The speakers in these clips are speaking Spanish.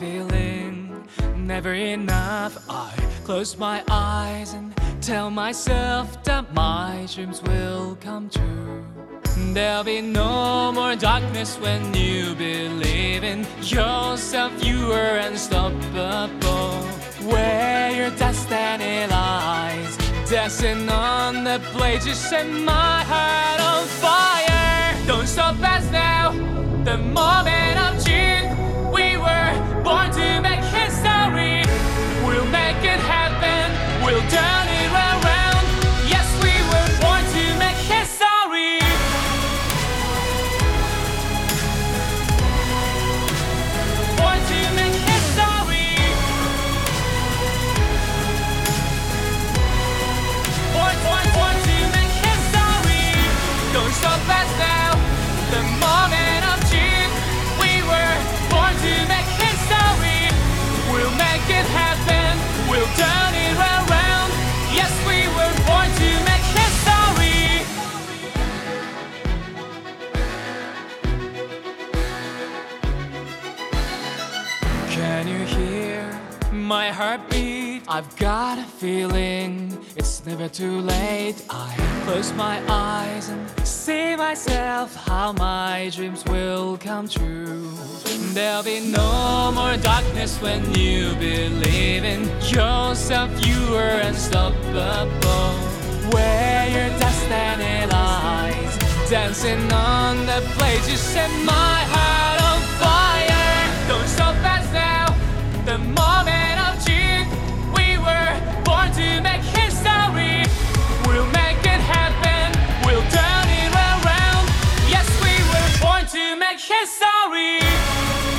feeling never enough. I close my eyes and tell myself that my dreams will come true. There'll be no more darkness when you believe in yourself. You are unstoppable. Where your destiny lies, dancing on the blade, you set my heart on fire. Don't stop us now. The moment of June, we were born to make history. We'll make it happen. We'll turn heartbeat? I've got a feeling it's never too late. I close my eyes and see myself how my dreams will come true. There'll be no more darkness when you believe in yourself. You are unstoppable. Where your destiny lies, dancing on the blade, you set my heart on fire. Don't stop us now. The moment to make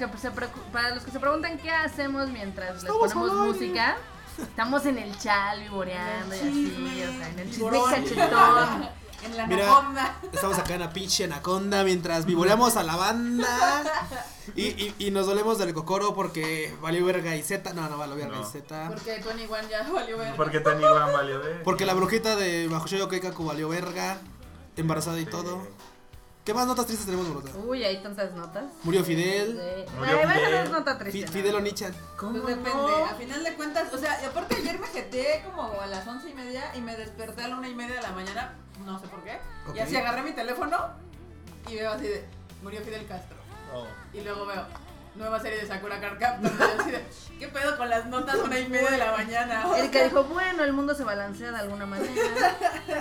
los que se, para los que se preguntan qué hacemos mientras les ponemos música, estamos en el chat vivoreando y así, o sea, en el chisme cachetón. En la Mira, anaconda. estamos acá en la pinche anaconda mientras vivoreamos a la banda. Y, y, y nos dolemos del cocoro porque valió verga y Z. No, no valió verga No. y Z. Porque 21 ya valió ver. Porque Tony Wan valió. Porque la brujita de Mahushoyo Keikaku valió verga. Embarazada y todo. ¿Qué más notas tristes tenemos, Morota? Uy, hay tantas notas. Murió Fidel. Sí. Murió Ay, Fidel. Fi- triste. Fidel ¿no? Onichan. Pues depende, a final de cuentas, o sea, y aparte ayer me jeté como a las once y media y me desperté a la una y media de la mañana, no sé por qué, y así agarré mi teléfono y veo así de, murió Fidel Castro, Oh. y luego veo, nueva serie de Sakura Card ¿qué pedo con las notas una y media de la mañana? O Erika sea, dijo, bueno, el mundo se balancea de alguna manera.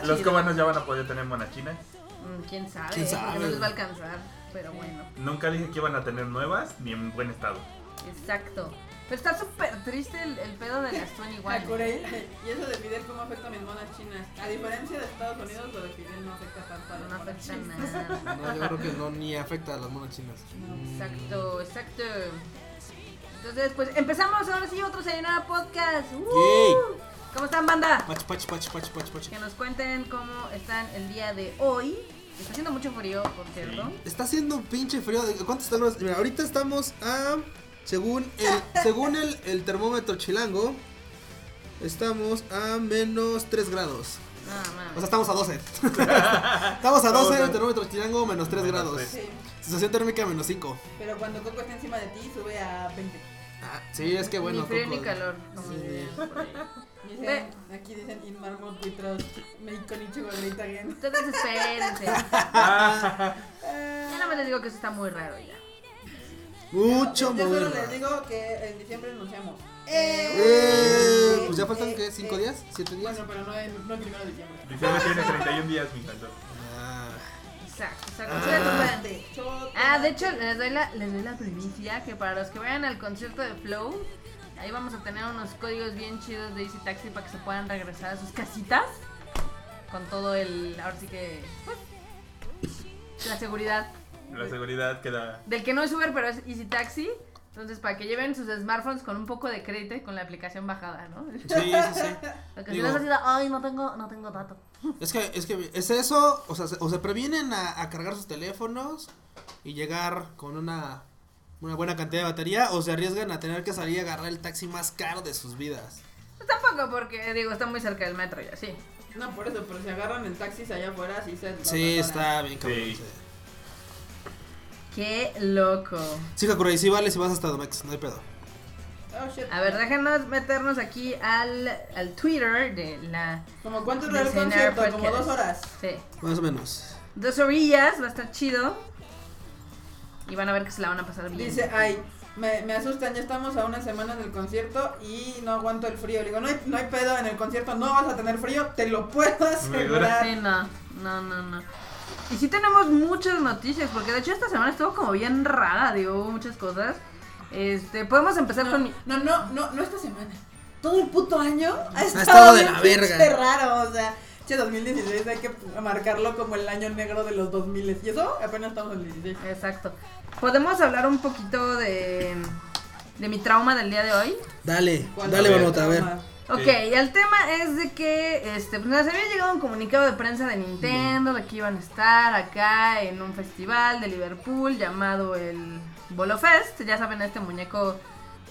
Los cubanos ya van a poder tener mona china. Mm, ¿Quién sabe? ¿Quién Porque sabe? no les va a alcanzar, pero bueno. Nunca dije que iban a tener nuevas ni en buen estado. Exacto. Pero está súper triste el, el pedo de las 21. Sakura, y y eso de Fidel, ¿cómo afecta a mis monas chinas? A diferencia de Estados Unidos, lo de Fidel no afecta tanto a las No monas afecta chinas. nada. No, yo creo que no ni afecta a las monas chinas. Exacto, exacto. Entonces, pues empezamos ahora sí otro Sayonara Podcast. ¡Uh! ¿Cómo están, banda? Pach, pach, pach, pach, pach, pach. Que nos cuenten cómo están el día de hoy. Está haciendo mucho frío, por cierto. Está haciendo un pinche frío. ¿Cuántos grados? Mira, ahorita estamos a. Según el, según el, el termómetro chilango, estamos a menos 3 grados. No, O sea, estamos a 12. estamos a 12 en el termómetro chilango, menos 3 Menos grados. Sí, Sensación térmica, menos 5. pero cuando Coco está encima de ti, sube a 20. Ah, sí, es que bueno. ni frío Coco. ni calor. como Sí. Dicen, aquí dicen in Marmot we trust, make Konichiwa great again. Ustedes espérense. Ya no me les digo que eso está muy raro ya. Mucho, Yo muy solo les raro. digo que en diciembre anunciamos. Eh, pues ya faltan, eh, ¿qué? ¿5 eh. días? ¿7 días? Bueno, pero no en, no en primero de diciembre. Diciembre tiene 31 días, mi santo. Ah, Exacto, exacto. Ah. Ah, de hecho, les doy, la, les doy la primicia que para los que vayan al concierto de Flow, ahí vamos a tener unos códigos bien chidos de Easy Taxi para que se puedan regresar a sus casitas con todo el, ahora sí que, pues, la seguridad La seguridad queda. del que no es Uber, pero es Easy Taxi. Entonces, para que lleven sus smartphones con un poco de crédito y con la aplicación bajada, ¿no? sí, sí, sí. Porque si Digo- no es así, ay, no tengo, no tengo dato. Es que, es que es eso, o sea, se, o se previenen a, a cargar sus teléfonos y llegar con una, una buena cantidad de batería, o se arriesgan a tener que salir a agarrar el taxi más caro de sus vidas. Pues tampoco, porque, digo, está muy cerca del metro y así. No, por eso, pero si agarran el taxi allá afuera, sí se. Sí, está bien cabrón. Sí. Sí, Qué loco. sí Kakura, y sí vale si vas hasta Domex, no hay pedo. Oh, shit. A ver, déjenos meternos aquí al, al Twitter de la... ¿Como cuánto de dura el concierto? Como dos horas. Sí. Más o menos. Dos orillas, va a estar chido. Y van a ver que se la van a pasar bien. Dice, ay, me, me asustan, ya estamos a una semana del concierto y no aguanto el frío. Le digo, no hay, no hay pedo en el concierto, no vas a tener frío, te lo puedo asegurar. Sí, no, no, no, no. Y sí tenemos muchas noticias, porque de hecho esta semana estuvo como bien rara, digo, muchas cosas. Este, podemos empezar No, con mi... no, no, no, no esta semana. Todo el puto año ha estado, estado de la verga. raro, o sea, che 2016 hay que marcarlo como el año negro de los 2000 y eso apenas estamos en el 16. Exacto. Podemos hablar un poquito de, de mi trauma del día de hoy. Dale, ¿Cuál dale, Barbota, a ver. Ok, Sí. y el tema es de que este, pues, nos había llegado un comunicado de prensa de Nintendo de que iban a estar acá en un festival de Liverpool llamado el Bolo Fest. Ya saben, este muñeco,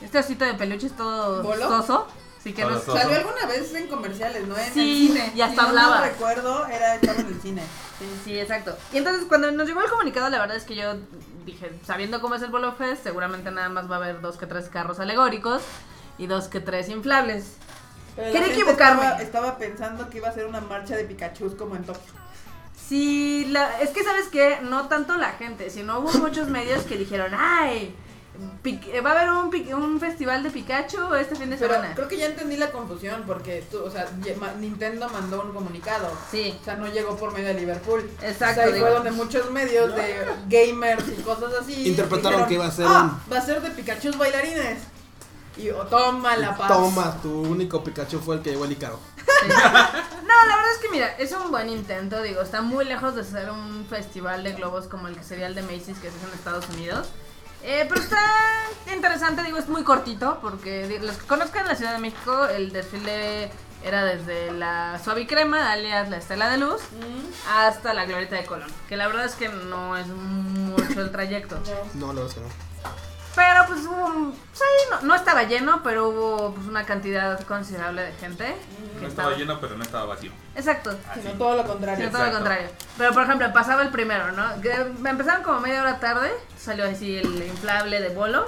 este osito de peluches todo ¿Bolo? soso. Así que nos. Salió alguna vez en comerciales, ¿no? En Sí, el cine. y hasta Si no hablaba. recuerdo, era estaba en el cine. Sí. Sí, exacto. Y entonces cuando nos llegó el comunicado, la verdad es que yo dije, sabiendo cómo es el Bolo Fest, seguramente nada más va a haber dos que tres carros alegóricos y dos que tres inflables. Pero Quería equivocarme. Estaba, estaba pensando que iba a ser una marcha de Pikachu como en Tokio. Sí, la, es que sabes que no tanto la gente, sino hubo muchos medios que dijeron, ay, va a haber un, festival de Pikachu este fin de Pero semana. creo que ya entendí la confusión porque tú, o sea, Nintendo mandó un comunicado. Sí, O sea, no llegó por medio de Liverpool. Exacto, O sea, ahí fue donde muchos medios de gamers y cosas así. Interpretaron que iba a ser "Ah, Va a ser de Pikachu bailarines. Y oh, toma la paz. Toma, tu único Pikachu fue el que llegó el Icaro. sí. No, la verdad es que mira, es un buen intento, digo, está muy lejos de ser un festival de globos como el que sería el de Macy's que se hace en Estados Unidos. Eh, pero está interesante, digo, es muy cortito porque los que conozcan la Ciudad de México, el desfile era desde la Suave Crema, alias la Estela de Luz, hasta la Glorieta de Colón. Que la verdad es que no es mucho el trayecto. No, la verdad es que no. Pero pues hubo, sí, no, no estaba lleno, pero hubo pues, una cantidad considerable de gente. que No estaba lleno, pero no estaba vacío. Exacto. Sino Así. todo lo contrario. todo lo contrario. Pero por ejemplo, pasaba el primero, ¿no? Que me empezaron como media hora tarde, salió así el inflable de bolo.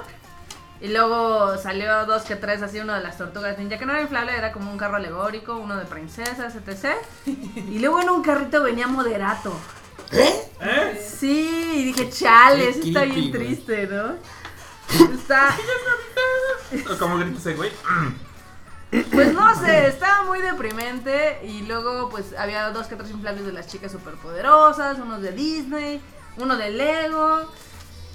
Y luego salió dos que tres, así uno de las tortugas ninja, que no era inflable, era como un carro alegórico, uno de princesas, etc. Y luego en un carrito venía moderato. ¿Eh? Sí, y dije, chale, Qué eso está bien triste, ¿no? Está, Como grita ese güey. Pues no sé, estaba muy deprimente y luego pues había dos que tres inflables de las chicas superpoderosas, unos de Disney, uno de Lego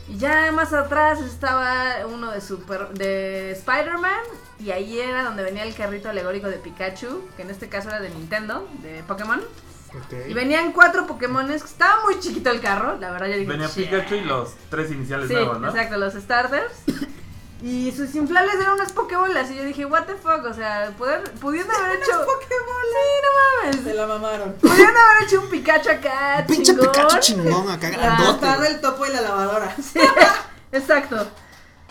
y ya más atrás estaba uno de super de Spider-Man y ahí era donde venía el carrito alegórico de Pikachu, que en este caso era de Nintendo, de Pokémon. Y venían cuatro Pokémones, estaba muy chiquito el carro, la verdad yo dije, Venía "Shit". Pikachu y los tres iniciales Sí, nuevos, ¿no? exacto, los starters. Y sus inflables eran unas pokebolas. Y yo dije, what the fuck, o sea, poder, pudiendo haber hecho. Sí, no mames. Se la mamaron. Pudieron haber hecho un Pikachu acá, Pinche. Pikachu chingón acá, grandote. Del topo y la lavadora. Sí, exacto.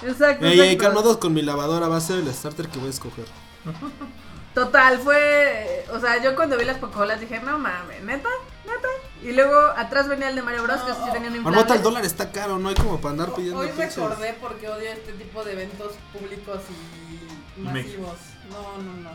Exacto. Ey, ey, exacto. calmados con mi lavadora, va a ser el starter que voy a escoger. Total, fue. O sea, yo cuando vi las pokebolas dije, no mames, neta, neta. Y luego atrás venía el de Mario Bros, que sí tenía un inflable. Marmota, el dólar está caro, no hay como para andar pidiendo Hoy pinches- recordé porque odio este tipo de eventos públicos y me- masivos. No, no, no.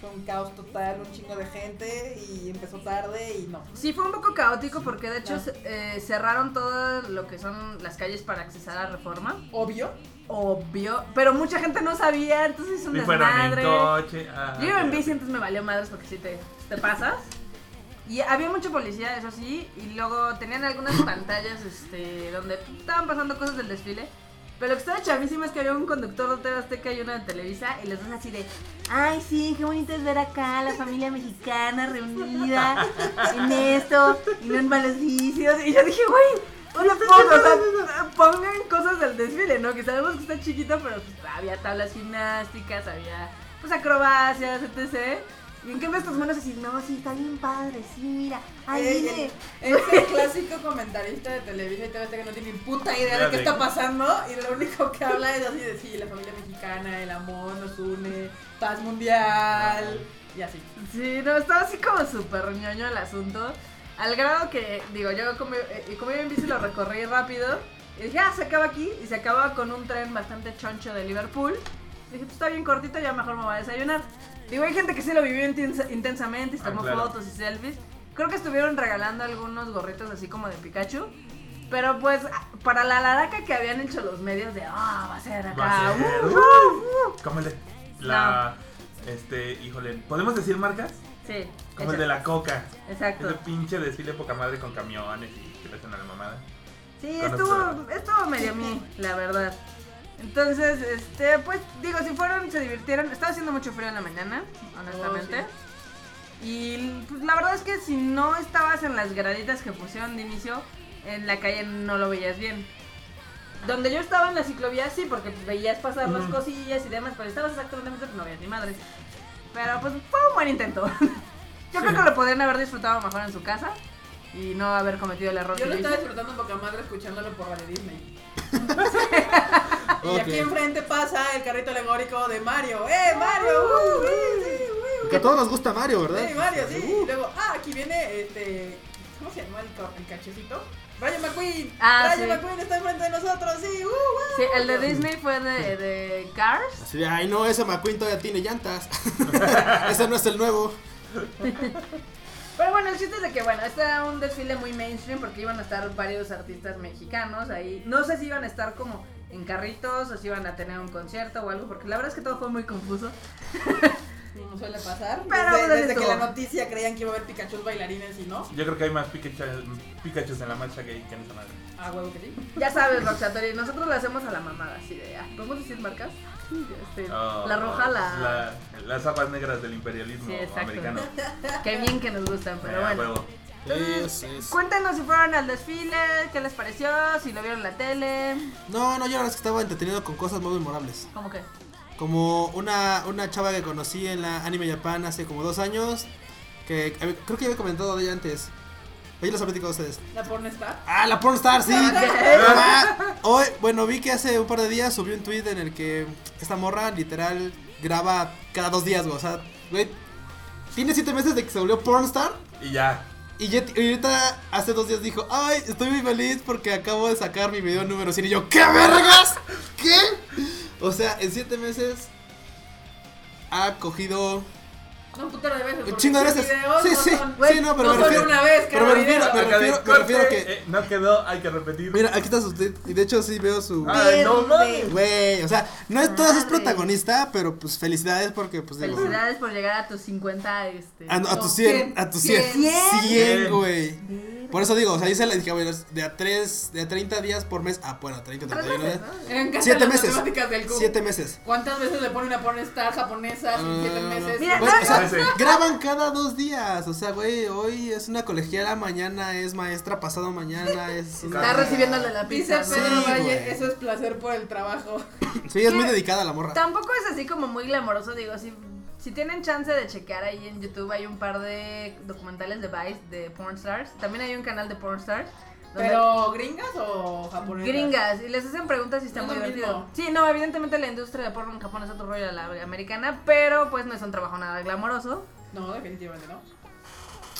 Fue un caos total, un chingo de gente y empezó tarde y no. Sí, fue un poco caótico porque de hecho No. eh, cerraron todo lo que son las calles para accesar a Reforma. Obvio. Obvio, pero mucha gente no sabía, entonces es un en desmadre. coche. ah, Yo iba en bici, entonces me valió madres porque si te, te pasas. Y había mucha policía, eso sí, y luego tenían algunas pantallas este, donde estaban pasando cosas del desfile. Pero lo que estaba chavísimo es que había un conductor de TV Azteca y uno de Televisa, y los dos así de, ay sí, qué bonito es ver acá a la familia mexicana reunida en esto, y no en malos vicios. Y yo dije, güey, o sea, pongan cosas del desfile, ¿no? Que sabemos que está chiquito, pero pues, había tablas gimnásticas, había pues acrobacias, etc. Y en cambio estos monos así, no, sí, está bien padre, sí, mira, ahí viene. Es el clásico comentarista de Televisa y TV que no tiene ni puta idea de qué está pasando y lo único que habla es así de sí, la familia mexicana, el amor nos une, paz mundial y así. Sí, no, estaba así como súper ñoño el asunto. Al grado que, digo, yo como, eh, como iba en bici lo recorrí rápido. Y dije, ah, se acaba aquí. Y se acaba con un tren bastante choncho de Liverpool. Dije, pues está bien cortito, ya mejor me voy a desayunar. Digo, hay gente que sí lo vivió intensa- intensamente y Ah, tomó claro. fotos y selfies. Creo que estuvieron regalando algunos gorritos así como de Pikachu. Pero pues, para la laraca que habían hecho los medios de, ah, va a ser acá. Va a ser, uh, uh, uh, uh". Como el de la. Este, híjole, ¿podemos decir marcas? Sí, Como el de la coca. Exacto. Ese pinche desfile poca madre con camiones y que le hacen a la mamada. Sí, Con estuvo, estuvo medio mí, la verdad. Entonces, este, pues, digo, si fueron, se divirtieron. Estaba haciendo mucho frío en la mañana, honestamente. Y pues, la verdad es que si no estabas en las graditas que pusieron de inicio, en la calle no lo veías bien. Donde yo estaba en la ciclovía, sí, porque pues, veías pasar las cosillas y demás, pero estabas exactamente pues no veías ni madre. Pero pues fue un buen intento. Yo creo que lo podrían haber disfrutado mejor en su casa y no haber cometido el error Yo que lo yo estaba hice. disfrutando en poca madre escuchándolo por Radio Disney. Y aquí enfrente pasa el carrito alegórico de Mario. ¡Eh, Mario! ¡Uh! uh, Que a todos nos gusta Mario, ¿verdad? Sí, Mario, sí. Uh, Y luego, ah, aquí viene este. ¿Cómo se llama el cachecito? Rayo McQueen. Ah, Rayo sí. McQueen está enfrente de nosotros, sí. ¡Uh! uh. Sí, el de Disney fue de, de Cars. Así de, ay no, ese McQueen todavía tiene llantas. ese no es el nuevo. Pero bueno, el chiste es de que, bueno, este era un desfile muy mainstream porque iban a estar varios artistas mexicanos ahí. No sé si iban a estar como en carritos o si iban a tener un concierto o algo, porque la verdad es que todo fue muy confuso. Como suele pasar. Pero, desde pues, desde que la noticia creían que iba a haber Pikachu bailarines y no. Yo creo que hay más Pikachu, Pikachus en la marcha que en esa madre. Ah, huevo que sí. Ya sabes, Roxatori, nosotros lo hacemos a la mamada, así de, ah, ¿podemos decir marcas? Este, Oh, la roja, la... la- las aguas negras del imperialismo Sí, exacto. americano. Qué bien que nos gustan, pero Eh, bueno. huevo. Sí, sí, sí. Cuéntanos si fueron al desfile, qué les pareció, si lo vieron en la tele. No, no, yo la verdad es que estaba entretenido con cosas muy memorables. ¿Cómo que? Como una, una chava que conocí en la Anime Japan hace como dos años. Que creo que había comentado de ella antes. Oye, los he platicado a ustedes. La pornestar. Ah, la pornstar, sí. Ah, hoy, bueno, vi que hace un par de días subió un tweet en el que esta morra literal graba cada dos días, güey. O sea, güey, tiene siete meses de que se volvió pornstar. Y ya. Y ya- y ahorita hace dos días dijo, ay, estoy muy feliz porque acabo de sacar mi video número 100 y yo, ¿qué vergas? ¿Qué? O sea, en siete meses ha cogido No, un putero de veces. un chingo de veces. videos Sí, no sí, son- sí, no, pero no me refiero, una vez pero me refiero, me refiero, me que, eh, no quedó, hay que repetir. mira, aquí está su tweet y de hecho sí veo su... Ay, no mames. Güey, o sea, no es todas es protagonista, pero pues felicidades porque pues digo, Felicidades por llegar a tus 50, este... a, tus 100, 100, a tus 100, 100. 100, Por eso digo, o sea, dice la dije, güey, de a 3, de a 30 días por mes, ah, bueno, 30, Tres 31 meses, días. ¿no? Me encantan Siete las meses. matemáticas del cubo. 7 meses. ¿Cuántas veces le pone una pornestar japonesa en siete Ah, meses? Mira, Güey, no, o sea, no, no. graban cada dos días. O sea, güey, hoy es una colegiala, mañana es maestra, pasado mañana es. Una... Está recibiéndole la Dice pizza. Pedro ¿no? Sí, Valle, güey. eso es placer por el trabajo. Sí, es muy dedicada la morra. Tampoco es así como muy glamoroso, digo, si, si tienen chance de checar ahí en YouTube hay un par de documentales de Vice de porn stars, también hay un canal de porn stars. donde- ¿Pero gringas o japonesas? Gringas, y les hacen preguntas y está No muy divertido. mismo. Sí, no, evidentemente la industria de porno en Japón es otro rollo a la americana, pero pues no es un trabajo nada glamoroso. No, definitivamente no.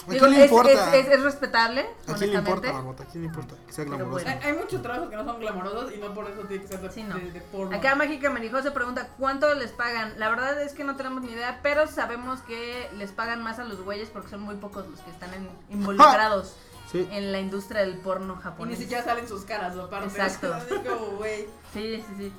¿A Digo, quién le importa? es- es- es respetable, ¿A quién le importa, Marmota? ¿A quién le importa? Que sea Pero glamoroso. bueno. Hay, hay muchos trabajos que no son glamorosos y no por eso tiene que ser de, Sí, no. de- de porno. Acá Mágica Merijo se pregunta cuánto les pagan. La verdad es que no tenemos ni idea, pero sabemos que les pagan más a los güeyes porque son muy pocos los que están en- involucrados Sí. en la industria del porno Y ni japonés. siquiera salen sus caras, aparte. Exacto. Digo, güey. Sí, sí, sí.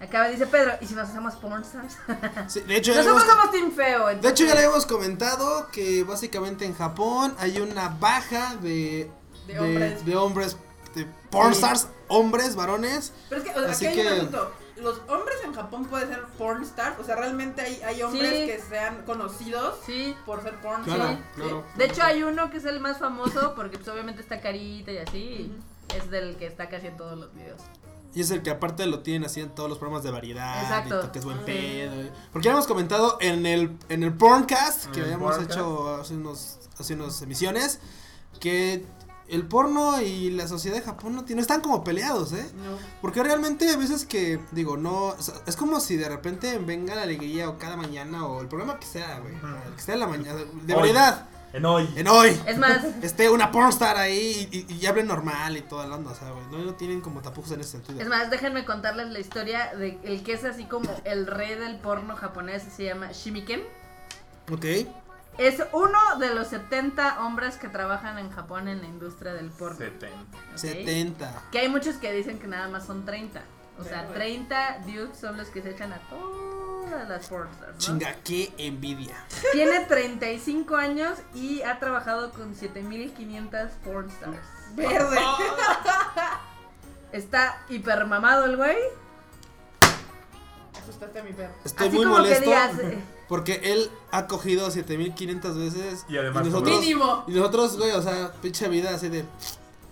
Acá dice Pedro, ¿y si nos hacemos porn stars? Sí, de hecho, ya Nosotros somos Team Feo. de hecho, ya entonces- le habíamos comentado que básicamente en Japón hay una baja de, De hombres. de hombres, de pornstars, hombres, varones. Pero es que, o sea, Así aquí hay que- un asunto. Los hombres en Japón pueden ser porn stars. O sea, realmente hay, hay hombres Sí. que sean conocidos Sí. por ser porn Claro, stars. claro. De hecho hay uno que es el más famoso porque pues obviamente está carita y así. y Es del que está casi en todos los videos. Y es el que aparte lo tienen así en todos los programas de variedad. Exacto. Y que es buen Sí. pedo. Porque ya hemos comentado en el, en el Porncast, que el habíamos Porncast. hecho hace unos, hace unas emisiones, que el porno y la sociedad de Japón no, tienen- no están como peleados, ¿eh? No. Porque realmente hay veces que, digo, no. o sea, es como si de repente venga la alegría o cada mañana o el programa que sea, güey. El que sea en la mañana. De variedad. En hoy. En hoy. Es más, Esté una pornstar ahí y, y, y hablen normal y toda la onda, o sea, güey. No, no tienen como tapujos en ese sentido. es más, déjenme contarles la historia de el que es así como el rey del porno japonés, se llama Shimiken. Ok. Es uno de los 70 hombres que trabajan en Japón en la industria del porno. 70. ¿ok? 70. Que hay muchos que dicen que nada más son 30. O sea, Pero- 30 dudes son los que se echan a todas las pornstars, ¿no? Chinga, qué envidia. Tiene 35 años y ha trabajado con 7500 pornstars. Verde. Está hiper mamado el güey. Asustaste a mi perro. Estoy Así muy como que molesto digas, eh, porque él ha cogido 7500 veces. Y además nosotros, Mínimo. y nosotros, güey, o sea, pinche vida así de.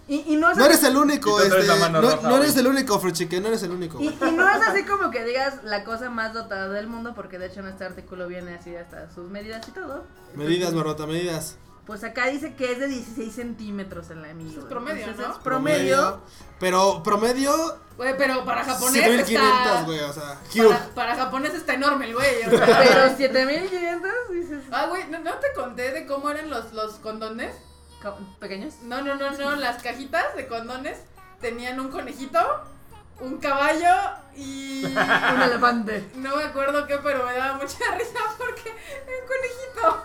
Y, y no es No eres el único, este. No, roja, no eres el único, Fruchique, no eres el único. y, no es así como que digas la cosa más dotada del mundo, porque de hecho en este artículo viene así hasta sus medidas y todo. Medidas, Marrota, medidas. Pues acá dice que es de 16 centímetros en la mía. Eso es promedio, Entonces ¿no? es promedio. Pero promedio, Güey, pero para japonés 7500, está... güey, o sea. Para, para japonés está enorme el güey. o sea. Pero 7500 dices. Ah, güey, ¿no, ¿no te conté de cómo eran los, los condones? ¿Pequeños? No, no, no, no, las cajitas de condones tenían un conejito, un caballo y... Un elefante. No me acuerdo qué, pero me daba mucha risa porque era un conejito.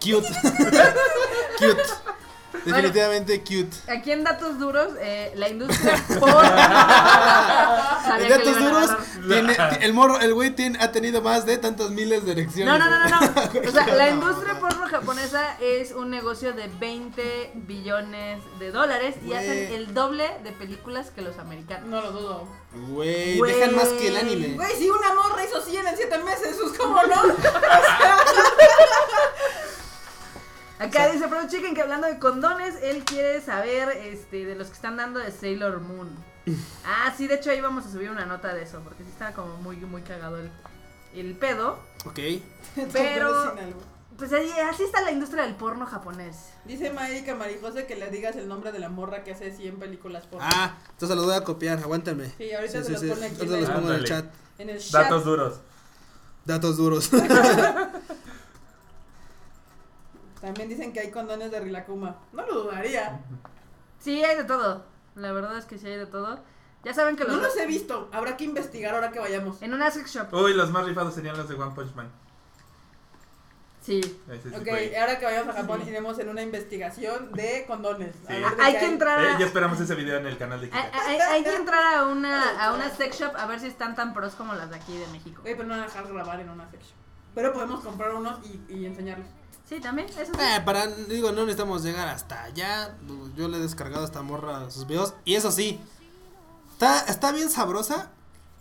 Cute. Cute. Definitivamente cute. Aquí en datos duros, eh, la industria por... En datos duros, tiene- el morro, el güey tiene- ha tenido más de tantas miles de erecciones. No, no, no, no, no. O sea, la industria no. porno japonesa es un negocio de 20 billones de dólares y Güey. hacen el doble de películas que los americanos. No lo dudo. Güey, Güey. dejan más que el anime. Güey, si una morra hizo 100 en 7 meses, pues cómo no. Acá dice Pro Chicken que hablando de condones, él quiere saber este, de los que están dando de Sailor Moon. Ah, sí, de hecho ahí vamos a subir una nota de eso, porque sí está como muy, muy cagado el, el pedo. Ok. Pero-. Pues ahí, así está la industria del porno japonés. Dice Maika Marijose que le digas el nombre de la morra que hace 100 películas por Ah, entonces los voy a copiar, aguántame. Sí, ahorita se los pone aquí Ahorita los pongo en el chat. en el chat. Datos duros. Datos duros. También dicen que hay condones de Rilakuma. No lo dudaría. Sí, hay de todo. La verdad es que sí hay de todo. Ya saben que los... No los he visto. Habrá que investigar ahora que vayamos. En una sex shop. Uy, los más rifados serían los de One Punch Man. Sí. Ese sí, Ok, ahora que vayamos a Japón Sí. iremos en una investigación de condones. A ver de Hay qué que entrar Eh, ya esperamos ese video en el canal de Hay, Kika. hay- hay que entrar a una, a una sex shop a ver si están tan pros como las de aquí de México. Güey, pero no van a dejar grabar en una section. Pero podemos comprar unos y, y enseñarlos. Sí, también, eso sí. Eh, para, digo, no necesitamos llegar hasta allá. Yo le he descargado a esta morra sus videos. Y eso sí, está, está bien sabrosa.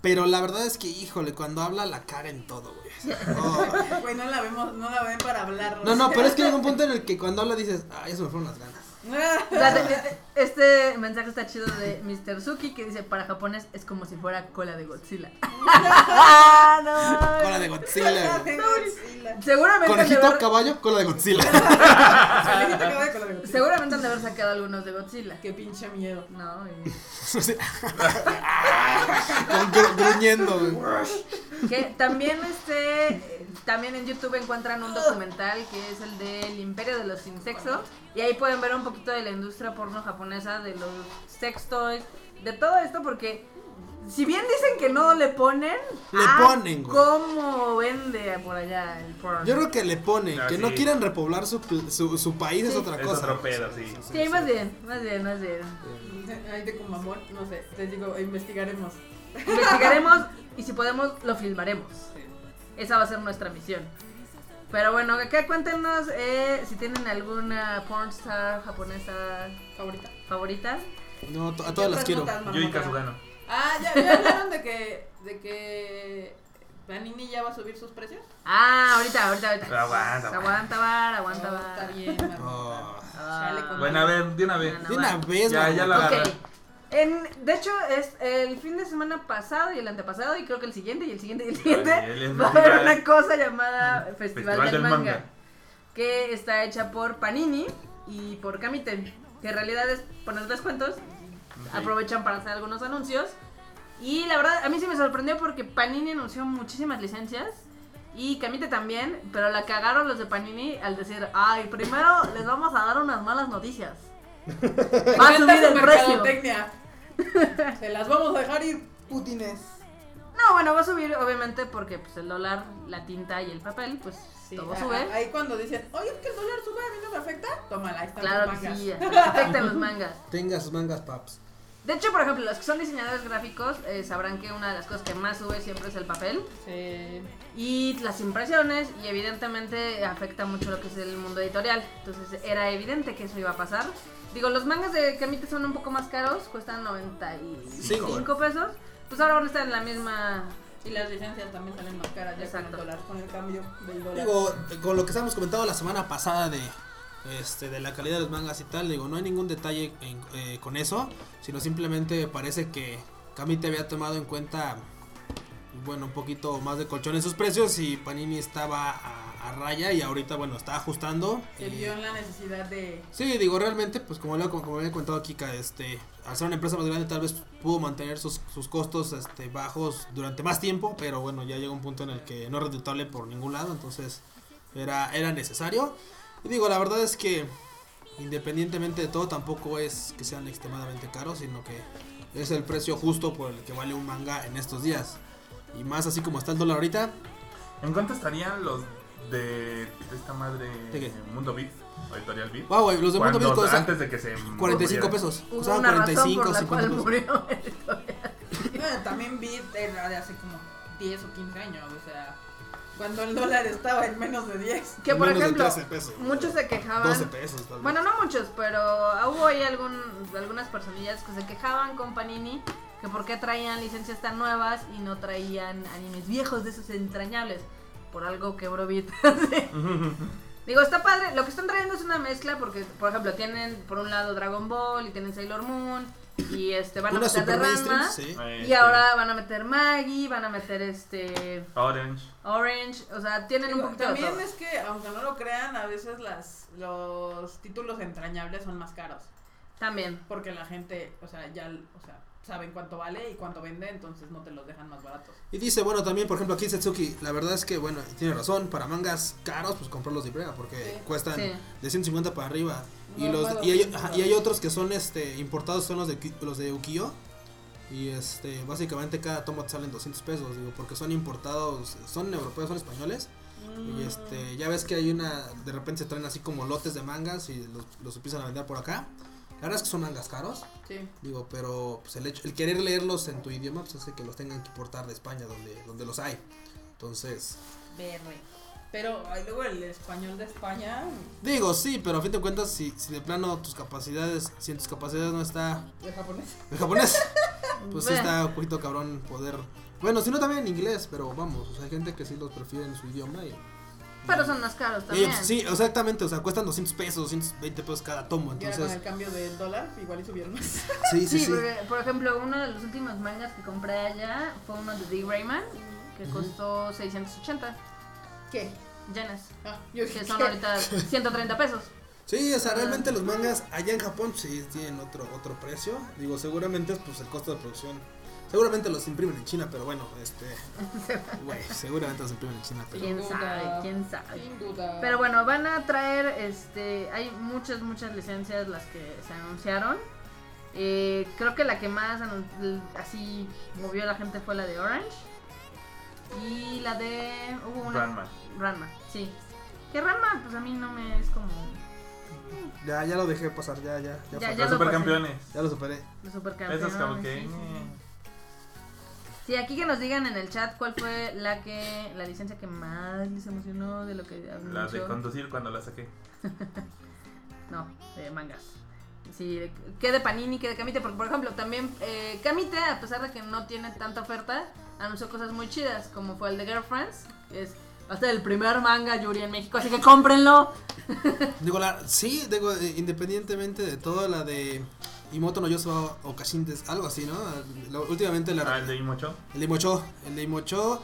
Pero la verdad es que, híjole, cuando habla la cara en todo, güey. Oh. Güey, no la vemos, no la ven para hablar. No, no, pero es que llega un punto en el que cuando habla dices, ay, eso me fueron las ganas. De- de- Este mensaje está chido de Mr. Suki que dice para japonés es como si fuera cola de Godzilla. Ah, no. Cola de Godzilla. güey. Godzilla. Seguramente de Conejito, haber, caballo, cola de Godzilla. Conejito de cola de Godzilla. seguramente han de haber sacado algunos de Godzilla. Qué pinche miedo. No, y- gru- gruñendo, güey. que también este también en YouTube encuentran un documental que es el del Imperio de los sin sexo y ahí pueden ver un poquito de la industria porno japonesa, de los sex toys, de todo esto porque si bien dicen que no le ponen, Le ah, ponen, güey. ¿Cómo vende por allá el porno? Yo creo que le ponen, Ah, que sí. no quieren repoblar su, su, su país es Sí. otra Es cosa. otro pedo, sí. Sí, más bien, más bien, más bien. Ay, de como amor, no sé. Les digo, investigaremos. Investigaremos y si podemos lo filmaremos. Esa va a ser nuestra misión. Pero bueno, acá cuéntenos eh, si tienen alguna pornstar japonesa Favorita. Favorita. No, a todas las ¿Qué quiero. Yui marmota? Kazugano. Ah, ¿ya, ya hablaron de que, de que Panini ya va a subir sus precios? Ah, ahorita, ahorita, ahorita. Aguanta, Aguanta, bar, aguanta, Oh, bar. Está bien. Oh. Ah. Bueno, a ver, de una vez. De una vez, Ya, ya la Ok. agarré. En, de hecho, es el fin de semana pasado y el antepasado, y creo que el siguiente, y el siguiente, y el siguiente, Ay, va a haber festival. una cosa llamada Festival, Festival del, del manga, Manga. que está hecha por Panini y por Kamite, que en realidad es poner descuentos, aprovechan para hacer algunos anuncios, y la verdad, a mí sí me sorprendió porque Panini anunció muchísimas licencias, y Kamite también, pero la cagaron los de Panini al decir, ay, primero les vamos a dar unas malas noticias. Va a subir su el precio. Se las vamos a dejar ir, putines. No, bueno, va a subir obviamente porque pues el dólar, la tinta y el papel, pues Sí, todo sube. Ahí cuando dicen, oye, es que el dólar sube, a mí no me afecta. Tómala, ahí están Claro los que mangas. sí, afectan los mangas. Tenga sus mangas, paps. De hecho, por ejemplo, los que son diseñadores gráficos eh, sabrán que una de las cosas que más sube siempre es el papel Sí. y las impresiones y evidentemente afecta mucho lo que es el mundo editorial. Entonces era evidente que eso iba a pasar. Digo, los mangas de Kamite son un poco más caros, cuestan 95 Cinco. pesos. Pues ahora van a estar en la misma... Y las licencias también salen más caras ya con el dólar, con el cambio del dólar. Digo, con lo que estábamos comentando la semana pasada de este de la calidad de los mangas y tal, digo, no hay ningún detalle en- eh, con eso, sino simplemente parece que Kamite había tomado en cuenta bueno, un poquito más de colchón en sus precios y Panini estaba a, a raya y ahorita bueno, está ajustando. Se Eh, vio en la necesidad de... Sí, digo, realmente, pues como, lo, como había contado Kika, este, al ser una empresa más grande tal vez pudo mantener sus, sus costos este, bajos durante más tiempo, pero bueno, ya llega un punto en el que no es redituable por ningún lado, entonces era, era necesario. Y digo, la verdad es que independientemente de todo, tampoco es que sean extremadamente caros, sino que es el precio justo por el que vale un manga en estos días. Y más así como está el dólar ahorita, ¿En cuánto estarían los de esta madre ¿De qué? Mundo Beat? Editorial Beat. Wow, güey, los de Mundo Beat costaban antes de que se 45 muriera. pesos. Hubo Costaban una razón 45, por la 50 cual pesos. murió. También era de hace como 10 o 15 años, o sea, cuando el dólar estaba en menos de 10. Que por Menos de ejemplo, 13 pesos. muchos se quejaban. 12 pesos. tal vez. Bueno, no muchos, pero hubo ahí algún, algunas personillas que se quejaban con Panini que por qué traían licencias tan nuevas y no traían animes viejos de esos entrañables. Por algo quebró Beat. Sí. Digo, está padre. Lo que están trayendo es una mezcla porque, por ejemplo, tienen por un lado Dragon Ball y tienen Sailor Moon y este van a Una meter de Ranma. sí. Este, Y ahora van a meter Maggie, van a meter este Orange. Orange, o sea, tienen un poquito de también es que, aunque no lo crean, a veces las los títulos entrañables son más caros. También. Porque la gente, o sea, ya, o sea, saben cuánto vale y cuánto vende, entonces no te los dejan más baratos. Y dice, bueno, también, por ejemplo, aquí Setsuki, la verdad es que, bueno, tiene razón, para mangas caros, pues comprarlos de Ibrea, porque Sí. cuestan Sí. de 150 para arriba. Y, los, y, hay, 200 ajá, y hay otros que son este importados, son los de, los de Ukiyo. Y este, básicamente cada tomo te salen 200 pesos, digo, porque son importados, son europeos, son españoles. Mm. Y este, ya ves que hay una, de repente se traen así como lotes de mangas y los, los empiezan a vender por acá. La verdad es que son mangas caros, Sí. digo, pero pues el, hecho, el querer leerlos en tu idioma pues hace que los tengan que importar de España, donde, donde los hay. Entonces, Verde. Pero ay, luego el español de España digo, sí, pero a fin de cuentas, si, si de plano tus capacidades, si en tus capacidades no está de japonés. el japonés, pues sí está un poquito cabrón poder... Bueno, si no también en inglés, pero vamos, o sea, hay gente que sí los prefiere en su idioma y... Pero son más caros y también. ellos, sí, exactamente, o sea, cuestan 200 pesos, 220 pesos cada tomo, Y ahora con entonces... el cambio del dólar, igual y subieron más. Sí, sí, Sí, sí. porque, por ejemplo, uno de los últimos mangas que compré allá fue uno de Dick Rayman, que Ujú. costó 680 ¿Qué? yenes, Ah, yo que son ¿qué? ahorita 130 pesos. Sí, o sea, realmente los mangas allá en Japón sí tienen otro otro precio. Digo, seguramente pues el costo de producción. Seguramente los imprimen en China, pero bueno, este, güey, seguramente los imprimen en China, pero ¿Quién duda. sabe? ¿Quién sabe? Sin duda. Pero bueno, van a traer, este, hay muchas, muchas licencias las que se anunciaron. Eh, creo que la que más así movió a la gente fue la de Orange. Y la de... Hubo una... Ranma. Ranma, sí. Que Ranma, pues a mí no me es como... ya ya lo dejé pasar, ya ya ya, Ya, ya Los lo supercampeones. Ya lo superé. de supercampeones. Como que. sí, sí. Sí, aquí que nos digan en el chat cuál fue la que la licencia que más les emocionó de lo que La de conducir cuando la saqué. No, de mangas. Sí, que de Panini, que de Kamite, porque por ejemplo también eh, Kamite, a pesar de que no tiene tanta oferta, anunció cosas muy chidas, como fue el de Girlfriends, que es hasta el primer manga Yuri en México, así que cómprenlo. Digo, la, sí, digo, independientemente de todo, la de Imoto no Yosuba Okashin, des- algo así, ¿no? Últimamente la, Ah, el de Imocho. el de Imocho, el de Imocho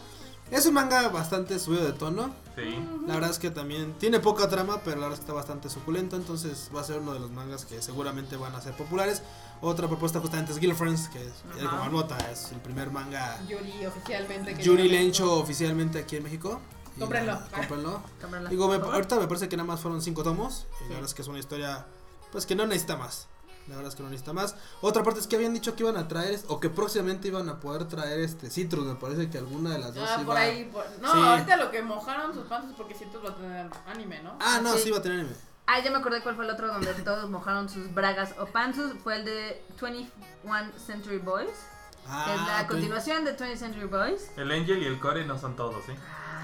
es un manga bastante subido de tono. Sí. La verdad es que también tiene poca trama, pero la verdad es que está bastante suculento. Entonces va a ser uno de los mangas que seguramente van a ser populares. Otra propuesta justamente es Girlfriends, que es Ajá. como Marmota, es el primer manga Yuri oficialmente. que Yuri Lencho oficialmente aquí en México. Cómprenlo. nada, Cómprenlo. Cómprenla. Digo, me- ahorita me parece que nada más fueron cinco tomos. Y Sí. la verdad es que es una historia, pues que no necesita más. La verdad es que no necesita más. Otra parte es que habían dicho que iban a traer, o que próximamente iban a poder traer este Citrus. Me parece que alguna de las dos Ah, iba por ahí. por- No, Sí. ahorita lo que mojaron sus panzas porque Citrus va a tener anime, ¿no? Ah, no, Sí. sí iba a tener anime. Ah, ya me acordé cuál fue el otro donde todos mojaron sus bragas o pantsus, fue el de 21 Century Boys, que Ah, es la ok. continuación de 20 Century Boys. El Angel y el Core no son todos, ¿eh?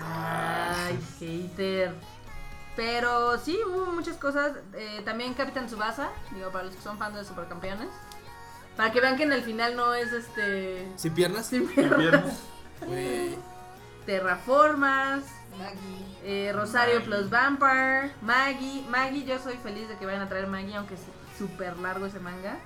Ay, hater. Pero sí, hubo muchas cosas. Eh, también Capitán Subasa, digo, para los que son fans de Supercampeones. Para que vean que en el final no es este. ¿Sin piernas? Sin El viernes. Güey. Terraformas, Maggie. eh, Rosario Maggie. plus Vampire, Maggie. Maggie, yo soy feliz de que vayan a traer Maggie, aunque es súper largo ese manga.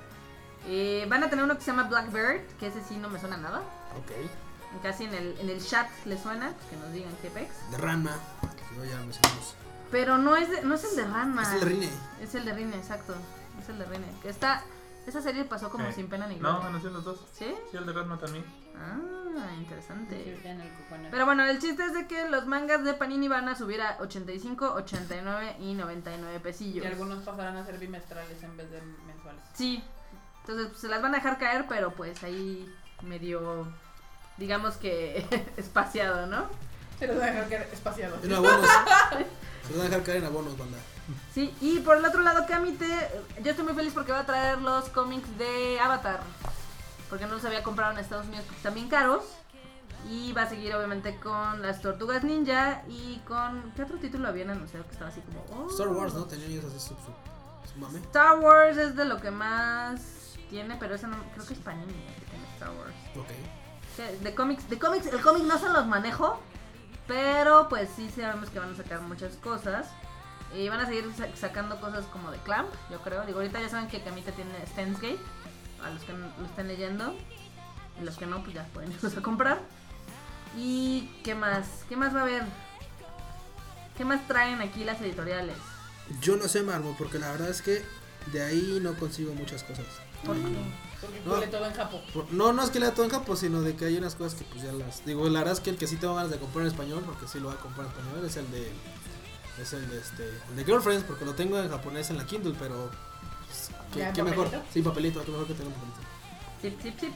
Eh, van a tener uno que se llama Blackbird, que ese sí no me suena nada. Ok. Casi en el, en el chat le suena, que nos digan qué pex. De Ranma. Que yo ya mencionamos. Pero no es, de- no es el de Ranma. Es el de Rine. Es el de Rine, exacto. Es el de Rine. Que está, esa serie pasó como Eh, sin pena ni No, gloria. anunció los dos. ¿Sí? Sí, el de Ranma también. Ah, interesante. Pero bueno, el chiste es de que los mangas de Panini van a subir a 85, 89 y 99 pesillos. Y algunos pasarán a ser bimestrales en vez de mensuales. Sí. Entonces pues, se las van a dejar caer, pero pues ahí medio, digamos que espaciado, ¿no? Se los voy a dejar caer espaciados. Una buena. Se van a dejar caer en abonos, banda. Sí, y por el otro lado, Kamite, yo estoy muy feliz porque va a traer los cómics de Avatar. Porque no los había comprado en Estados Unidos porque están bien caros. Y va a seguir obviamente con las Tortugas Ninja y con... ¿Qué otro título habían anunciado que estaba así como... oh? Star Wars, ¿no? Tenían ellos así su, su, su mame. Star Wars es de lo que más tiene, pero ese no, creo que es Panini que tiene Star Wars. Ok. De cómics, de cómics, el cómic no se los manejo, pero pues sí sabemos que van a sacar muchas cosas. Y van a seguir sa- sacando cosas como de Clamp, yo creo. Digo, ahorita ya saben que Camita tiene Steins Gate, a los que lo estén leyendo. Y los que no, pues ya pueden irlos a comprar. ¿Y qué más? ¿Qué más va a haber? ¿Qué más traen aquí las editoriales? Yo no sé, Marmo, porque la verdad es que de ahí no consigo muchas cosas. ¿Por qué? Porque No. huele todo en Japón. Por- no, no es que lea todo en Japón, sino de que hay unas cosas que pues ya las... Digo, la verdad es que el que sí tengo ganas de comprar en español, porque sí lo voy a comprar en español, es el de... Es el de este... El de Girlfriends, porque lo tengo en japonés en la Kindle, pero... pues, ¿Qué, ¿Ya en qué mejor? Sí, papelito, qué mejor que tener un papelito. Zip, zip, zip.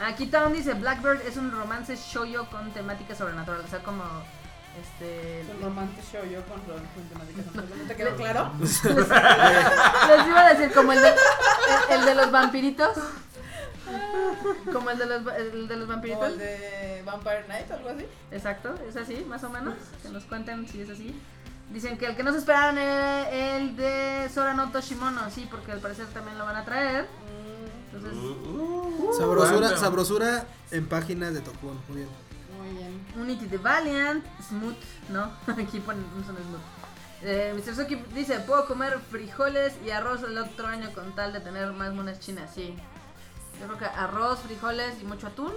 Aquí Town dice Blackbird es un romance shoujo con temática sobrenatural. O sea, como este. Es un romance show yo con, naturales. ¿No te quedó claro? Les iba a decir como el de, el, el de los vampiritos. Como el de los, el de los vampiritos. el de Vampire Night o algo así. Exacto, es así, más o menos. Que nos cuenten si es así. Dicen que el que no se esperaron era el de Sora no Toshimono. Sí, porque al parecer también lo van a traer. Entonces, Uh, Sabrosura, ¿cuánto? sabrosura en páginas de Tokun, muy bien. Unity de Valiant, Smooth, ¿no? Aquí ponen un son Smooth. Eh, Mr. Suki dice, puedo comer frijoles y arroz el otro año con tal de tener más monas chinas, sí. Yo creo que arroz, frijoles y mucho atún.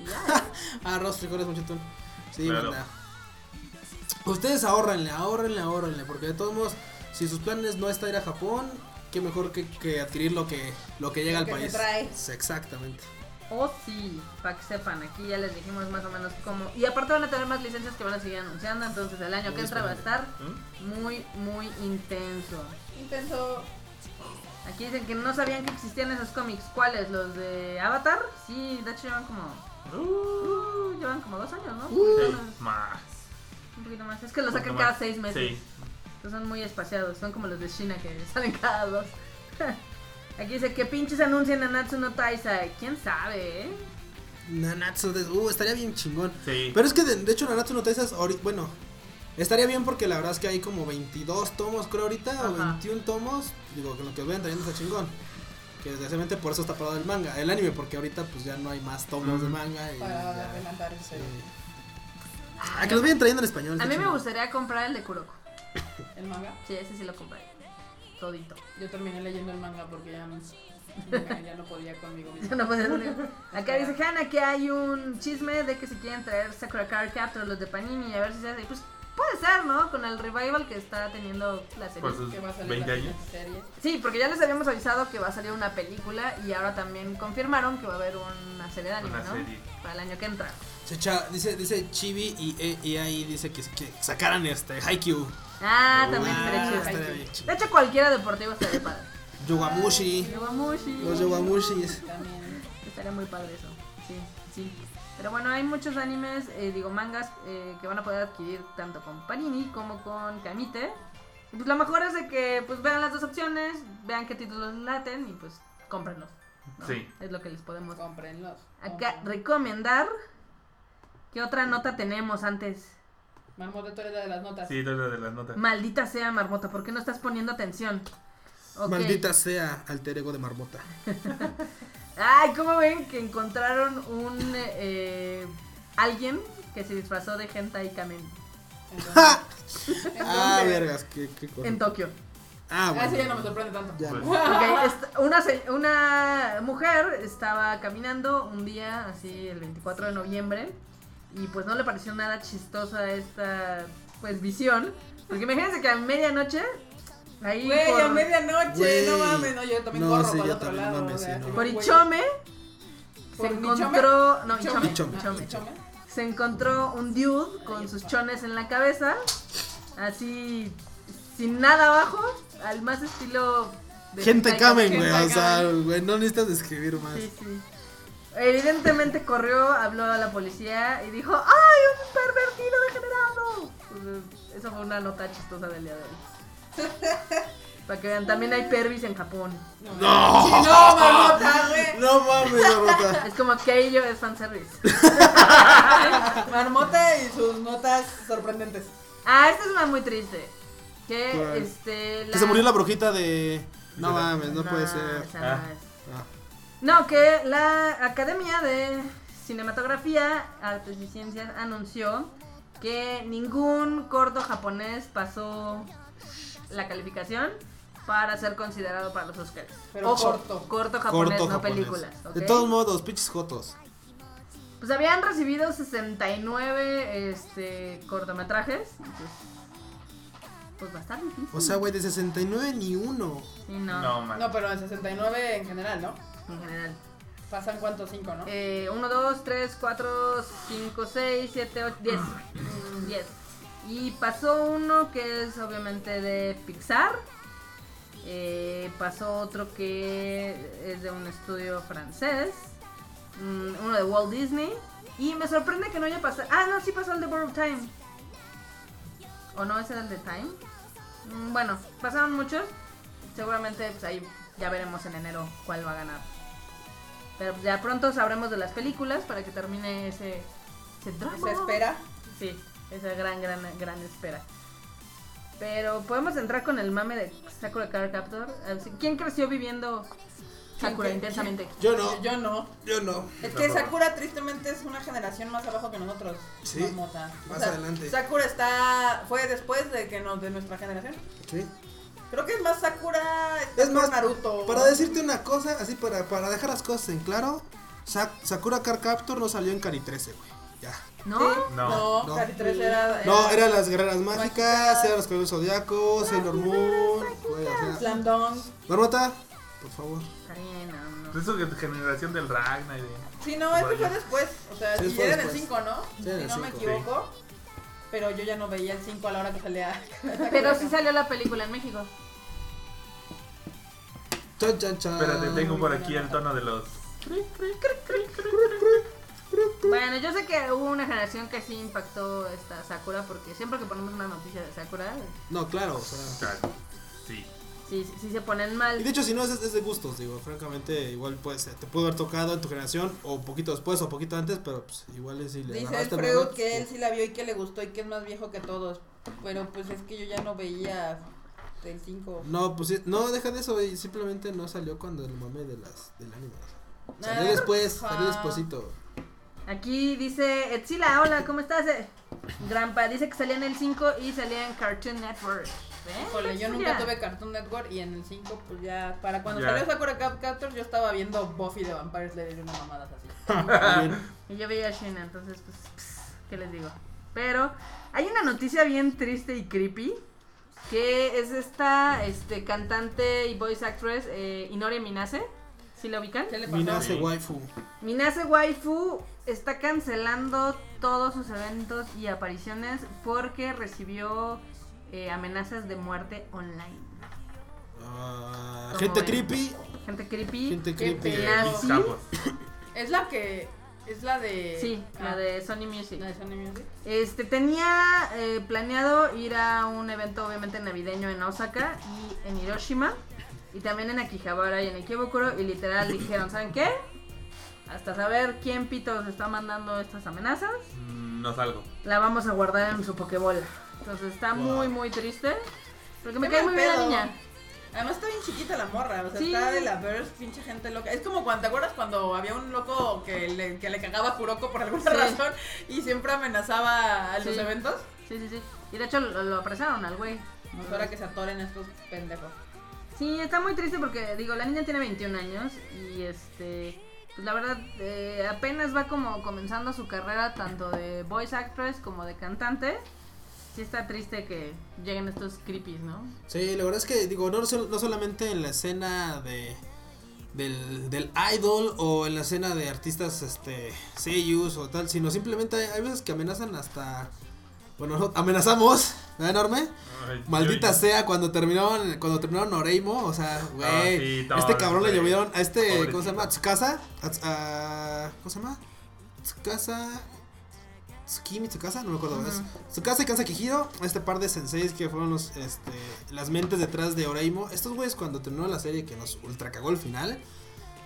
Y ya. ¿eh? Arroz, frijoles, mucho atún. Sí, Claro. banda. Ustedes ahorrenle, ahorrenle, ahorrenle, porque de todos modos, si sus planes no está ir a Japón, qué mejor que, que adquirir lo que, lo que llega Lo al que país. trae. Sí, Exactamente. O sí, para que sepan, aquí ya les dijimos más o menos cómo. Y aparte van a tener más licencias que van a seguir anunciando, entonces el año Muy que entra va a estar muy, muy intenso. Intenso. Aquí dicen que no sabían que existían esos cómics. ¿Cuáles? ¿Los de Avatar? Sí, de hecho llevan como... Uh, llevan como dos años, ¿no? Sí, más. Un poquito más. Es que los Un sacan cada seis meses. Sí. Entonces son muy espaciados. Son como los de China que salen cada dos. Aquí dice que pinches anuncian Nanatsu no Taisai. ¿Quién sabe, eh? Nanatsu, de- uh, estaría bien chingón. Sí. Pero es que de, de hecho Nanatsu no Taisai, bueno, estaría bien porque la verdad es que hay como 22 tomos creo ahorita, o Ajá. 21 tomos, digo, con lo que vayan trayendo está chingón. Que desgraciadamente por eso está parado el manga, el anime, porque ahorita pues ya no hay más tomos de manga. Y Para adelantar ese. sí. Ah, que los vayan trayendo en español. A mí me gustaría comprar el de Kuroko. El manga. Sí, ese sí lo compré. Todito. Yo terminé leyendo el manga porque ya no, ya, no podía conmigo. No. Acá dice Hanna que hay un chisme de que se quieren traer Sakura Card Captor los de Panini a ver si se hace. Pues puede ser, ¿no? Con el revival que está teniendo la serie. Sus Que va a salir 20 la años. serie. Sí, porque ya les habíamos avisado que va a salir una película y ahora también confirmaron que va a haber una serie de anime, Una ¿no? serie. Para el año que entra. Se echa- dice, dice Chibi y, e- y ahí dice que, que sacaran este Haikyuu. Ah, también Ah, estaría chido. estaría Haikyuu. bien chido. De hecho, cualquiera deportivo estaría padre. Yowamushi. Yowamushi. Los Yowamushis. También. Estaría muy padre eso. Sí, sí. Pero bueno, hay muchos animes, eh, digo, mangas eh, que van a poder adquirir tanto con Panini como con Kamite. Y pues lo mejor es de que pues vean las dos opciones, vean qué títulos les laten y pues cómprenlos. ¿no? Sí. Es lo que les podemos Cómprenlos. acá cómprenlos. recomendar. ¿Qué otra nota tenemos antes? Marmota, tú eres la de las notas. Sí, todo lo de las notas. Maldita sea, Marmota, ¿por qué no estás poniendo atención? Ok. Maldita sea alter ego de Marmota. Ay, ¿cómo ven que encontraron un eh, alguien que se disfrazó de hentai kamen Entonces, ah, vergas, qué, qué cosa. en Tokio? Ah, Ah, bueno. sí, ya no me sorprende tanto. Ya. Pues, Ok, est- una, una mujer estaba caminando un día, así el 24 de noviembre, y pues no le pareció nada chistosa esta pues visión. Porque imagínense que a medianoche, ahí Güey, por, a medianoche, Güey. no mames, no, yo también No, corro sí, para el otro también, lado. mames, sí, no. por güey, Ichome se ¿Por encontró, no, Ichome? Ichome, Ichome. Ah, Ichome. Se encontró un dude con sus chones en la cabeza, así sin nada abajo, al más estilo de Gente Kamen, güey. O sea, güey, no necesitas describir más. Sí, sí. Evidentemente corrió, habló a la policía y dijo, ¡ay, un pervertido degenerado! Pues, eso fue una nota chistosa del día de hoy. Para que vean, también hay pervis en Japón. ¡No! Sí, no, marmota, güey. No mames, Marmota. Es como que ello es fanservice. Marmota y sus notas sorprendentes. Ah, esta es una muy triste. Que ¿Cuál? este. Que se murió la brujita de. No mames, no puede esa ser. no Ah. es. No, que la Academia de Cinematografía, Artes y Ciencias anunció que ningún corto japonés pasó la calificación para ser considerado para los Oscars. Pero corto. Corto japonés, Corto no japonés. películas. De todos modos, pinches jotos. Pues habían recibido 69 este, cortometrajes. Entonces, pues va a estar difícil. O sea, güey, de 69 ni uno. Sí, no, No, man. No, pero en 69 en general, ¿no? En general. Pasan cuántos, cinco, ¿no? Eh, 1, 2, 3, 4, 5, 6, 7, 8, 10. 10. Y pasó uno que es obviamente de Pixar. Eh, pasó otro que es de un estudio francés. Mm, uno de Walt Disney. Y me sorprende que no haya pasado. Ah, no, sí pasó el de World of Time. ¿O no? ¿Ese era el de Time? Mm, bueno, pasaron muchos. Seguramente pues, ahí ya veremos en enero cuál va a ganar. Pero ya pronto sabremos de las películas para que termine ese, ese drama. Se espera. Sí, esa gran, gran, gran espera. Pero podemos entrar con el mame de Sakura Card Captor. ¿Quién creció viviendo Sakura ¿Quién- intensamente? Yo no, Yo no. yo no. Es que. Sakura tristemente es una generación más abajo que nosotros. Sí, más adelante. Sakura está fue después de que nos de nuestra generación. Sí. Creo que es más Sakura Es más, Naruto. para decirte una cosa, así para, para dejar las cosas en claro, Sa- Sakura Card Captor no salió en Cari 13, güey. Ya. ¿No? Sí. No. No, No. Cari 13 era, No, era eran las guerreras mágicas, eran los caballeros zodiacos, Sailor Moon. güey, o sea. Slam Dunk. Marmota, por favor. No, no. Eso que generación del Ragnar y de... Sí, no, eso fue después. O sea, Sí, y fue era en el después. 5, ¿no? Sí, si el no me equivoco. Pero yo ya no veía el 5 a la hora que salía. Pero sí salió la película en México. Chan, chan, chan. Espérate, tengo por aquí el tono de los... Bueno, yo sé que hubo una generación que sí impactó esta Sakura porque siempre que ponemos una noticia de Sakura, No, claro, o sea. Claro. Sí. Sí, sí, sí se ponen Y mal. de hecho, si no, es, es de gustos, digo. Francamente, igual pues, te pudo haber tocado en tu generación, o poquito después, o poquito antes, pero pues igual es si le Dice el momento, que él sí la vio y que le gustó y que es más viejo que todos. Pero pues es que yo ya no veía el 5. No, pues sí, no, deja de eso, güey, simplemente no salió cuando el mame de las, del anime. Salió Ah, después, salió despuésito. Aquí dice Etzila, hola, ¿cómo estás? Eh, Grampa dice que salía en el 5 y salía en Cartoon Network. ¿Ven? Híjole, yo Pues, nunca ya. tuve Cartoon Network y en el 5 pues ya para cuando salió Sakura Cap Captor yo estaba viendo Buffy de Vampire Slayer y una mamadas así. Y yo veía a Shina, entonces, pues, ps, ¿qué les digo? Pero hay una noticia bien triste y creepy. Que es esta este, cantante y voice actress eh, Inori Minase. ¿Sí la ubican? ¿Qué le pasó? Minase waifu. Minase Waifu está cancelando todos sus eventos y apariciones porque recibió eh, amenazas de muerte online. Ah, ¿Cómo gente ven? creepy. Gente creepy. Gente creepy. Es la que es la de Sí, la Ah, de Sony Music. la de Sony Music. Este tenía eh, planeado ir a un evento obviamente navideño en Osaka y en Hiroshima y también en Akihabara y en Ikebukuro y literal dijeron, ¿saben qué? Hasta saber quién pito se está mandando estas amenazas, No salgo. la vamos a guardar en su pokebola. Entonces está Wow. muy muy triste porque me cae muy bien la pedo. niña. Además está bien chiquita la morra, o sea, Sí. está de la Burst, pinche gente loca. Es como cuando, ¿te acuerdas cuando había un loco que le, que le cagaba a Kuroko por alguna Sí. razón y siempre amenazaba a los Sí. eventos? Sí, sí, sí. Y de hecho lo, lo apresaron al güey. Pues ahora que se atoren estos pendejos. Sí, está muy triste porque, digo, la niña tiene 21 años y este, pues la verdad, eh, apenas va como comenzando su carrera tanto de voice actress como de cantante. Sí está triste que lleguen estos creepies, ¿no? Sí, la verdad es que, digo, no, no solamente en la escena de del, del idol o en la escena de artistas este seiyus o tal, sino simplemente hay, hay veces que amenazan hasta bueno, no- amenazamos, ¿verdad, enorme? Ay, Maldita yo- sea cuando terminaron cuando terminaron Oreimo, o sea, güey, Ah, sí, a este no, cabrón le güey. llovieron a este, ¿cómo se llama? Tsukasa, a- a- ¿cómo se llama? Tsukasa Tsukimi, Tsukasa, no me acuerdo. es Tsukasa y Kansa Kihiro, este par de senseis que fueron los, este, las mentes detrás de Oreimo. Estos güeyes cuando terminó la serie que nos ultra cagó el final,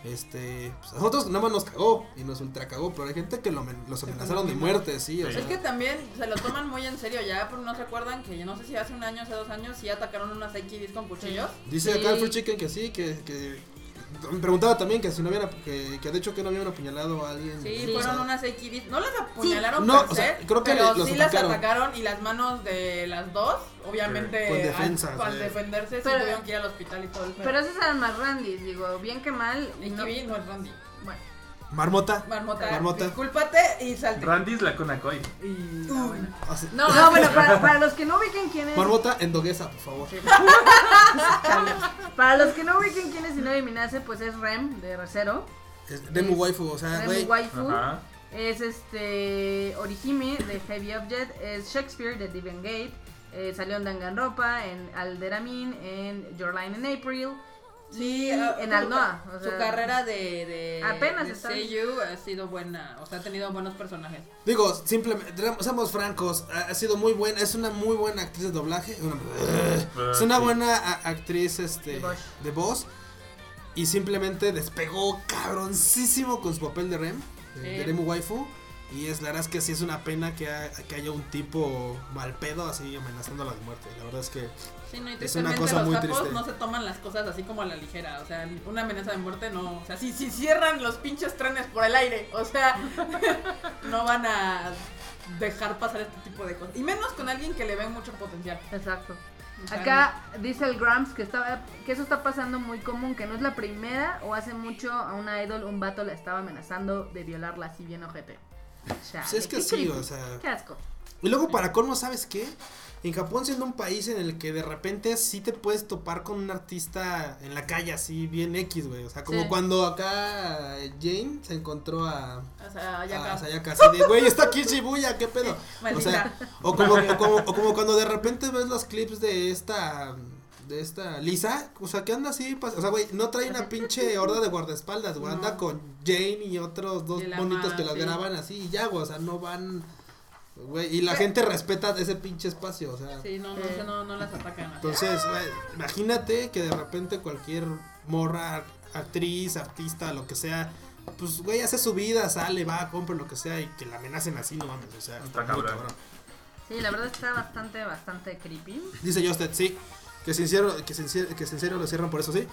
este, pues, a nosotros nada más nos cagó y nos ultra cagó, pero hay gente que lo los amenazaron de muerte, sí, o Sí. sea. Es que también se lo toman muy en serio ya, pero no se acuerdan que yo no sé si hace un año, hace dos años, sí atacaron unas AKBs con cuchillos. Dice Sí. acá el Free Chicken que sí, que, que me preguntaba también que si no habían, que, que de hecho que no habían apuñalado a alguien. Sí, fueron unas AKBs. No las apuñalaron No, per o sea, se, creo que pero le- los sí las atacaron. y las manos de las dos, obviamente, Con defensa, al, al sí. defenderse, sí Pero- tuvieron que ir al hospital y todo el Pero esos eran más randis, digo, bien que mal. no- AKB no es Randy. bueno, Marmota. Marmota, Marmota. discúlpate y salte. Randy es la Konakoi. Y, Uh, ah, bueno. así. no, no, bueno, para, para los que no ubiquen quién es. Marmota endoguesa, por favor. Para los que no ubiquen quién es Inoue Minase, pues es Rem de Recero. Es Waifu, o sea, Rem güey. Waifu. Ajá. Es este Orihime de Heavy Object. Es Shakespeare de Divian Gate. eh, salió en Danganronpa, en Alderamin, en Your Line in April. Sí, y ah, en Alnoa. o Su carrera de, de, Apenas de Seiyu ha sido buena, o sea, ha tenido buenos personajes. Digo, simplemente, seamos francos, ha, sido muy buena, es una muy buena actriz de doblaje. una- es una sí. buena actriz este, De voz. de voz. Y simplemente despegó cabroncísimo con su papel de Rem, de- Sí. de Remu Waifu. Y es la verdad es que sí es una pena que, ha- que haya un tipo mal pedo así amenazándola de muerte. La verdad es que Sí, no, y Es una cosa los muy japos triste. no se toman las cosas así como a la ligera, o sea, una amenaza de muerte no, o sea, si, si cierran los pinches trenes por el aire, o sea, no van a dejar pasar este tipo de cosas, y menos con alguien que le ve mucho potencial. Exacto. O sea, Acá dice el Gramps que estaba que eso está pasando muy común, que no es la primera o hace mucho a una idol un vato la estaba amenazando de violarla así bien ojete. Chale, pues es que sí, o sea. Qué asco. Y luego para colmo, ¿sabes qué? En Japón siendo un país en el que de repente sí te puedes topar con un artista en la calle así bien X, güey. O sea, como Sí. cuando acá Jane se encontró a... O sea, ya a acá. Sayaka así de, güey, está aquí Shibuya, ¿qué pedo? O sea, o como, o, como, o como cuando de repente ves los clips de esta... De esta Lisa, o sea, que anda así, o sea, güey, no trae una pinche horda de guardaespaldas, güey, anda con Jane y otros dos bonitos que las sí. graban así y ya, güey, o sea, no van, güey, y la Sí. gente respeta ese pinche espacio, o sea, Sí, no, no, Eh. no, no las atacan. así. entonces, güey, imagínate que de repente cualquier morra, actriz, artista, lo que sea, pues, güey, hace su vida, sale, va, compra lo que sea y que la amenacen así, no mames, o sea, Está está muy cabrón. cabrón. Sí, la verdad está bastante, bastante creepy. Dice Justed, sí, que sincero, que sincero, que sincero lo cierran por eso, sí.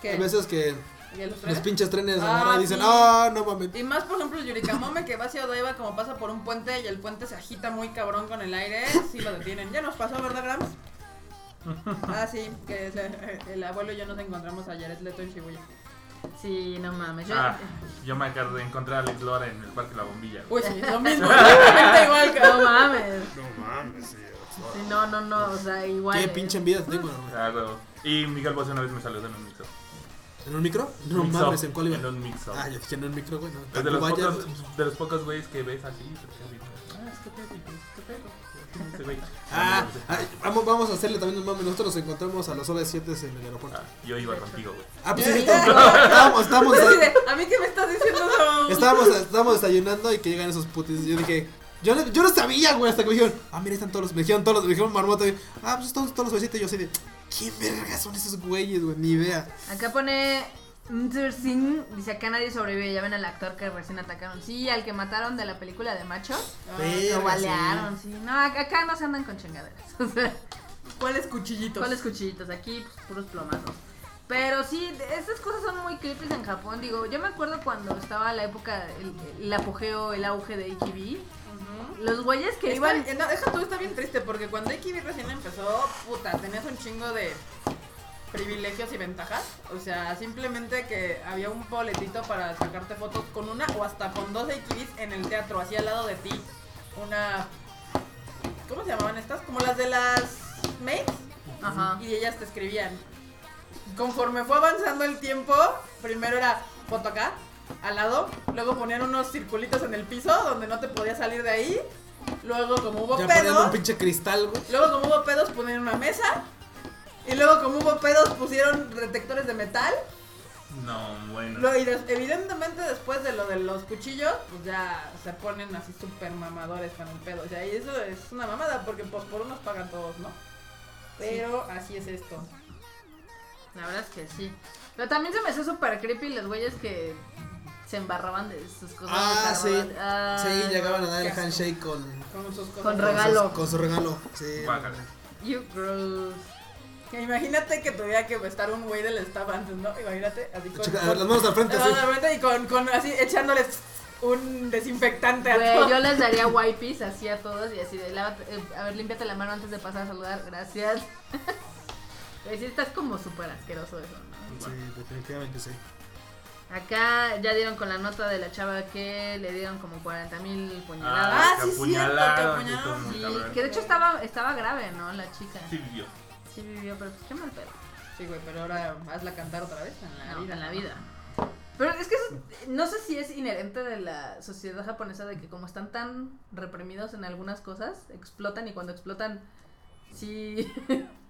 ¿Qué? Hay veces que ¿Ya los pinches trenes Ah, y dicen, sí. ah, no mames. Y más, por ejemplo, el Yurikamome que va hacia Odaiba como pasa por un puente y el puente se agita muy cabrón con el aire, sí lo detienen. Ya nos pasó, ¿verdad, Grams? Ah, sí, que es, el abuelo y yo nos encontramos a Jared Leto en Shibuya. Sí, no mames. Yo, Ah, yo me acabo de encontrar a Liz Lora en el Parque La Bombilla. Uy, sí, lo mismo, exactamente igual, no cabrón. mames. No mames, sí. Sí, no, no, no, o sea, igual. Qué eh. pinche envidia tengo, güey. Ah, huevo. Y Miguel Bosé una vez me salió en un mixo. ¿En un micro? No Mix mames, up, ¿en cuál iba? En un mixo. Ah, yo dije en un micro, güey. No, Es de los, Vaya, pocos, de los pocos güeyes que ves así. Ah, es que pedo, qué pedo. Ese güey. Ah, ay, vamos, vamos a hacerle también un mame. Nosotros nos encontramos a los OV7 en el aeropuerto. Ah, yo iba contigo, güey. Ah, pues sí, estábamos, estábamos, ¿A mí qué me estás diciendo estábamos, estábamos desayunando y que llegan esos putis. Yo dije, yo, no- yo no sabía, güey, hasta que me dijeron, ah, mira, están todos los, me dijeron todos los, me dijeron marmota. y, ah, pues están todos los OV7. Y yo así de, ¿quién verga son esos güeyes, güey? Ni idea. Acá pone. Singh dice acá nadie sobrevive, ya ven al actor que recién atacaron. Sí, al que mataron de la película de Macho. Lo balearon, sí. sí. No, ac- acá no se andan con chingaderas. O sea, ¿Cuáles cuchillitos? ¿cuáles cuchillitos? Aquí pues, puros plomazos. Pero sí, estas cosas son muy creepy en Japón. Digo, yo me acuerdo cuando estaba la época, el, el apogeo, el auge de AKB. Los güeyes que Está- iban. no, deja tú, está bien triste porque cuando AKB recién empezó, puta, tenías un chingo de privilegios y ventajas. O sea, simplemente que había un boletito para sacarte fotos con una o hasta con dos AKBs en el teatro, así al lado de ti. Una. ¿Cómo se llamaban estas? Como las de las maids. Ajá. Y ellas te escribían. Conforme fue avanzando el tiempo, primero era foto acá, al lado, luego ponían unos circulitos en el piso donde no te podías salir de ahí. Luego, como hubo Ya ponían un pedos, pinche cristal, güey. luego como hubo pedos pusieron una mesa. Y luego como hubo pedos pusieron detectores de metal. No, bueno. Lo- y des- evidentemente después de lo de los cuchillos, pues ya se ponen así súper mamadores con el pedo. O sea, y eso es una mamada porque pues por unos pagan todos, ¿no? Pero así es esto. La verdad es que sí. Pero también se me hace súper creepy los güeyes que se embarraban de sus cosas. Ah, sí. Ah, Sí, llegaban a dar el handshake con, Con sus cosas. Con con regalo. su- con su regalo. Sí. Guácala. You gross. Imagínate que tuviera que estar un güey del staff antes, ¿no? Imagínate, así con, Chica, con- las manos al frente, las sí. manos al frente y con, con así echándoles un desinfectante a Güey, todos. yo les daría wipes así a todos y así de, lávate- eh, a ver, límpiate la mano antes de pasar a saludar, gracias. Güey, sí, estás como súper asqueroso eso, ¿no? Sí, definitivamente sí. Acá ya dieron con la nota de la chava que le dieron como 40 mil puñaladas. Ah, que sí, cierto, que que muy Sí, de hecho estaba, estaba grave, ¿no? La chica. Sí vivió. Sí vivió, pero pues qué mal pedo. Sí, güey, pero ahora hazla cantar otra vez en la No, vida. en la vida. Pero es que eso- no sé si es inherente de la sociedad japonesa de que como están tan reprimidos en algunas cosas, explotan y cuando explotan sí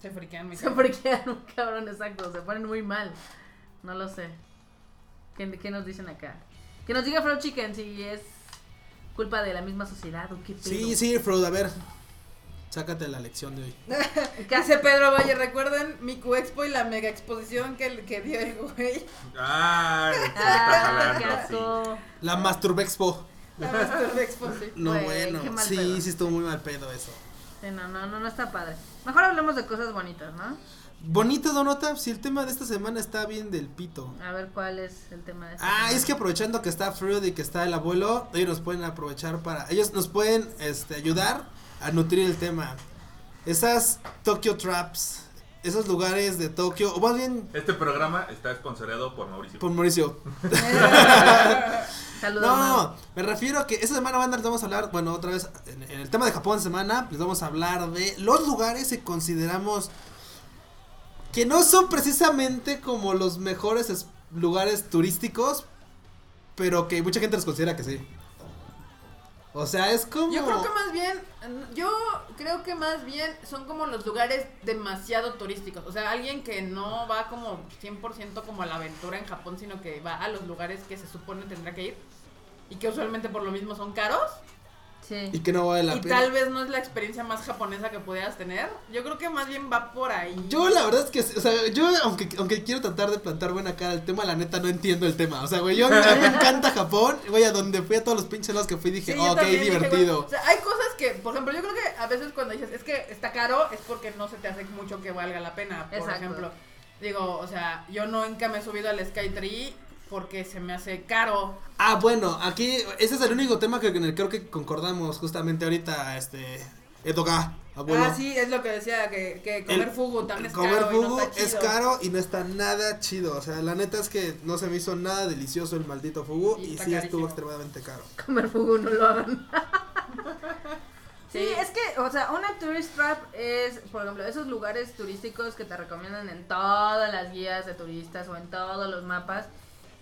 Se friquean, mi se friquean cabrón, exacto, se ponen muy mal. No lo sé. ¿Qué, qué nos dicen acá? Que nos diga Frog Chicken si es culpa de la misma sociedad o qué pedo. Sí, sí, Frodo, a ver. Sácate la lección de hoy. Ca- Dice Pedro Valle, recuerden Miku Expo y la mega exposición que, que dio el güey. Ah, ¿de qué estás Ah, qué? Sí. asco. La Masturbexpo. La Master Expo, sí. No, Güey, bueno. qué mal Sí, pedo. sí estuvo muy mal pedo eso. Sí, no, no, no, no está padre. Mejor hablemos de cosas bonitas, ¿no? Bonito, Donota, si el tema de esta semana está bien del pito. A ver cuál es el tema de esta Ah, semana. es que aprovechando que está Fruit y que está el abuelo, ellos nos pueden aprovechar para, ellos nos pueden este, ayudar a nutrir el tema. Esas Tokyo Traps, esos lugares de Tokio, o más bien Este programa está sponsoreado por Mauricio. por Mauricio. Saludos, Mau. No, me refiero a que esta semana banda les vamos a hablar, bueno, otra vez en, en el tema de Japón semana, les vamos a hablar de los lugares que consideramos que no son precisamente como los mejores es- lugares turísticos, pero que mucha gente los considera que sí. O sea, es como Yo creo que más bien, yo creo que más bien son como los lugares demasiado turísticos. O sea, alguien que no va como 100% como a la aventura en Japón, sino que va a los lugares que se supone tendrá que ir. Y que usualmente por lo mismo son caros. Y que no vale la y pena. tal vez no es la experiencia más japonesa que pudieras tener. Yo creo que más bien va por ahí. Yo la verdad es que, o sea, yo aunque, aunque quiero tratar de plantar buena cara al tema, la neta no entiendo el tema. O sea, güey, yo me, me encanta Japón, güey, a donde fui a todos los pinches lados que fui dije, Sí, yo ok, dije, divertido. o sea, hay cosas que, por ejemplo, yo creo que a veces cuando dices, es que está caro, es porque no se te hace mucho que valga la pena. Por Exacto. ejemplo, digo, o sea, yo nunca me he subido al Skytree porque se me hace caro. Ah, bueno, aquí ese es el único tema que en el creo que concordamos justamente ahorita, este, Edoga, abuelo. Ah, sí, es lo que decía, que, que comer El- fugu también es Comer caro. y no fugu está es caro y no está nada chido. O sea, la neta es que no se me hizo nada delicioso el maldito fugu Y sí carísimo. estuvo extremadamente caro. Comer fugu no lo hagan. Sí, Sí. es que, o sea, una tourist trap es, por ejemplo, esos lugares turísticos que te recomiendan en todas las guías de turistas o en todos los mapas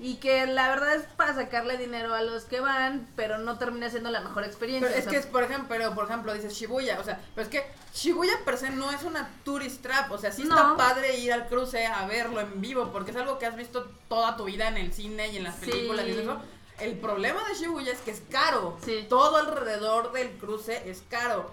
y que la verdad es para sacarle dinero a los que van, pero no termina siendo la mejor experiencia. Pero es o que es, por ejemplo, pero, por ejemplo, dices Shibuya, o sea, pero es que Shibuya per se no es una tourist trap, o sea, sí está No. padre ir al cruce a verlo en vivo, porque es algo que has visto toda tu vida en el cine y en las Sí. películas y eso. El problema de Shibuya es que es caro. Sí. Todo alrededor del cruce es caro.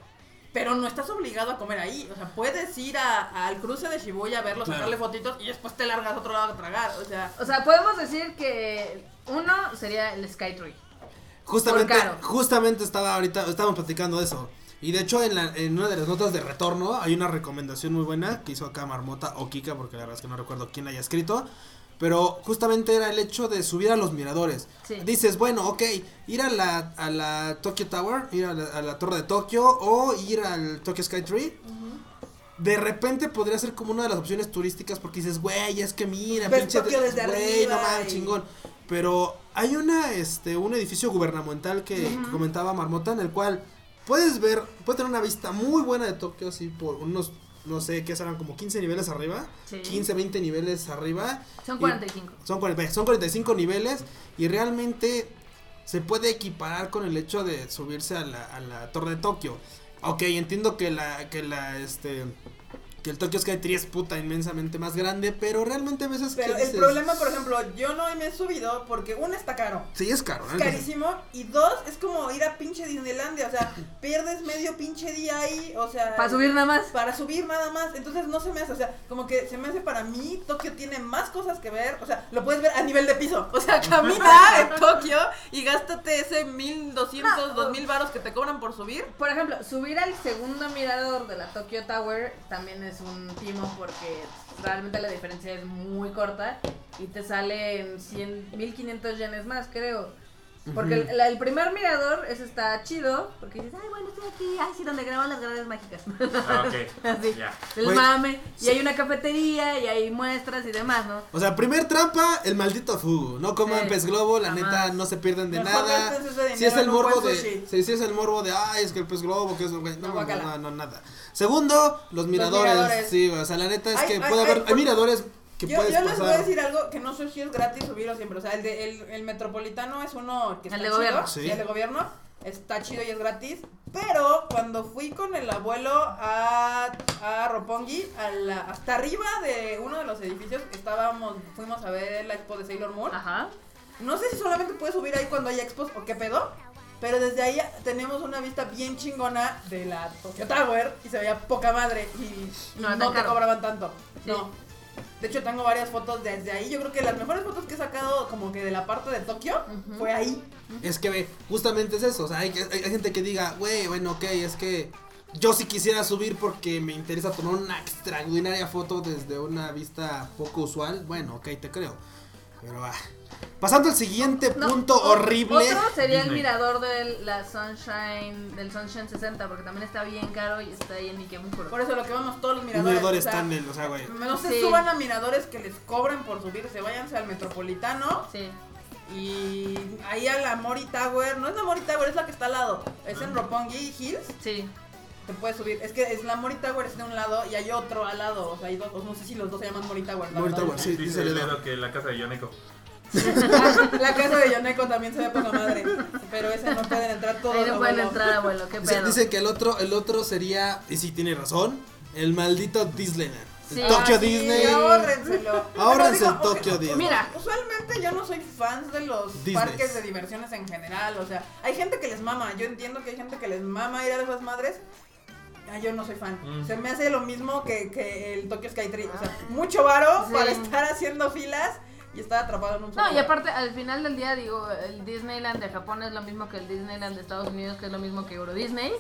Pero no estás obligado a comer ahí. O sea, puedes ir a- al cruce de Shibuya a verlo, Claro. sacarle fotitos y después te largas a otro lado a tragar. O sea, o sea, podemos decir que uno sería el Skytree. Justamente, justamente estaba ahorita, estábamos platicando de eso. Y de hecho, en, la, en una de las notas de retorno hay una recomendación muy buena que hizo acá Marmota o Kika, porque la verdad es que no recuerdo quién la haya escrito. Pero justamente era el hecho de subir a los miradores. Sí. Dices, bueno, ok, ir a la, a la Tokyo Tower, ir a la, a la Torre de Tokio o ir al Tokyo Skytree. De repente podría ser como una de las opciones turísticas porque dices, güey, es que mira, Ves pinche, Tokio desde güey, no mames, y- chingón. Pero hay una, este, un edificio gubernamental que, que comentaba Marmota en el cual puedes ver, puedes tener una vista muy buena de Tokio así por unos, no sé, ¿qué serán? Como 15 niveles arriba. Sí. 15, 20 niveles arriba. Son Y- 45. son, 40 son 45 niveles y realmente se puede equiparar con el hecho de subirse a la, a la torre de Tokio. Ok, entiendo que la, que la, este, que el Tokyo Skytree es puta inmensamente más grande, pero realmente a veces Pero que el dices, problema, por ejemplo, yo no me he subido porque uno está caro. Sí, es caro. Es la neta. carísimo. Y dos, es como ir a pinche Disneylandia. O sea, pierdes medio pinche día ahí. O sea. Para subir nada más. Para subir nada más. Entonces no se me hace. O sea, como que se me hace para mí. Tokio tiene más cosas que ver. O sea, lo puedes ver a nivel de piso. O sea, camina en Tokio y gástate ese 1200, No. 2000 varos que te cobran por subir. Por ejemplo, subir al segundo mirador de la Tokyo Tower también es un timo porque realmente la diferencia es muy corta y te sale en 100, 1500 yenes más, creo. Porque el, primer mirador, ese está chido, porque dices, ay, bueno, estoy aquí, ay, sí, donde graban las grandes mágicas. Ah, ok. Así, el mame, y hay una cafetería, y hay muestras y demás, ¿no? O sea, primer trampa, el maldito fugu. No coman Sí. pez globo, la Jamás. neta no se pierden de Mejor nada. Si es el un morbo de. Si, si es el morbo de, ay, es que el pez globo, que es. güey, No, No, nada. Segundo, los miradores. miradores. Sí, o sea, la neta es Ay, que ay, puede ay, haber. Hay miradores que Yo, puedes yo les voy a decir algo que no sé si es gratis subirlo siempre. O sea, el, de, el, el metropolitano es uno que está El de chido. gobierno. Sí. el de gobierno está chido y es gratis. Pero cuando fui con el abuelo a, a Roppongi, a la- hasta arriba de uno de los edificios, estábamos, fuimos a ver la expo de Sailor Moon. Ajá. No sé si solamente puedes subir ahí cuando hay expos o qué pedo. Pero desde ahí tenemos una vista bien chingona de la Tokyo Tower y se veía poca madre y No, no, te caro. cobraban tanto. Sí. No. De hecho tengo varias fotos desde ahí. Yo creo que las mejores fotos que he sacado como que de la parte de Tokio fue ahí. Es que ve, justamente es eso. O sea, hay, hay- hay gente que diga, güey, bueno, ok, es que yo sí quisiera subir porque me interesa tomar una extraordinaria foto desde una vista poco usual. Bueno, ok, te creo. Pero ah. Pasando al siguiente No, punto o- horrible. Otro sería el mirador de la Sunshine, del Sunshine 60, porque también está bien caro y está ahí en Ikebukuro. Por eso lo que vamos todos los Los miradores. miradores o sea, están en, o sea, güey. No se Sí. suban a miradores que les cobren por subirse. Váyanse al metropolitano Sí. y ahí a la Mori Tower. No es la Mori Tower, es la que está al lado. Es Ah. en Roppongi Hills. Sí. Te puedes subir. Es que es la Mori Tower es de un lado y hay otro al lado. O sea, hay dos. o no sé si los dos se llaman Mori Tower. Mori. Tower, sí, Dice. Ledo que la casa de Yoneko. La casa de Yoneko también se ve poca madre. Pero ese no pueden entrar todos. Ahí no pueden abuelo. entrar, abuelo, qué pedo. dice que el otro, el otro sería, y sí tiene razón, el maldito Disneyland. Sí. Tokyo Ah, sí, Disney. ahórrenselo. Ahórrense el Tokyo Disney. Mira, usualmente yo no soy fan de los Disneys. parques de diversiones en general. O sea, hay gente que les mama. Yo entiendo que hay gente que les mama ir a esas madres. Ah, yo no soy fan. Mm. Se me hace lo mismo que, que el Tokyo Skytree. O sea, mucho varo Sí. para estar haciendo filas y estar atrapado en un solo No, y aparte, al final del día, digo, el Disneyland de Japón es lo mismo que el Disneyland de Estados Unidos, que es lo mismo que Euro Disney.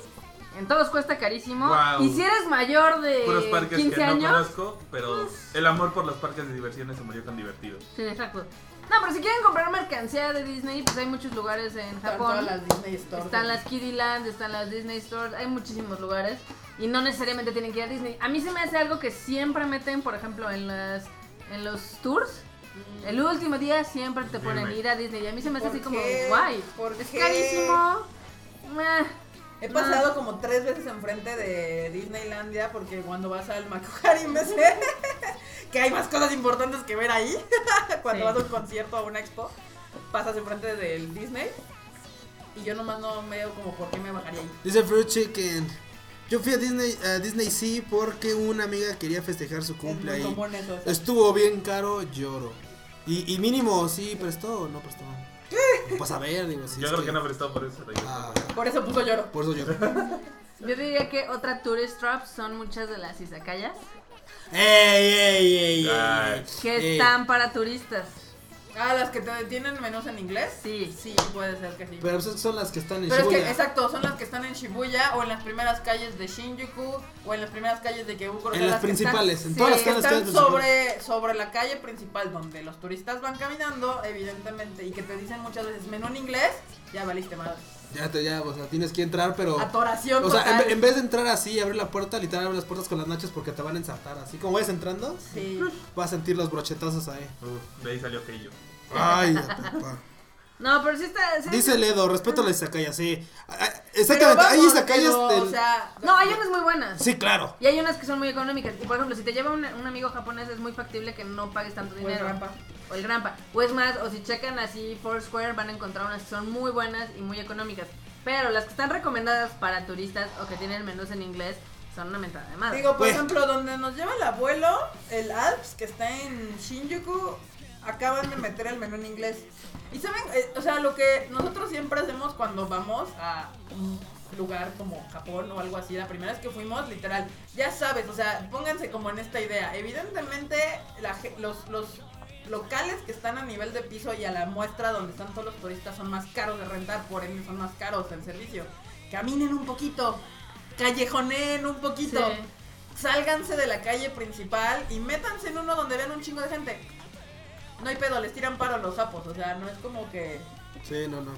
En todos cuesta carísimo. Guau. Y si eres mayor de Puros parques 15 que no años. conozco, pero el amor por los parques de diversiones se murió con divertido. Sí, exacto. No, pero si quieren comprar mercancía de Disney, pues hay muchos lugares en Están Japón. todas las Disney Stores. Están las Kiddyland, están las Disney Stores, hay muchísimos lugares y no necesariamente tienen que ir a Disney. A mí se me hace algo que siempre meten, por ejemplo, en las en los tours. El último día siempre te ponen Disney. ir a Disney y a mí se me hace ¿Por así como guay. ¿Por Es qué? carísimo. Meh. He pasado como tres veces enfrente de Disneylandia porque cuando vas al Makuhari me sé que hay más cosas importantes que ver ahí. cuando Sí. vas a un concierto o a una expo, pasas enfrente del Disney y yo nomás no me veo como por qué me bajaría ahí. Dice Fruit Chicken. Yo fui a Disney, a Disney sí porque una amiga quería festejar su Es cumple muy ahí. Estuvo bien caro, lloro. Y, y mínimo, sí, prestó o no prestó. Pues a ver, digo, sí. Yo creo que no prestó por eso. Ah, Por eso puso lloro. por eso lloro. Yo diría que otra tourist trap son muchas de las izakayas ¡Ey, ey, ey! Ey! que Ey. están para turistas. Ah, las que te tienen menús en inglés. Sí. Sí, puede ser que sí. Pero pues son las que están en Pero es Shibuya. que, exacto, son las que están en Shibuya o en las primeras calles de Shinjuku o en las primeras calles de Kebukuro. o sea, En las que están- principales, en sí, todas las que calles están principales. sobre, sobre la calle principal donde los turistas van caminando, evidentemente, y que te dicen muchas veces menú en inglés, ya valiste madre. Ya, te, ya, o sea, tienes que entrar, pero. Atoración O sea, total. en, en vez de entrar así y abrir la puerta, literal abre las puertas con las nachas porque te van a ensartar. Así como vayas entrando, Sí. vas a sentir los brochetazos ahí. Uf, de ahí salió Keiyo. Ay, papá. No, pero sí está. sí- Dice Ledo, respeto a la izakaya, sí. Ah, ah, Exactamente, hay izakayas pero, del- O sea, No, hay unas muy buenas. Sí, claro. Y hay unas que son muy económicas. Y por ejemplo, si te lleva un, un amigo japonés, es muy factible que no pagues tanto dinero. rampa. O el Grampa. O es más, o si checan así Foursquare, van a encontrar unas que son muy buenas y muy económicas. Pero las que están recomendadas para turistas o que tienen menús en inglés, son una mentada de madre. Digo, por Güey. ejemplo, donde nos lleva el abuelo, el Alps, que está en Shinjuku, acaban de meter el menú en inglés. Y saben, Eh, o sea, lo que nosotros siempre hacemos cuando vamos a un lugar como Japón o algo así, la primera vez que fuimos, literal, ya sabes, o sea, pónganse como en esta idea. Evidentemente, la los, los locales que están a nivel de piso y a la muestra donde están todos los turistas son más caros de rentar, por ende son más caros el servicio. Caminen un poquito, callejoneen un poquito Sí. sálganse de la calle principal y métanse en uno donde vean un chingo de gente. No hay pedo, les tiran paro a los sapos, o sea, no es como que Sí, no, no.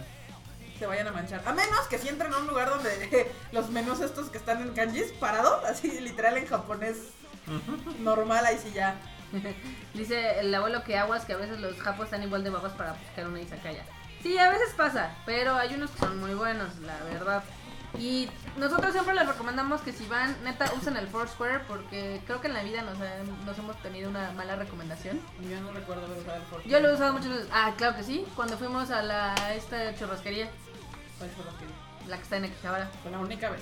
se vayan a manchar. A menos que si entren a un lugar donde los menús estos que están en kanjis parados, así literal en japonés normal, ahí sí ya. Dice el abuelo que aguas que a veces los japos están igual de babas para buscar una izakaya. Sí, a veces pasa, pero hay unos que son muy buenos, la verdad. Y nosotros siempre les recomendamos que si van, neta, usen el Foursquare porque creo que en la vida nos, han- nos hemos tenido una mala recomendación. Yo no recuerdo haber usado el Ford. Yo lo he usado muchas veces. Ah, claro que sí, cuando fuimos a la esta churrasquería, ¿Cuál fue la que- la que está en Akihabara. Fue la única vez.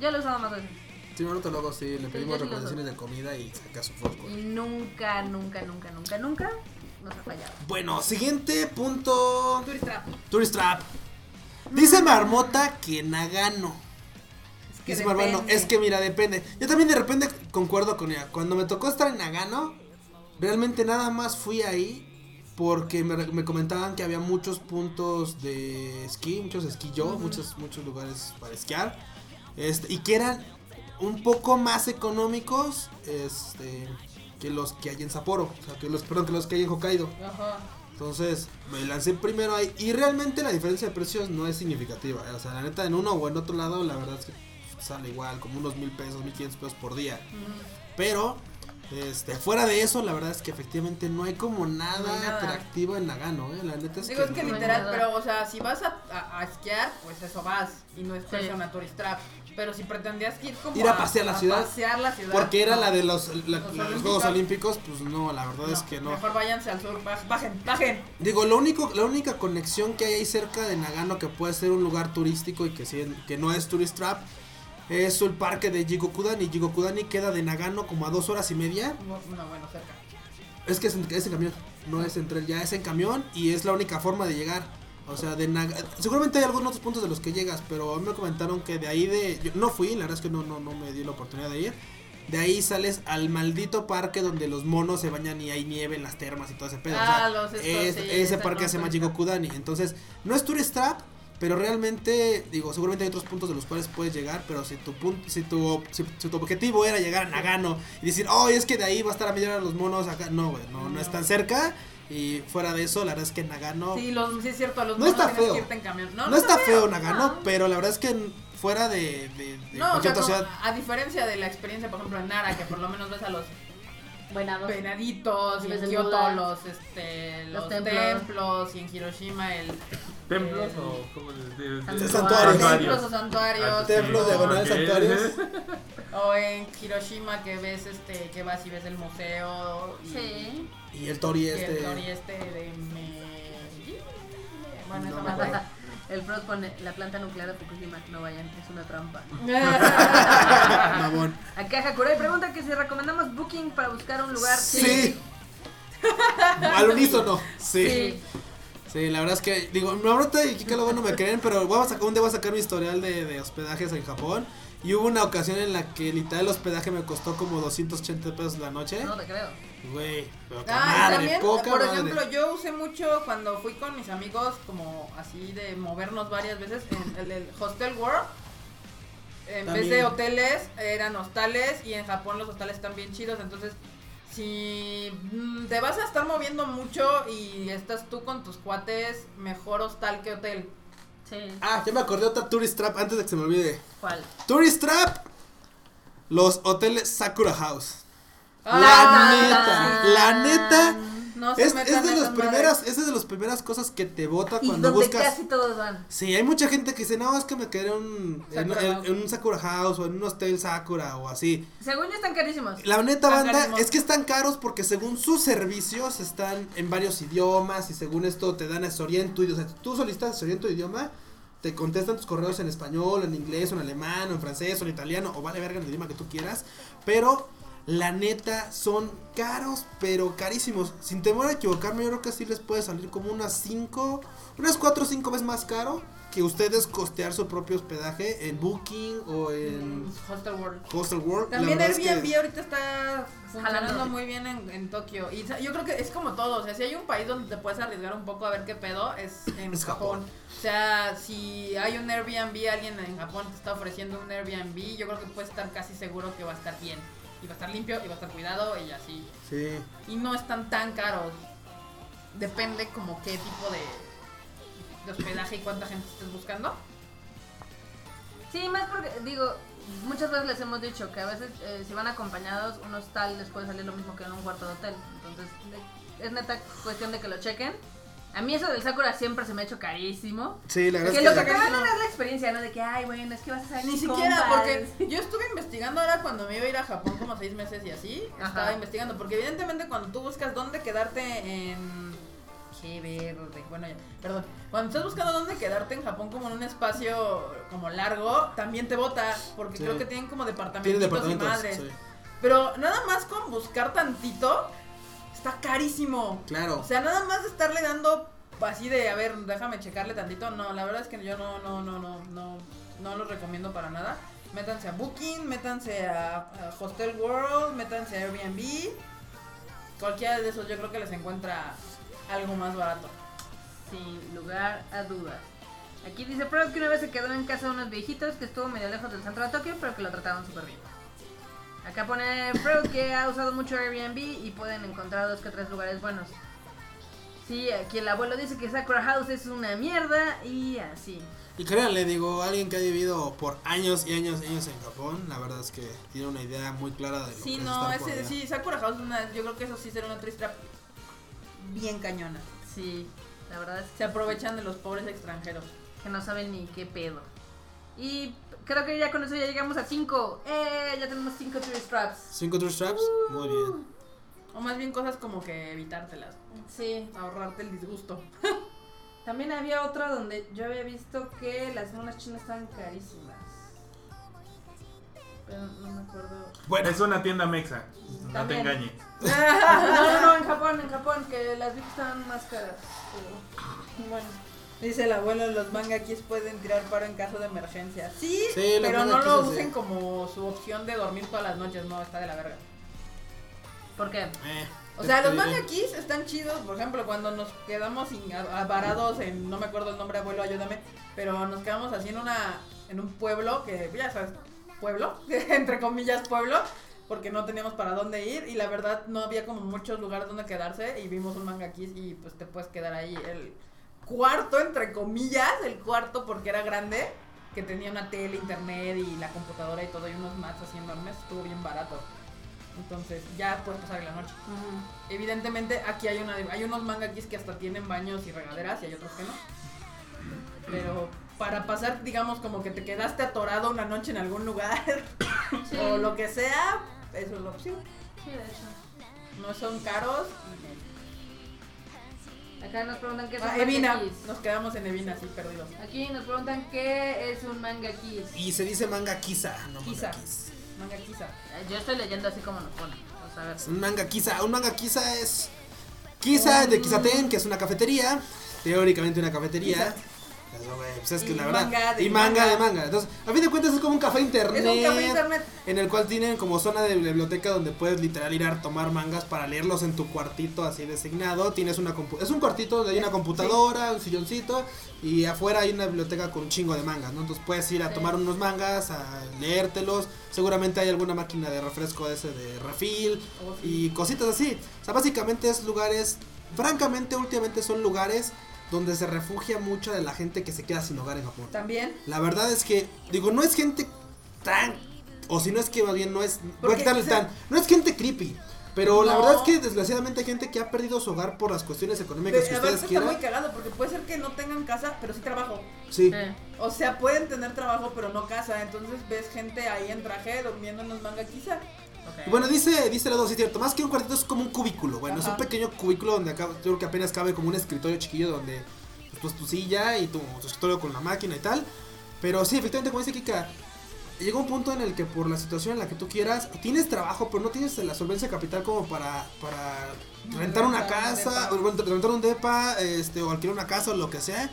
Yo lo he usado más veces. Sí, Naruto luego sí, le pedimos sí recomendaciones de comida y saca su foco. Y nunca, nunca, nunca, nunca, nunca nos ha fallado. Bueno, siguiente punto. Tourist Trap. Tourist Trap. Dice Marmota que Nagano. Es que Dice depende. es que mira, depende. Yo también de repente concuerdo con ella. Cuando me tocó estar en Nagano, realmente nada más fui ahí porque me, me comentaban que había muchos puntos de esquí, muchos esquí yo, muchos, muchos lugares para esquiar. Este, y que eran un poco más económicos este, que los que hay en Sapporo. O sea, que los, perdón, que los que hay en Hokkaido. Ajá. Entonces me lancé primero ahí y realmente la diferencia de precios no es significativa. ¿eh? O sea, la neta en uno o en otro lado la verdad es que sale igual, como unos mil pesos, mil quinientos pesos por día. Pero este, fuera de eso, la verdad es que efectivamente no hay como nada, No hay nada. atractivo en Nagano. ¿eh? La neta es Digo, que, es que no. literal, pero, o sea, si vas a, a- a esquiar, pues eso vas. Y no es que Sí. sea una tourist trap. Pero si pretendías ir como Ir a pasear la ciudad. pasear la ciudad, porque era no. la de los, la- Los la- los olímpicos. Juegos Olímpicos, pues no, la verdad es No, que no. Mejor váyanse al sur, baj- bajen, bajen. Digo, lo único, la única conexión que hay ahí cerca de Nagano que puede ser un lugar turístico y que, sí- que no es tourist trap es el parque de Jigokudani. Jigokudani queda de Nagano como a dos horas y media. No, no, bueno, cerca. Es que es en, es en camión, no es en tren, ya es en camión y es la única forma de llegar. O sea, de Naga- seguramente hay algunos otros puntos de los que llegas, pero a mí me comentaron que de ahí de... Yo no fui, la verdad es que no, no, no me di la oportunidad de ir. De ahí sales al maldito parque donde los monos se bañan y hay nieve en las termas y todo ese pedo. o sea, Ah, los estos, es- sí, ese parque llama cuenta. Jigokudani. Entonces, no es tourist trap, pero realmente, digo, seguramente hay otros puntos de los cuales puedes llegar, pero si tu punto, si tu, si, si tu objetivo era llegar a Nagano y decir, oh, es que de ahí va a estar a media hora los monos acá, no, güey, no, no es tan cerca. Y fuera de eso, la verdad es que Nagano Sí, los, sí es cierto, los No monos está feo. que irte en camión. No, no, está feo feo. Nagano, no. pero la verdad es que fuera de, de, de No, o sea, como- a diferencia de la experiencia, por ejemplo, en Nara, que por lo menos ves a los Buenados. venaditos, y en los, este, Los los, templos. templos. y en Hiroshima el... ¿Templos el- o cómo? Santuarios. Templos o santuarios. Ah, Templos, diagonales, santuarios. O en Hiroshima que ves este, que vas y ves el museo. Y, Sí. y el Tori y este. el Tori este de me... Bueno, No esa me me acuerdo. El Frost pone la planta nuclear de Fukushima. No vayan, es una trampa. Mamón. Acá Hakurai pregunta que si recomendamos Booking para buscar un lugar. Sí. Al unísono, sí. Sí. Sí, la verdad es que, digo, Naruto y Kika luego no me creen, pero voy a sacar, un día voy a sacar mi historial de, de hospedajes en Japón. Y hubo una ocasión en la que literal el hospedaje me costó como 280 pesos la noche. No te creo. Güey, Ah, madre, también, poca por madre. ejemplo, yo usé mucho cuando fui con mis amigos, como así de movernos varias veces en el, el Hostel World. En vez de hoteles, eran hostales y en Japón los hostales están bien chidos. Entonces, si mm, te vas a estar moviendo mucho y estás tú con tus cuates, mejor hostal que hotel. Sí. Ah, ya me acordé de otra tourist trap antes de que se me olvide. ¿Cuál? Tourist trap, los hoteles Sakura House. Ah, La neta, la neta. No se Es, metan es de las primeras, es de las primeras cosas que te bota Y cuando donde buscas. casi todos van. Sí, hay mucha gente que dice, no, es que me quedé en un, en, un Sakura House o en un hostel Sakura o así. Según yo están carísimos. La neta Están banda carísimos. es que están caros porque según sus servicios están en varios idiomas y según esto te dan asesoría tu idioma. O sea, tú solicitas asesoría en tu idioma te contestan tus correos en español, en inglés, en alemán, en francés, en italiano, o vale verga en el idioma que tú quieras, pero la neta son caros, pero carísimos. Sin temor a equivocarme, yo creo que sí les puede salir como unas 5, unas 4 o 5 veces más caro que ustedes costear su propio hospedaje en Booking o en Hostel World. Hostel World. La También verdad es que- Airbnb ahorita está funcionando Jalando. muy bien en, en Tokio. Y yo creo que es como todo. O sea, si hay un país donde te puedes arriesgar un poco a ver qué pedo, es en Es Japón. Japón. O sea, si hay un Airbnb, alguien en Japón te está ofreciendo un Airbnb, yo creo que puedes estar casi seguro que va a estar bien. Y va a estar limpio, y va a estar cuidado, y así. Sí. Y no están tan caros. Depende como qué tipo de, de hospedaje y cuánta gente estés buscando. Sí, más porque, digo, muchas veces les hemos dicho que a veces eh, si van acompañados, un hostal les puede salir lo mismo que en un cuarto de hotel. Entonces, es neta cuestión de que lo chequen. A mí eso del Sakura siempre se me ha hecho carísimo. Sí, la verdad Que es lo que... te van a dar es la experiencia, ¿no? De que, ay, bueno, es que vas a salir Ni siquiera, compas. porque yo estuve investigando ahora cuando me iba a ir a Japón como seis meses y así, Ajá. estaba investigando, porque evidentemente cuando tú buscas dónde quedarte en... Qué verde, bueno ya, perdón. Cuando estás buscando dónde quedarte en Japón como en un espacio como largo, también te bota, porque Sí. creo que tienen como departamentos y madres. sí. Pero nada más con buscar tantito, está carísimo. Claro. O sea, nada más estarle dando así de, a ver, déjame checarle tantito. No, la verdad es que yo no, no, no, no, no, no lo recomiendo para nada. Métanse a Booking, métanse a, a Hostel World, métanse a Airbnb. Cualquiera de esos yo creo que les encuentra algo más barato. Sin lugar a dudas. Aquí dice Freud que una vez se quedó en casa de unos viejitos que estuvo medio lejos del centro de Tokio, pero que lo trataron súper bien. Acá pone Freud que ha usado mucho Airbnb y pueden encontrar dos que tres lugares buenos. Sí, aquí el abuelo dice que Sakura House es una mierda y así. Y créanle, digo, alguien que ha vivido por años y años y años en Japón, la verdad es que tiene una idea muy clara de lo Sí, que es no, estar por ese, allá. sí, Sakura House, es una, yo creo que eso sí será una triste bien cañona. Sí, la verdad es Se aprovechan de los pobres extranjeros. que no saben ni qué pedo. Y creo que ya con eso ya llegamos a 5. ¡Eh! Ya tenemos 5 tourist traps. Cinco tour straps, muy bien. O más bien cosas como que evitártelas, Sí. ahorrarte el disgusto. También había otra donde yo había visto que las monas chinas estaban carísimas. Pero no me acuerdo. Bueno, Es una tienda mexa. No te engañes. No, no, no, en Japón, en Japón, que las vi que estaban más caras. Pero, bueno. Dice el abuelo, los mangakis pueden tirar paro en caso de emergencia. Sí, pero no lo sí. usen como su opción de dormir todas las noches, no, está de la verga. ¿Por qué? eh, O sea, los mangakis están chidos, por ejemplo, cuando nos quedamos varados en, no me acuerdo el nombre, abuelo, ayúdame, pero nos quedamos así en una, en un pueblo, que ya sabes, pueblo, entre comillas pueblo, porque no teníamos para dónde ir y la verdad no había como muchos lugares donde quedarse y vimos un mangakis y pues te puedes quedar ahí el cuarto, entre comillas, el cuarto porque era grande, que tenía una tele, internet y la computadora y todo y unos mats así enormes, estuvo bien barato. Entonces ya puedes pasar la noche. Evidentemente aquí hay una hay unos mangakis que hasta tienen baños y regaderas y hay otros que no. Pero para pasar, digamos, como que te quedaste atorado una noche en algún lugar Sí. o lo que sea, eso es la opción. Sí, de hecho. No son caros. Acá nos preguntan qué es Ah, un Evina, manga kiss. nos quedamos en Evina, sí, perdidos. Aquí nos preguntan qué es un manga kiss. Y se dice manga kisa, no manga kiss. Manga. Eh, Yo estoy leyendo así como nos ponen. Vamos a ver. Un manga kisa, un manga kisa es Kisa de Kisaten, que es una cafetería, teóricamente una cafetería. Pues es que Y la verdad. manga de y manga, manga. de manga. Entonces, a fin de cuentas es como un café internet. Es un café internet. En el cual tienen como zona de biblioteca donde puedes literal ir a tomar mangas para leerlos en tu cuartito así designado. Tienes una compu- es un cuartito donde hay una computadora, un silloncito y afuera hay una biblioteca con un chingo de mangas, ¿no? Entonces puedes ir a Sí. tomar unos mangas, a leértelos. Seguramente hay alguna máquina de refresco ese de refill Oh, sí. y cositas así. O sea, básicamente es lugares, francamente últimamente son lugares donde se refugia mucha de la gente que se queda sin hogar en Japón. También. La verdad es que, digo, no es gente tan. O si no es que más bien no es. Voy a Porque, quitarle o sea, tan. No es gente creepy. Pero la verdad es que desgraciadamente hay gente que ha perdido su hogar por las cuestiones económicas que Pero, ustedes aparte está muy quieran. cagado porque puede ser que no tengan casa, pero sí trabajo. Sí. Eh, O sea, pueden tener trabajo, pero no casa. Entonces ves gente ahí en traje durmiendo en los manga quizá. Ok. Y Bueno, dice, dice la dos, sí es cierto. Más que un cuartito es como un cubículo. Bueno, es un pequeño cubículo donde acá, yo creo que apenas cabe como un escritorio chiquillo donde tu, tu silla y tu, tu escritorio con la máquina y tal. Pero sí, efectivamente, como dice Kika, llega un punto en el que por la situación en la que tú quieras, tienes trabajo, pero no tienes la solvencia capital como para, para rentar una un casa, o rentar un depa, este, o alquilar una casa o lo que sea.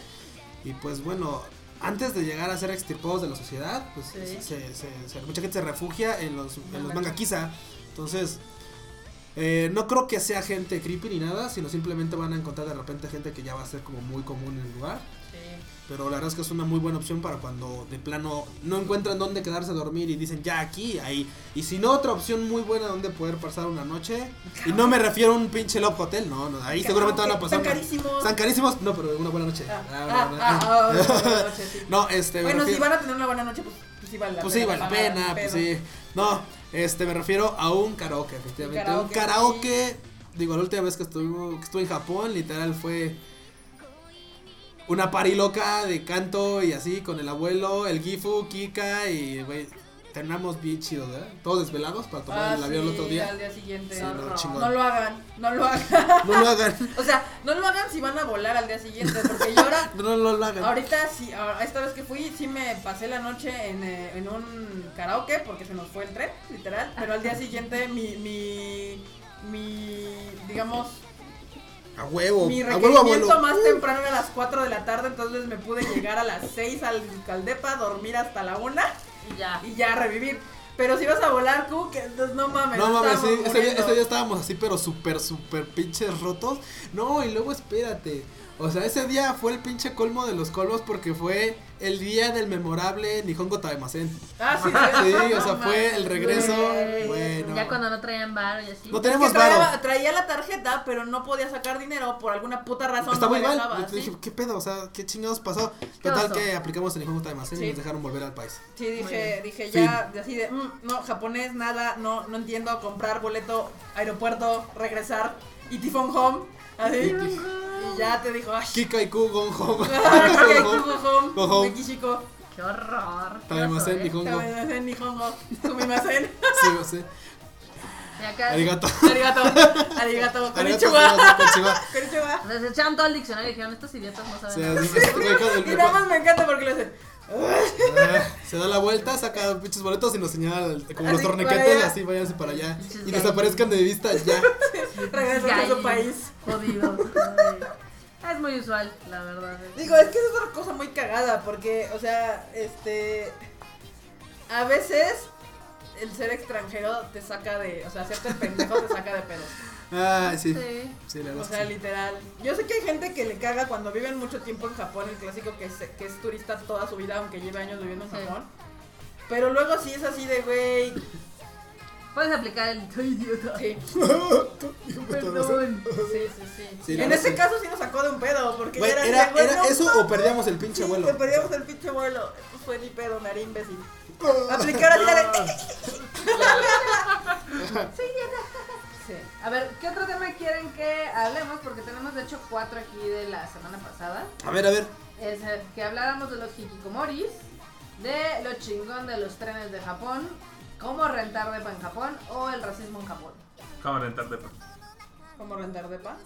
Y pues bueno, antes de llegar a ser extirpados de la sociedad, pues Sí. se- se- se- mucha gente se refugia en los, en los Manga. quizá. Entonces, eh, no creo que sea gente creepy ni nada, sino simplemente van a encontrar de repente gente que ya va a ser como muy común en el lugar. Sí. Pero la verdad es que es una muy buena opción para cuando de plano no encuentran dónde quedarse a dormir y dicen ya aquí, ahí. Y si no, otra opción muy buena donde poder pasar una noche. Y no me refiero a un pinche Love Hotel, no, no, ahí seguramente van a pasar. Están carísimos. Están carísimos, no, pero una buena noche. Sí. No, este, Bueno, si van a tener una buena noche, pues, pues sí vale la pues pena. sí, vale la pagar, pena, pues sí. No, este, me refiero a un karaoke, efectivamente. Un Un karaoke, karaoke, digo, la última vez que estuve, que estuve en Japón, literal fue una pari loca de canto y así, con el abuelo, el Gifu, Kika y, güey, terminamos bien chidos, ¿verdad? Todos desvelados para tomar Ah, el avión el otro día. al día siguiente. Sí, no, no, chingón. no lo hagan, no lo hagan. No lo hagan, O sea, no lo hagan si van a volar al día siguiente, porque yo ahora, no, no lo hagan. ahorita sí, esta vez que fui, sí me pasé la noche en, eh, en un karaoke, porque se nos fue el tren, literal, pero al día siguiente mi, mi, mi, digamos, A huevo, mi a huevo, abuelo. requerimiento más temprano era a las 4 de la tarde, entonces me pude llegar a las 6 al caldepa, dormir hasta la 1 Y ya. y ya revivir. Pero si vas a volar, Q, que entonces no mames. No mames, sí, ese día, ese día estábamos así, pero súper, súper pinches rotos. No, y luego espérate. O sea, ese día fue el pinche colmo de los colmos porque fue el día del memorable Nihongo Taemasen. Ah, sí, Sí, no o sea, fue el regreso. Bueno. Ya cuando no traían bar y así. No tenemos traía, varo. traía la tarjeta, pero no podía sacar dinero por alguna puta razón. Está no muy mal. dejaba, Yo te dije, ¿sí? ¿qué pedo? O sea, ¿qué chingados pasó? ¿Qué Total pasó? que aplicamos el Nihongo Taemasen y Sí. nos dejaron volver al país. Sí, dije, dije ya, así de, mm, no, japonés, nada, no, no entiendo, comprar boleto, aeropuerto, regresar, y tifón home, así, y ya te dijo, ay, Kika y Ku Gon Home. ay, que go home, Go home. Qué horror. qué oso, ¿eh? Nihongo. Tamen Nihongo, sumimasen, Sí, sí. Y acá. Arigato. arigato, arigato, konnichiwa, konnichiwa. Les echaron todo el diccionario y dijeron, estos idiotas no saben nada. el- Y nada más me encanta porque lo hacen, Ah, Se da la vuelta, saca pinches boletos y nos señala como los Así, torniquetes, vaya. así váyanse para allá. Y desaparezcan de vista ya. Regresan a su país. Jodidos. Ay. Es muy usual, la verdad. Digo, es que es otra cosa muy cagada, porque, o sea, este. A veces el ser extranjero te saca de. O sea, hacerte el pendejo te saca de pedo. Ay, sí. Sí. Sí, la O verdad. sea, que sí. literal. Yo sé que hay gente que le caga cuando viven mucho tiempo en Japón, el clásico que es, que es turista toda su vida, aunque lleve años viviendo en Sí. Japón. Pero luego sí es así de, güey. Puedes aplicar el soy idiota. Sí, Perdón. Sí, sí, sí. Sí, en sí. caso sí nos sacó de un pedo, porque era, no eso mames. o perdíamos el pinche Sí, vuelo. perdíamos el pinche vuelo. Pues fue mi pedo, me haré imbécil. Aplicar así de. Sí. A ver, ¿qué otro tema quieren que hablemos? Porque tenemos de hecho cuatro aquí de la semana pasada. A ver, a ver. Es que habláramos de los hikikomoris, de lo chingón de los trenes de Japón, cómo rentar depa en Japón o el racismo en Japón. ¿Cómo rentar depa? ¿Cómo rentar depa?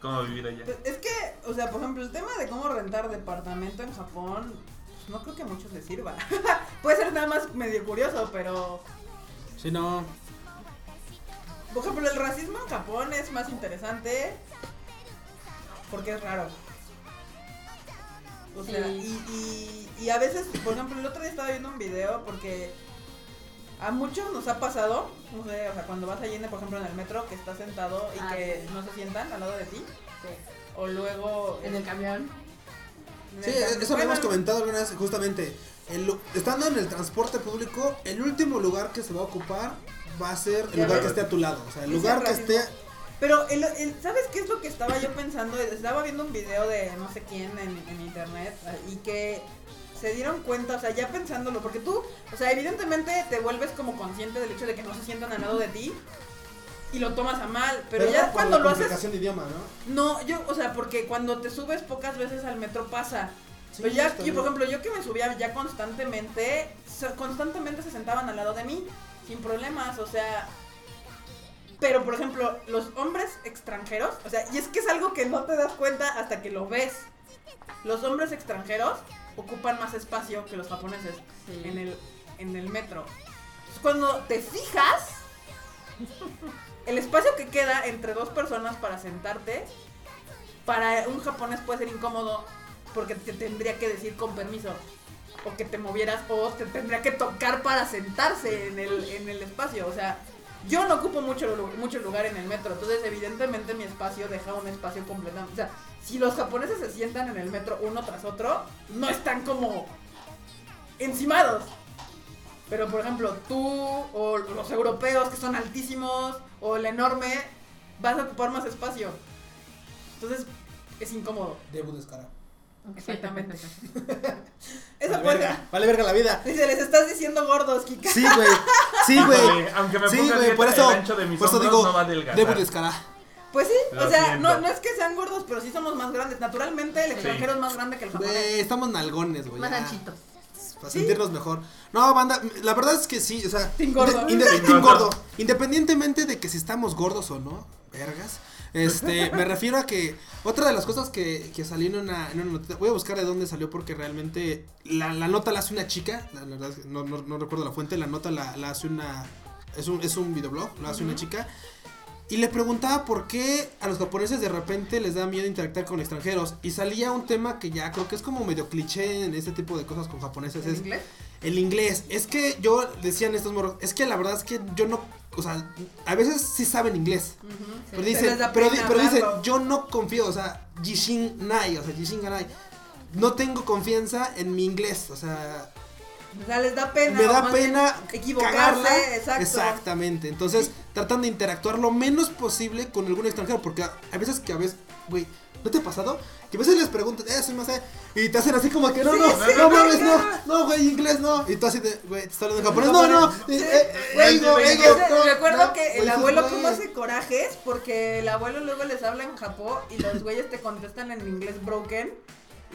¿Cómo vivir allá? Pues es que, o sea, por ejemplo, el tema de cómo rentar departamento en Japón, pues, no creo que a muchos les sirva. Puede ser nada más medio curioso, pero. Si no. Por ejemplo, el racismo en Japón es más interesante porque es raro. O sea, Sí. y, y, y a veces, por ejemplo, el otro día estaba viendo un video porque a muchos nos ha pasado, no sé, o sea, cuando vas allí, en, por ejemplo, en el metro, que estás sentado y Ah, que sí. no se sientan al lado de ti, Sí. o luego... En el camión. en Sí, el eso lo hemos comentado alguna vez, justamente. El estando en el transporte público, el último lugar que se va a ocupar va a ser el lugar que esté a tu lado. O sea, el lugar que esté. Pero, el, el- ¿sabes qué es lo que estaba yo pensando? Estaba viendo un video de no sé quién en, en internet y que se dieron cuenta, o sea, ya pensándolo, porque tú, o sea, evidentemente te vuelves como consciente del hecho de que no se sientan al lado de ti y lo tomas a mal, pero, ya cuando lo haces... complicación de idioma, ¿no? No, yo, o sea, porque cuando te subes pocas veces al metro pasa. Sí, Pero ya, yo, por ejemplo, yo que me subía ya constantemente, constantemente se sentaban al lado de mí, sin problemas, o sea, Pero, por ejemplo, los hombres extranjeros, o sea, y es que es algo que no te das cuenta hasta que lo ves. Los hombres extranjeros ocupan más espacio que los japoneses Sí. en, el, en el metro. Entonces, cuando te fijas, el espacio que queda entre dos personas para sentarte, para un japonés puede ser incómodo porque te tendría que decir con permiso. O que te movieras, o te tendría que tocar para sentarse en el, en el espacio. O sea, yo no ocupo mucho, mucho lugar en el metro. Entonces, evidentemente, mi espacio deja un espacio completamente. O sea, si los japoneses se sientan en el metro uno tras otro, no están como encimados. Pero, por ejemplo, tú o los europeos que son altísimos o el enorme, vas a ocupar más espacio. Entonces, es incómodo. Debut descarado. Exactamente. Esa Vale puede. verga, vale verga la vida. Dice, les estás diciendo gordos, Kika. Sí, güey. Sí, güey. Aunque me Sí, ponga dieta, por eso, el ancho de mis por eso hombros digo, no va a debut descarado. Pues sí, Lo o sea, siento. no, no es que sean gordos, pero sí somos más grandes. Naturalmente, el extranjero es más grande que el japonés. Güey, estamos nalgones, güey. Más ya. anchitos. Para Sí. sentirnos mejor. No, banda, la verdad es que sí, o sea. Team gordo. inde- inde- Team team gordo. gordo. Independientemente de que si estamos gordos o no, vergas. Este, me refiero a que otra de las cosas que, que salió en una, en una notita, voy a buscar de dónde salió porque realmente la, la nota la hace una chica, la, la verdad es que no, no, no recuerdo la fuente, la nota la, la hace una, es un, es un videoblog, lo hace una chica. Y le preguntaba por qué a los japoneses de repente les da miedo interactuar con extranjeros. Y salía un tema que ya creo que es como medio cliché en este tipo de cosas con japoneses. ¿En Es inglés? el inglés. Es que yo, decían estos morros, es que la verdad es que yo no, o sea, a veces sí saben inglés. Pero dicen, pero, pero dicen, yo no confío, o sea, Jishin Nai, o sea, Jishin Nai. No tengo confianza en mi inglés, o sea, O sea, les da pena. me da pena equivocarse. cagarla. Exacto. Exactamente. Entonces, tratan de interactuar lo menos posible con algún extranjero, porque hay veces que a veces, güey, ¿no te ha pasado? Que a veces les preguntan, eh, soy más, eh, y te hacen así como que no, Sí, no, sí, no güey, mames, no, no. no, güey, inglés no. Y tú así de, güey, te está hablando en japonés, no, no, eh, Sí. eh, Güey, güey, no, recuerdo no, que el abuelo cómo hace corajes porque el abuelo luego les habla en Japón y los güeyes te contestan en inglés broken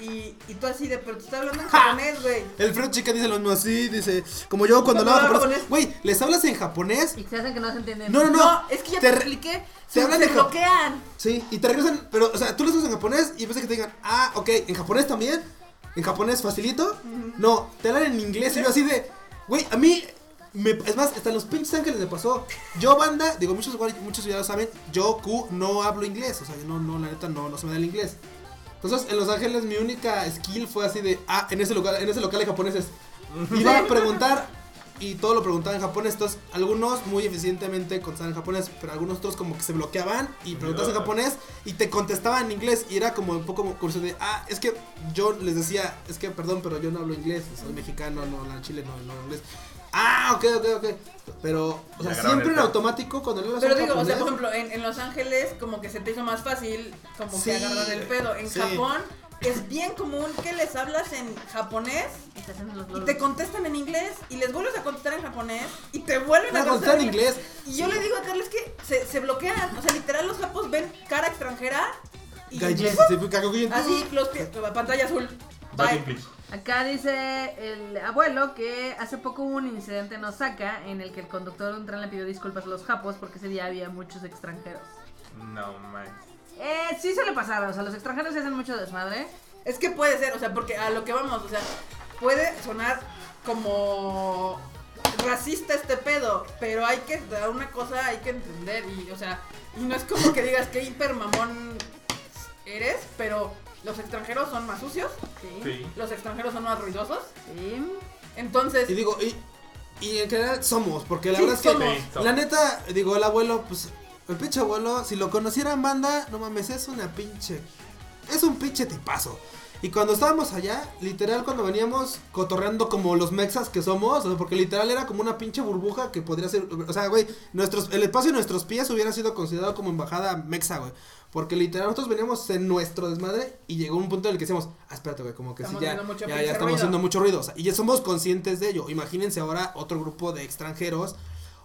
y, y tú así de, pero te está hablando en japonés, güey. El Fred Chica dice lo mismo así, dice, como yo cuando hablaba japonés, güey, ¿les hablas en japonés? Y se hacen que no se entienden. No, no, no. No, es que ya te, Te expliqué. te Se, hablan se de Jap- bloquean. Sí, y te regresan, pero, o sea, tú les hablas en japonés y ves que te digan, ah, ok, ¿en japonés también? ¿En japonés facilito? No, te hablan en inglés y yo así de, güey, a mí, me, es más, hasta en los pinches ángeles me pasó. Yo, banda, digo, muchos, muchos ya lo saben, yo, Q, no hablo inglés, o sea, yo no, no, la neta, no, no se me da el inglés. Entonces, en Los Ángeles, mi única skill fue así de, ah, en ese lugar, en ese local hay japoneses. Iba a preguntar y todo lo preguntaba en japonés. Entonces, algunos muy eficientemente contestaban en japonés, pero algunos otros como que se bloqueaban y preguntabas en japonés y te contestaban en inglés. Y era como un poco como curioso de, ah, es que yo les decía, es que perdón, pero yo no hablo inglés, soy mexicano, no, la chile no, no hablo inglés. Ah, ok, ok, ok. Pero, o sea, siempre en automático cuando le Pero digo, o sea, por ejemplo, en, en Los Ángeles como que se te hizo más fácil como Sí, que agarrar el pedo. En sí. Japón es bien común que les hablas en japonés Y te contestan en inglés y les vuelves a contestar en japonés y te vuelven a contestar en inglés. Y yo le digo a Carlos que se, se bloquean. O sea, literal los japos ven cara extranjera y se cagoguín. así, los pies, pantalla azul. Bye. Acá dice el abuelo que hace poco hubo un incidente en Osaka en el que el conductor de un tren le pidió disculpas a los japos porque ese día había muchos extranjeros. No, man. Eh, sí suele pasar, o sea, los extranjeros se hacen mucho desmadre. Es que puede ser, o sea, porque a lo que vamos, o sea, puede sonar como racista este pedo, pero hay que, una cosa hay que entender y, o sea, y no es como que digas que hiper mamón eres, pero los extranjeros son más sucios, Sí. Sí. los extranjeros son más ruidosos, Sí. entonces, Y digo, y, y en general somos, porque la Sí, verdad es que somos. Sí, somos. la neta, digo, el abuelo, pues, el pinche abuelo, si lo conocieran banda, no mames, es una pinche, es un pinche tipazo. Y cuando estábamos allá, literal, cuando veníamos cotorreando como los mexas que somos, o sea, porque literal era como una pinche burbuja que podría ser, o sea, güey, nuestros, el espacio de nuestros pies hubiera sido considerado como embajada mexa, güey. Porque literal nosotros veníamos en nuestro desmadre y llegó un punto en el que decíamos, ah, espérate, güey, como que Estamos sí, ya, ya, ya estamos ruido. haciendo mucho ruido. o sea, y ya somos conscientes de ello. Imagínense ahora otro grupo de extranjeros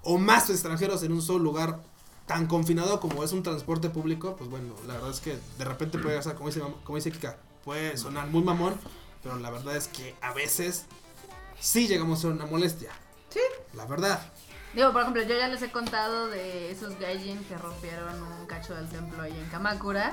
o más extranjeros en un solo lugar tan confinado como es un transporte público. Pues bueno, la verdad es que de repente puede ser, como dice, como dice Kika, puede sonar muy mamón, pero la verdad es que a veces sí llegamos a ser una molestia. Sí. La verdad. Digo, por ejemplo, yo ya les he contado de esos gaijin que rompieron un cacho del templo ahí en Kamakura.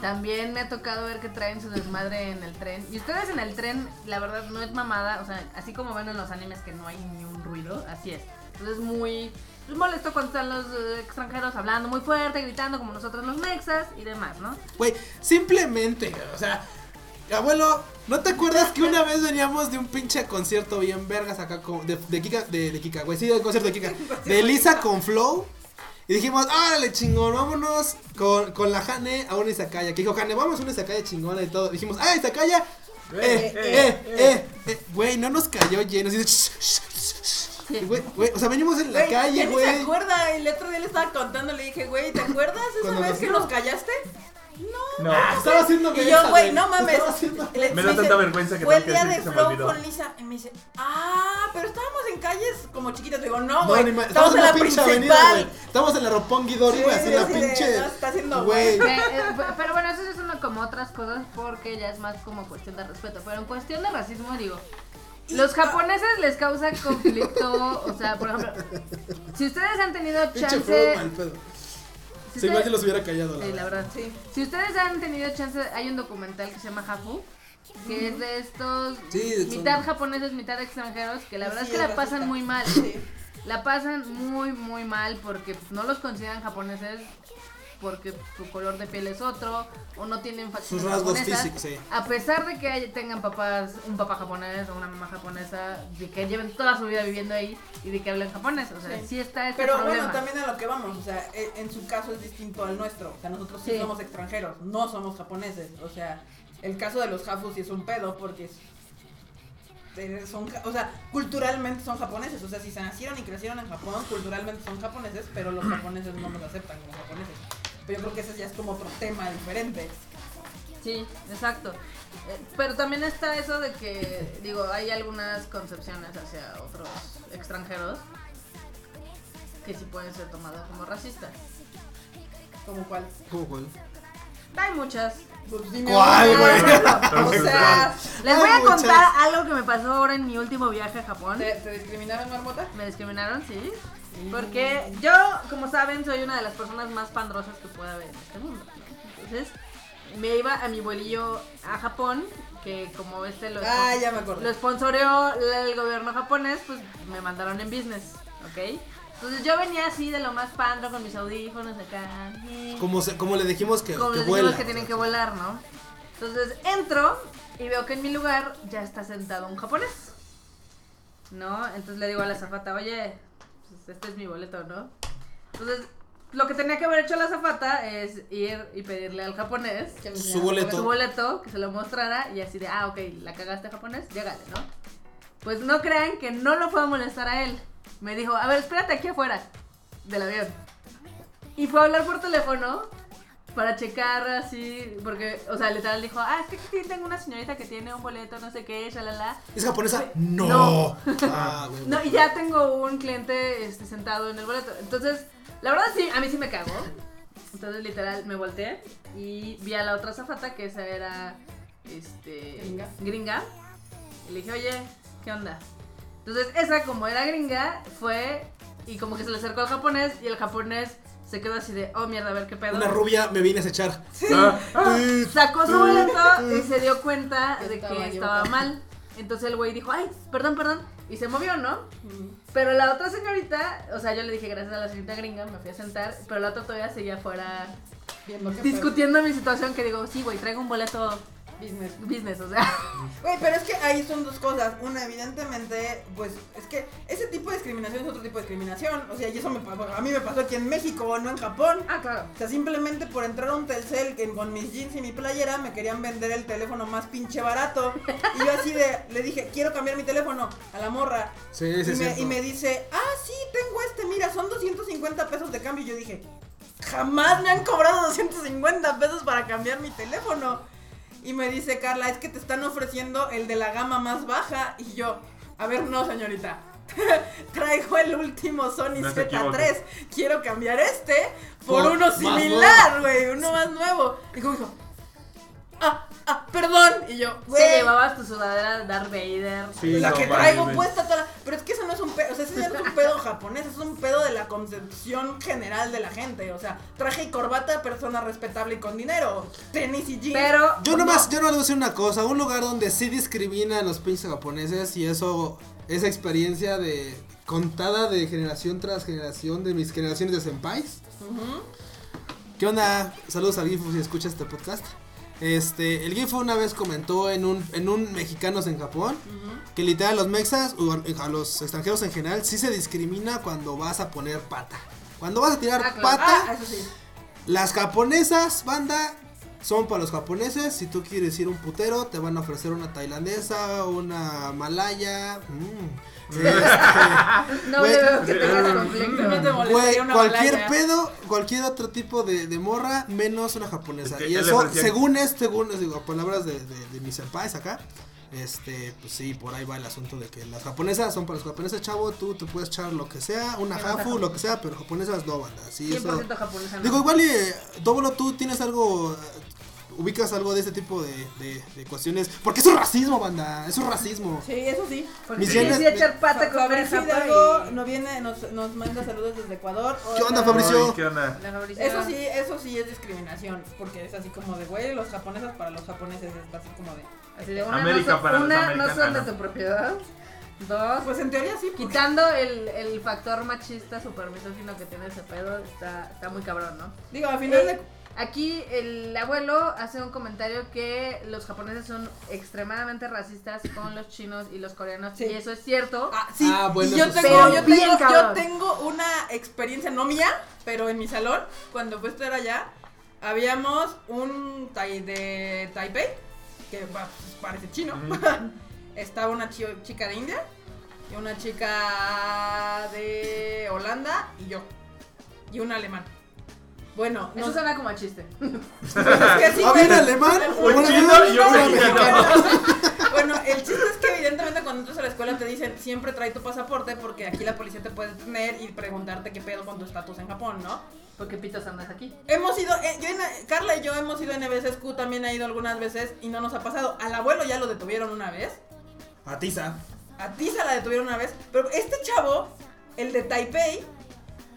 También me ha tocado ver que traen su desmadre en el tren. Y ustedes en el tren, la verdad, no es mamada. O sea, así como ven en los animes que no hay ni un ruido, así es. Entonces es muy es molesto cuando están los eh, extranjeros hablando muy fuerte, gritando como nosotros los mexas y demás, ¿no? Güey, simplemente, o sea, abuelo, ¿no te acuerdas que una vez veníamos de un pinche concierto bien vergas acá con, de, de Kika, de, de Kika, güey, sí, del concierto de Kika, de Lisa con Flow? Y dijimos, órale chingón, vámonos con, con la Hane a una izakaya. Que dijo, Hane, vamos a una izakaya chingona y todo. Dijimos, ah, izakaya. Eh, eh, eh, eh, güey, no nos cayó lleno. Así de, "Shh, shh, shh, shh". Y, Güey, güey, o sea, venimos en la Güey, calle, ni se güey. acuerda, el otro día le estaba contando, le dije, güey, ¿te acuerdas esa vez nos que nos callaste? No. Estaba haciendo Y yo, güey, no mames. Le- Me da tanta vergüenza que Fue el día de Flow con Lisa. Y me dice, ah, pero estábamos en calles como chiquitas. Digo, no, güey. estamos en la pinche avenida, principal. güey. Estamos en la Roppongi Dori, güey, Sí, en la de, pinche. no, está haciendo Güey. Eh, pe- pero bueno, eso ya son como otras cosas porque ya es más como cuestión de respeto. Pero en cuestión de racismo, digo, los japoneses les causa conflicto. O sea, por ejemplo, si ustedes han tenido chance. Si Si igual ustedes- se los hubiera callado, la Sí, la verdad. verdad. Sí. Si ustedes han tenido chance, hay un documental que se llama Hafu, que es de estos Sí, son- mitad japoneses, mitad extranjeros, que la verdad Sí, es que la pasan muy mal. Sí. La pasan muy, muy mal porque no los consideran japoneses porque su color de piel es otro o no tienen facciones Sus rasgos japonesas. físicos, sí. A pesar de que hay- tengan papás, un papá japonés o una mamá japonesa, de que lleven toda su vida viviendo ahí y de que hablen japonés. O sea, sí, Sí. está este Pero problema. bueno, también a lo que vamos, o sea, e- en su caso es distinto al nuestro. O sea, nosotros sí, Sí. somos extranjeros, no somos japoneses. O sea, el caso de los Hafus sí es un pedo porque es- eh, son, o sea, culturalmente son japoneses. O sea, si se nacieron y crecieron en Japón, culturalmente son japoneses, pero los japoneses no los aceptan como japoneses. Pero yo creo que ese ya es como otro tema diferente. Sí, exacto. Eh, Pero también está eso de que, digo, hay algunas concepciones hacia otros extranjeros que sí pueden ser tomadas como racistas. Como cuál. ¿Cómo cuál? Hay muchas. Pues dime ¿Cuál, güey? O sea, Les voy a muchas. contar algo que me pasó ahora en mi último viaje a Japón. ¿te, te discriminaron, Marmota? Me discriminaron, sí. Porque yo, como saben, soy una de las personas más pandrosas que puede haber en este mundo. ¿no? Entonces, me iba a mi vuelillo a Japón, que como este lo, Ah, ya me acuerdo. lo sponsoreó el gobierno japonés, pues me mandaron en business, ¿ok? Entonces yo venía así de lo más pandro con mis audífonos acá. Como, se- como le dijimos que, como que les vuela. dijimos que tienen que volar, ¿no? Entonces entro y veo que en mi lugar ya está sentado un japonés. ¿No? Entonces le digo a la zafata, oye, este es mi boleto, ¿no? Entonces, lo que tenía que haber hecho la zafata es ir y pedirle al japonés Que me Su boleto. su boleto, que se lo mostrara y así de, ah, ok, la cagaste japonés, llégale, ¿no? Pues no crean que no lo fue a molestar a él. Me dijo, a ver, espérate aquí afuera del avión. Y fue a hablar por teléfono para checar así, porque, o sea, literal dijo, ah, es que aquí tengo una señorita que tiene un boleto, no sé qué, shalala. ¿Es japonesa? No. No. Ah. No, y ya tengo un cliente este, sentado en el boleto. Entonces, la verdad sí, a mí sí me cagó. Entonces, literal, me volteé y vi a la otra zafata, que esa era, este... Gringa. Gringa. Y le dije, oye, ¿qué onda? Entonces, esa como era gringa, fue y como que se le acercó al japonés y el japonés se quedó así de, oh, mierda, a ver qué pedo. Una rubia me vine a echar. Ah, ah. Sacó su boleto y se dio cuenta Que de estaba que estaba mal. Entonces el güey dijo, ay, perdón, perdón. Y se movió, ¿no? Pero la otra señorita, o sea, yo le dije gracias a la señorita gringa, me fui a sentar, pero la otra todavía seguía afuera discutiendo mi situación que digo, sí, güey, traigo un boleto business. business, o sea. Güey, pero es que ahí son dos cosas. Una, evidentemente, pues es que ese tipo de discriminación es otro tipo de discriminación. O sea, y eso me pasó, a mí me pasó aquí en México, no en Japón. Ah, claro. O sea, simplemente por entrar a un Telcel que con mis jeans y mi playera me querían vender el teléfono más pinche barato. Y yo así de, le dije, quiero cambiar mi teléfono a la morra. Sí, sí, y, me, y me dice, ah, sí, tengo este, mira, son 250 pesos de cambio. Y yo dije, jamás me han cobrado 250 pesos para cambiar mi teléfono. Y me dice, Carla, es que te están ofreciendo el de la gama más baja. Y yo, a ver, no, señorita. Traigo el último Sony No se Z3. Quiero cambiar este por, Por uno similar, güey. Uno más nuevo. Y como dijo, ah, ah, perdón. Y yo, Se güey. llevabas tu sudadera de Darth Vader. Sí, la no que traigo puesta toda la- Pero es que eso no es un pedo, o sea, ese no es un pedo japonés, es un pedo de la concepción general de la gente. O sea, traje y corbata, persona respetable y con dinero. Tenis y jeans. Pero. Yo nomás, yo no le voy a decir una cosa, un lugar donde sí discriminan a los pinches japoneses y eso, esa experiencia de contada de generación tras generación de mis generaciones de senpais. ¿Qué onda? Saludos al Gifu si escucha este podcast. Este, el Gifu una vez comentó en un, en un Mexicanos en Japón que literal a los mexas o a los extranjeros en general sí se discrimina cuando vas a poner pata. Cuando vas a tirar Ah, claro. pata, Ah, sí. las japonesas, banda, son para los japoneses. Si tú quieres ir a un putero, te van a ofrecer una tailandesa, una malaya. mm. No Güey, le veo que tengas No te conflicto. Güey, cualquier pedo, cualquier otro tipo de, de morra, menos una japonesa. Es que y eso, según es, según es, digo, palabras de, de, de mis senpais acá, este, pues sí, por ahí va el asunto de que las japonesas son para los japoneses, chavo, tú te puedes echar lo que sea, una jafu, lo que sea, pero japonesas no, banda. Sí, eso. 100% japonesa. no. Digo, igual, eh, Dóbolo, tú tienes algo, ubicas algo de este tipo de, de, de cuestiones, porque es un racismo, banda, es un racismo. Sí, eso sí. Porque sí, sí, echar pata con Fabricio Hidalgo nos viene, nos, nos manda saludos desde Ecuador. ¿Qué onda. Fabricio? Ay, ¿Qué onda? Eso sí, eso sí es discriminación, porque es así como de, güey, los japoneses para los japoneses es así como de... Así de, una, América no son, para los una, no son de ¿no? tu propiedad. Dos, Pues en teoría sí, porque- quitando el, el factor machista super misógino que tiene ese pedo, está, está muy cabrón, ¿no? digo, al final Eh, de... Aquí el abuelo hace un comentario que los japoneses son extremadamente racistas con los chinos y los coreanos. Sí. Y eso es cierto. Ah, sí, Ah, bueno, yo tengo, yo, bien tengo, yo tengo una experiencia, no mía, pero en mi salón, cuando fue estar allá, habíamos un tai de Taipei, que pues, parece chino, estaba una chi- chica de India, y una chica de Holanda, y yo, y un alemán. Bueno, Eso nos- suena como a chiste. es que sí, bien pero- alemán, Un bueno, chino y mexicano. Bueno, el chiste es que evidentemente cuando entras a la escuela te dicen siempre trae tu pasaporte porque aquí la policía te puede detener y preguntarte qué pedo con tu estatus en Japón, ¿no? Porque pitos andas aquí. Hemos ido, eh, yo Carla y yo hemos ido en veces, Q también ha ido algunas veces y no nos ha pasado. Al abuelo ya lo detuvieron una vez, A tiza. a Tisa la detuvieron una vez, pero este chavo, el de Taipei,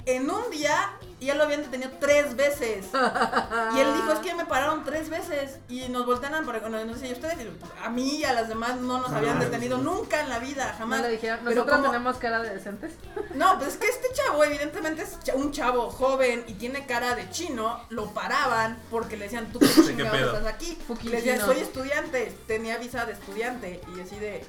en un día ya lo habían detenido tres veces. Y él dijo, es que me pararon tres veces y nos voltean para, no, no sé, ¿y ustedes, a mí y a las demás no nos habían detenido nunca en la vida, No jamás. le dijeron, Pero nosotros como- tenemos cara de decentes. No, pues es que este chavo evidentemente es un chavo joven y tiene cara de chino, lo paraban porque le decían, tú qué qué chingados pedo? estás aquí. Fucking le decían, soy estudiante, tenía visa de estudiante y así de...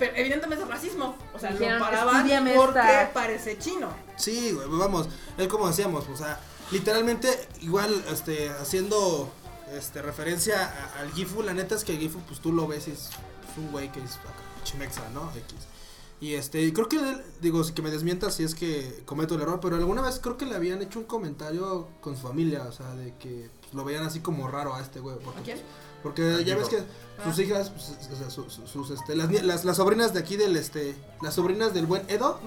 Pero evidentemente es racismo, o sea, Dijeron, lo paraban "Estudiame porque esta". parece chino. Sí, güey, vamos, es como decíamos, o sea, literalmente, igual, este, haciendo, este, referencia a- al Gifu, la neta es que el Gifu, pues tú lo ves y es, un güey que es chimexa, ¿no? X. Y este, y creo que, digo, si que me desmienta si es que cometo el error, pero alguna vez creo que le habían hecho un comentario con su familia, o sea, de que pues, lo veían así como raro a este güey. Porque, ¿A quién? Porque Al ya ves que sus hijas, pues, o sea, su- su- sus, este, las, nie- las, las sobrinas de aquí del, este, las sobrinas del buen Edo,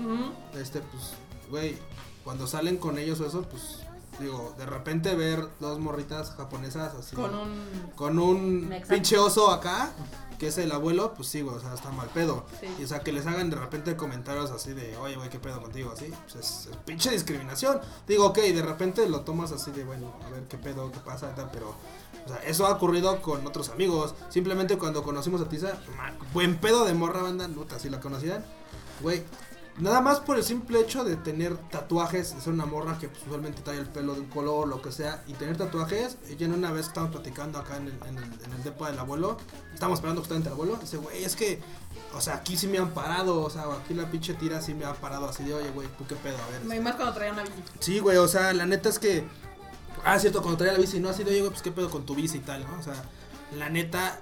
este, pues, güey, cuando salen con ellos o eso, pues, digo, de repente ver dos morritas japonesas así. Con un... con un pinche oso acá, que es el abuelo, pues sí, güey, o sea, está mal pedo. Sí. Y o sea, que les hagan de repente comentarios así de, oye, güey, qué pedo contigo, así, pues es, es pinche discriminación. Digo, ok, de repente lo tomas así de, bueno, a ver qué pedo, qué pasa, tal, pero, o sea, eso ha ocurrido con otros amigos. Simplemente cuando conocimos a Tisa, ma- buen pedo de morra banda, nota, si la conocían, güey. Nada más por el simple hecho de tener tatuajes, de ser una morra que pues, usualmente trae el pelo de un color, lo que sea, y tener tatuajes, ella en una vez que estábamos platicando acá en el, en el, en el depo del abuelo, estábamos esperando justamente al abuelo, dice, güey, es que, o sea, aquí sí me han parado, o sea, aquí la pinche tira sí me ha parado así de, oye, güey, ¿tú qué pedo? A ver. Y más cuando traía una bici. Sí, güey, o sea, la neta es que. Ah, cierto, cuando traía la bici, no así oye, pues qué pedo con tu bici y tal, ¿no? O sea, la neta.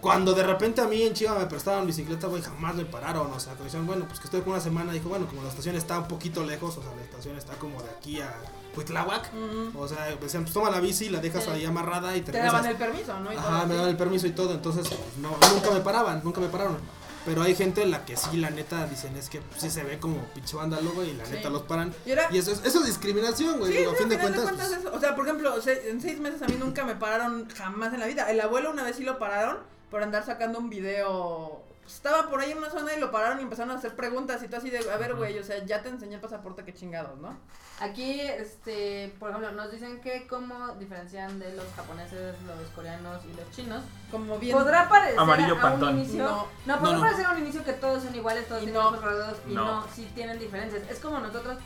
Cuando de repente a mí en Chiva me prestaban bicicleta, güey, jamás me pararon. O sea, cuando decían, bueno, pues que estoy con una semana, dijo, bueno, como la estación está un poquito lejos, o sea, la estación está como de aquí a Huitláhuac. Ujú. O sea, decían, pues toma la bici, la dejas Sí. ahí amarrada y te, Te regresas. daban el permiso, ¿no? Y todo Ajá, me daban el permiso y todo, entonces pues, no, nunca me paraban, nunca me pararon. Pero hay gente en la que sí, la neta, dicen es que sí se ve como pinche vándalo, güey, y la Sí. neta los paran. Y eso es, eso es discriminación, güey. Sí, a fin de cuentas. pues, eso. O sea, por ejemplo, se- en seis meses a mí nunca me pararon jamás en la vida. El abuelo una vez sí lo pararon por andar sacando un video. Pues, Estaba por ahí en una zona y lo pararon y empezaron a hacer preguntas y tú así de, a ver, güey, o sea, ya te enseñé el pasaporte, qué chingados, ¿no? Aquí, este, por ejemplo, nos dicen que cómo diferencian de los japoneses, los coreanos y los chinos. Como bien. Podrá parecer Amarillo a pantón. un inicio. No. No, podrá No, no. parecer a un inicio que todos son iguales, todos Y tienen no. ojos rasgados y No. no, sí tienen diferencias. Es como nosotros,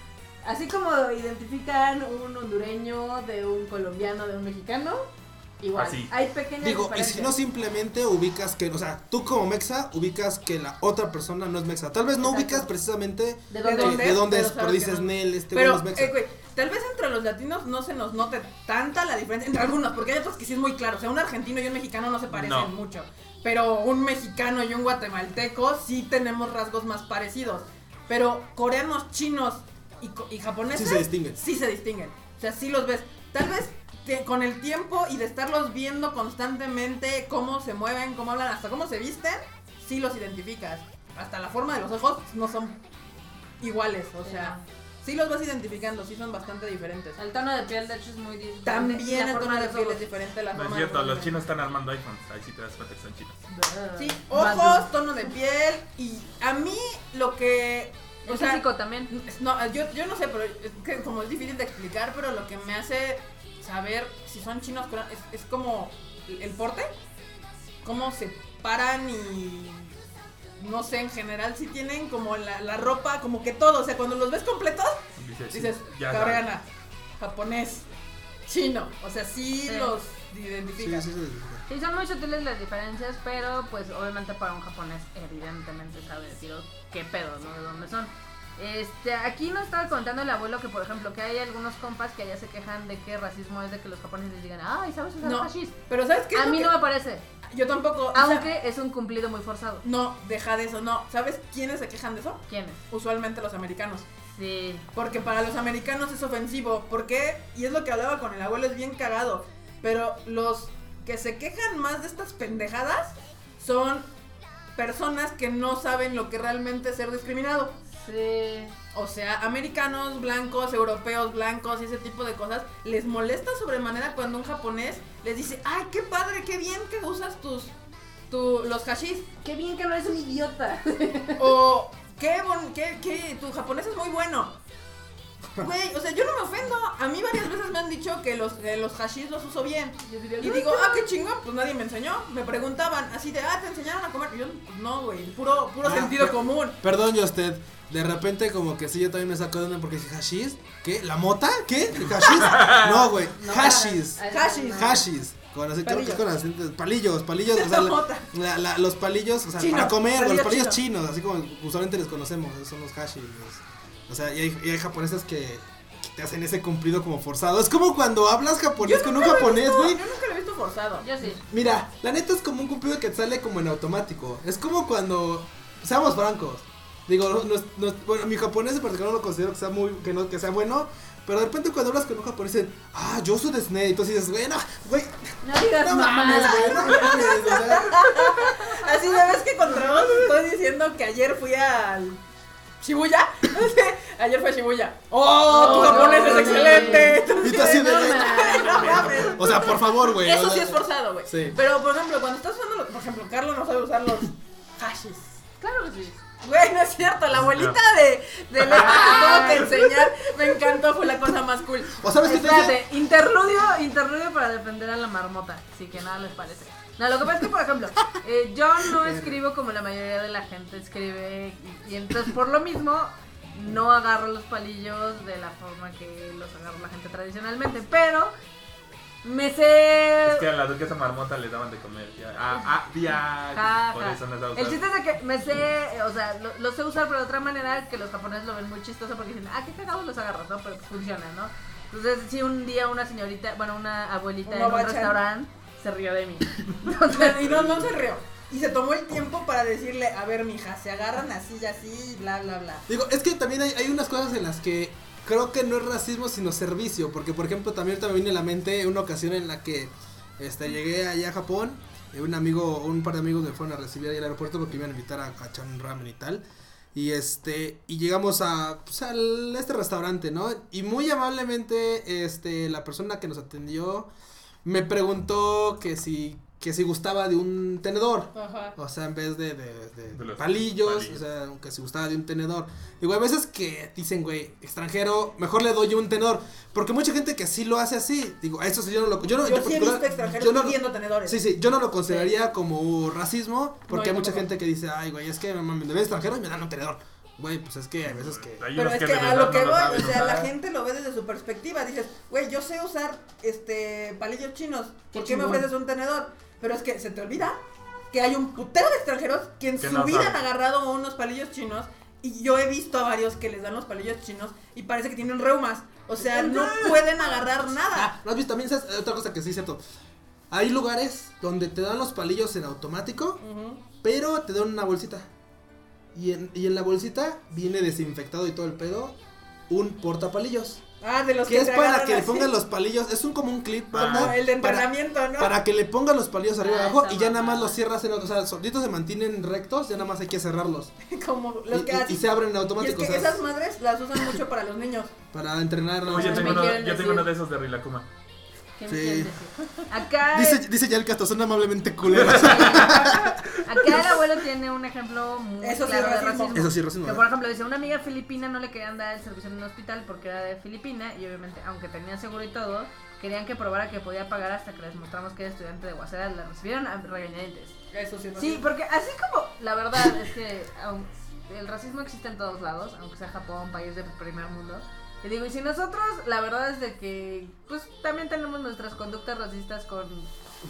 así como identifican un hondureño de un colombiano, de un mexicano, igual. Así. Hay pequeñas Digo, y si no simplemente ubicas que, o sea, tú como mexa ubicas que la otra persona no es mexa. Tal vez no Exacto. ubicas precisamente ¿De ¿De dónde? de es? dónde Pero es, pero dices, no. Nel, este Pero, es mexa. eh, güey, tal vez entre los latinos no se nos note tanta la diferencia, entre algunos, porque hay otros que sí es muy claro, o sea, un argentino y un mexicano no se parecen No. mucho, pero un mexicano y un guatemalteco sí tenemos rasgos más parecidos, pero coreanos, chinos y, y japoneses Sí se distinguen. sí se distinguen, o sea, sí los ves, tal vez con el tiempo y de estarlos viendo constantemente cómo se mueven, cómo hablan, hasta cómo se visten, sí los identificas, hasta la forma de los ojos no son iguales, o Sí, sea... Sí los vas identificando, sí son bastante diferentes. El tono de piel, de hecho, es muy diferente. También el tono de piel ojos. es diferente, la No es forma cierto, de los chinos están armando iPhones. Ahí sí te das cuenta que son chinos. Sí, ojos, tono de piel y a mí lo que... El O sea, físico también. es- no, yo, yo no sé, pero es que como es difícil de explicar, pero lo que me hace saber si son chinos coreanos es, es como el porte, cómo se paran y no sé, en general si tienen como la, la ropa, como que todo, o sea, cuando los ves completos, Dices, dices, ya coreana, japonés, chino, o sea, sí, Sí. los identificas. Sí, son muy sutiles las diferencias, pero pues obviamente para un japonés evidentemente sabe decir "Oh, qué pedo, ¿no? De dónde son. Este, aquí nos estaba contando el abuelo que, por ejemplo, que hay algunos compas que allá se quejan de que racismo es de que los japoneses les digan, ay, ¿sabes usar No, pero ¿sabes qué? A mí que- no me parece, Yo tampoco. o sea, aunque es un cumplido muy forzado. no, deja de eso, no. ¿Sabes quiénes se quejan de eso? ¿Quiénes? Usualmente los americanos. Sí. Porque para los americanos es ofensivo. ¿Por qué? Y es lo que hablaba con el abuelo, es bien cagado. Pero los que se quejan más de estas pendejadas son personas que no saben lo que realmente es ser discriminado. Sí. O sea, americanos, blancos, europeos, blancos y ese tipo de cosas, les molesta sobremanera cuando un japonés les dice, ay, qué padre, qué bien que usas tus, tu, los hashis. Qué bien que no eres un idiota. O, qué, bon, qué, qué, tu japonés es muy bueno. Güey, o sea, yo no me ofendo. A mí varias veces me han dicho que los, que los hashis los uso bien. Y digo, ah, qué chingón, pues nadie me enseñó. Me preguntaban así de, ah, ¿te enseñaron a comer? Y yo, pues no, güey, puro, puro Ah, sentido común. Perdón, yo usted. De repente, como que sí, yo también me saco de onda porque dije, ¿hashish? ¿Qué? ¿La mota? ¿Qué? ¿Hashish? No, güey. No, Hashish. no. Hashish. Con así, creo que es con palillos, palillos, o sea, La la- mota. la- la- los palillos, o sea, Chinos, para comer, güey, los palillos palillos chinos, así como usualmente les conocemos, esos son los hashish. los- o sea, y hay, y hay japoneses que, que te hacen ese cumplido como forzado. Es como cuando hablas japonés con un nunca lo he japonés, visto- güey. Yo nunca lo he visto forzado. Yo sí. Mira, la neta es como un cumplido que te sale como en automático. Es como cuando, seamos francos. Digo, no, no es- no es- bueno, mi japonés en particular no lo considero que sea muy, que no, que sea bueno. Pero de repente cuando hablas con un japonés dicen, ah, yo soy de Snake. Entonces dices, bueno, güey, No digas no mames, mamadas. güey, no mames, o sea, Así de vez que contra vos estoy diciendo que ayer fui al Shibuya. ayer fue Shibuya. ¡Oh! tu No, japonés no, es no, excelente. Y tú así de. O sea, por favor, güey. Eso sí es forzado, güey. Sí. Pero, por ejemplo, cuando estás usando, por ejemplo, Carlos no sabe usar los hashis. Claro que sí. Güey, no es cierto, la abuelita de, de Leti que tuvo que enseñar, me encantó, fue la cosa más cool. O sabes qué te? Espérate, interludio, interludio para defender a la marmota. Sí, que nada les parece. No, lo que pasa es que, por ejemplo, eh, yo no escribo como la mayoría de la gente escribe. Y, y entonces, por lo mismo, no agarro los palillos de la forma que los agarra la gente tradicionalmente. Pero me sé. Es que a la duquesa marmota le daban de comer. Ya. Ah, ah, ya. Ja, Por ja. eso no El chiste es de que me sé, o sea, lo, lo sé usar, pero de otra manera que los japoneses lo ven muy chistoso porque dicen, ah, qué cagados los agarras, ¿no? Pero pues funciona, ¿no? Entonces, si un día una señorita, bueno, una abuelita Una en un restaurante se rió de mí. Y no, no se rió. Y se tomó el tiempo para decirle, a ver, mija, se agarran así y así, bla, bla, bla. Digo, es que también hay, hay unas cosas en las que creo que no es racismo, sino servicio. Porque, por ejemplo, también ahorita me viene a la mente una ocasión en la que este, llegué allá a Japón eh, un amigo, un par de amigos me fueron a recibir ahí al aeropuerto porque me iban a invitar a, a echar un ramen y tal. Y este, y llegamos a, pues, al- este restaurante, ¿no? Y muy amablemente, este, la persona que nos atendió me preguntó que si, que si gustaba de un tenedor. Ajá. O sea, en vez de, de, de De los palillos, palillos. o sea, que si gustaba de un tenedor. Digo, a veces que dicen, güey, extranjero, mejor le doy yo un tenedor. Porque mucha gente que sí lo hace así. Digo, eso sí yo no lo. Yo, no, Yo en sí he visto extranjeros yo no- pidiendo tenedores. Sí, sí, yo no lo consideraría como racismo. Porque No, hay yo mucha gente que dice, ay, güey, es que me me ven extranjero y me dan un tenedor. Güey, pues es que hay veces que. Hay Pero es que de a lo que no voy, o sea, la gente lo ve desde su perspectiva. Dices, güey, yo sé usar este palillos chinos. Qué ¿Por qué me chingón. ofreces un tenedor? Pero es que se te olvida que hay un putero de extranjeros que en Que su no vida saben. han agarrado unos palillos chinos. Y yo he visto a varios que les dan los palillos chinos y parece que tienen reumas. O sea, no pueden agarrar nada. Ah, ¿lo has visto? También sabes, otra cosa que sí es cierto. Hay lugares donde te dan los palillos en automático, Ujú. pero te dan una bolsita. Y en, y en la bolsita viene desinfectado y todo el pedo un portapalillos. Ah, de los Que que es para que le pongan los palillos. Es un como un clip, Ah, banda, Como el de para, entrenamiento, ¿no? para que le pongan los palillos arriba y Ah, abajo y ya nada más los cierras en otro. O sea, solitos se mantienen rectos, ya nada más hay que cerrarlos. Como Y, los que y- y se abren en Y es que o sea, esas madres las usan mucho para los niños. para entrenar. ¿no? Yo tengo, uno, yo tengo uno de esos de Rilacuma. Dice, dice ya el Castro, son amablemente culeros. acá el abuelo tiene un ejemplo muy Eso claro de racismo. racismo. Eso sí, racismo. Que ¿verdad? por ejemplo dice, una amiga filipina no le querían dar el servicio en un hospital porque era de Filipina y obviamente aunque tenía seguro y todo, querían que probara que podía pagar hasta que les mostramos que era estudiante de Waseda, la recibieron a regañadientes. Eso sí, Sí, porque así como la verdad es que aun- el racismo existe en todos lados, aunque sea Japón, país del primer mundo. Y digo, y si nosotros, la verdad es de que, pues también tenemos nuestras conductas racistas con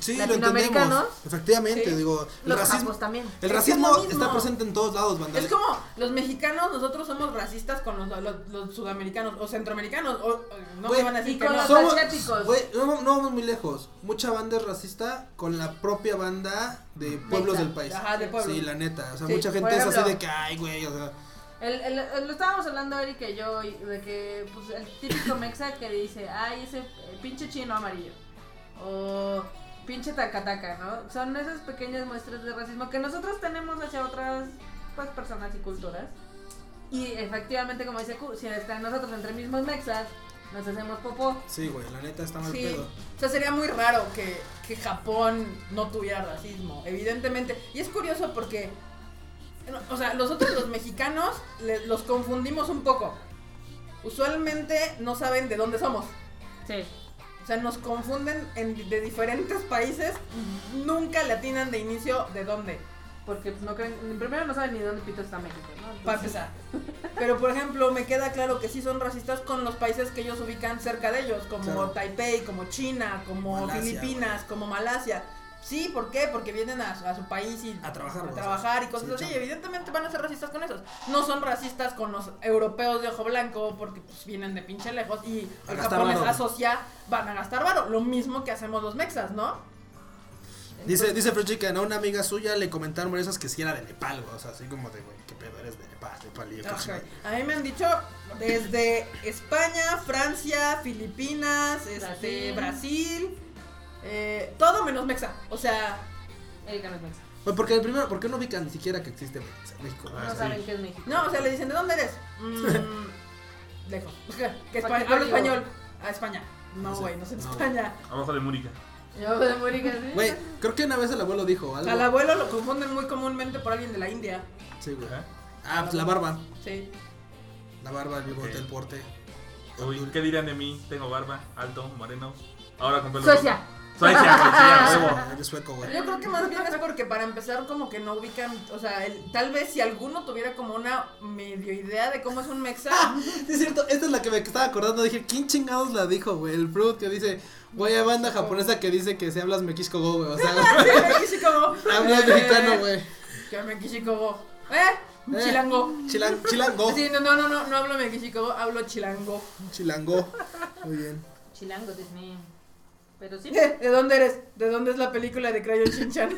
Sí, lo latinoamericanos, entendemos. Efectivamente, Sí. digo, el los racismo, también. el Es racismo lo está presente en todos lados, banda. Es como los mexicanos, nosotros somos racistas con los, los- los sudamericanos o centroamericanos. O, no Güey, me van a decir y que con no. los Somos- asiáticos. güey, no, no vamos muy lejos. Mucha banda es racista con la propia banda de pueblos del país. Ajá, de pueblos. Sí, la neta. O sea, Sí, mucha gente es así de que, ay, güey, o sea. El, el- el- lo estábamos hablando Eric y yo, de que pues, el típico mexa que dice, ay, ese eh, pinche chino amarillo. O pinche tacataca, ¿no? Son esas pequeñas muestras de racismo que nosotros tenemos hacia otras pues, personas y culturas. Y efectivamente, como dice Q, si está nosotros entre mismos mexas, nos hacemos popó. Sí, güey, la neta está mal Sí, pedo. o sea, sería muy raro que, que Japón no tuviera racismo, evidentemente. Y es curioso porque, o sea, nosotros los mexicanos le- los confundimos un poco. Usualmente no saben de dónde somos. Sí. O sea, nos confunden en, de diferentes países. Nunca le atinan de inicio de dónde. Porque pues, no creen, primero no saben ni dónde pito está México, ¿no? Para Entonces, empezar. Pero por ejemplo, me queda claro que sí son racistas con los países que ellos ubican cerca de ellos, como Claro. Taipei, como China, como Malasia, Filipinas, como Malasia. Sí, ¿por qué? Porque vienen a, a su país y A trabajar, a trabajar y cosas sí, así. chamba. y evidentemente van a ser racistas con esos. No son racistas con los europeos de ojo blanco porque pues, vienen de pinche lejos y A el japonés varo. asocia, van a gastar varo. Lo mismo que hacemos los mexas, ¿no? Dice, dice Frenchy que a una amiga suya le comentaron por esas que si era de Nepal. O sea, así como de, güey, qué pedo eres de Nepal, Nepal y yo, qué Ok. chingada. A mí me han dicho desde España, Francia, Filipinas, este, Brasil. Eh, todo menos Mexa. O sea, Erika no es mexa. Güey, porque primero, ¿por qué no ubican ni siquiera que existe México? Ah, No sí. saben qué es México. no, o sea, le dicen, ¿de dónde eres? Mm, lejos. Que ¿Para espa- qué hablo español. A España. No, güey, no sé de No. España. Abajo de Múrica. Yo de que sí. Güey, creo que una vez el abuelo dijo algo. Al abuelo lo confunden muy comúnmente por alguien de la India. Sí, güey. Ah, pues la barba. Sí. La barba, el bigote, Ok. el porte. Uy, ¿qué dirían de mí? Tengo barba, alto, moreno. Ahora con pelo Suecia. rojo. Suecia, güey, sí, a huevo. Ah, Eres sueco, güey. Yo creo que más bien es porque para empezar como que no ubican, o sea, el- tal vez si alguno tuviera como una medio idea de cómo es un mexa, Sí, es cierto, esta es la que me estaba acordando. Dije, ¿quién chingados la dijo, güey? El Fruit que dice, güey, hay banda japonesa que dice que si hablas Mekishko Go, güey. O sea, como... hablas mexicano, güey. Que me. ¿Eh? Eh. Chilango. Chilan, chilango. Sí, no, no, no, no, no hablo mexico, hablo chilango. Chilango. Muy bien. Chilango, Dios mío. Pero sí. ¿De, de dónde eres? ¿De dónde es la película de Crayon Shinchan?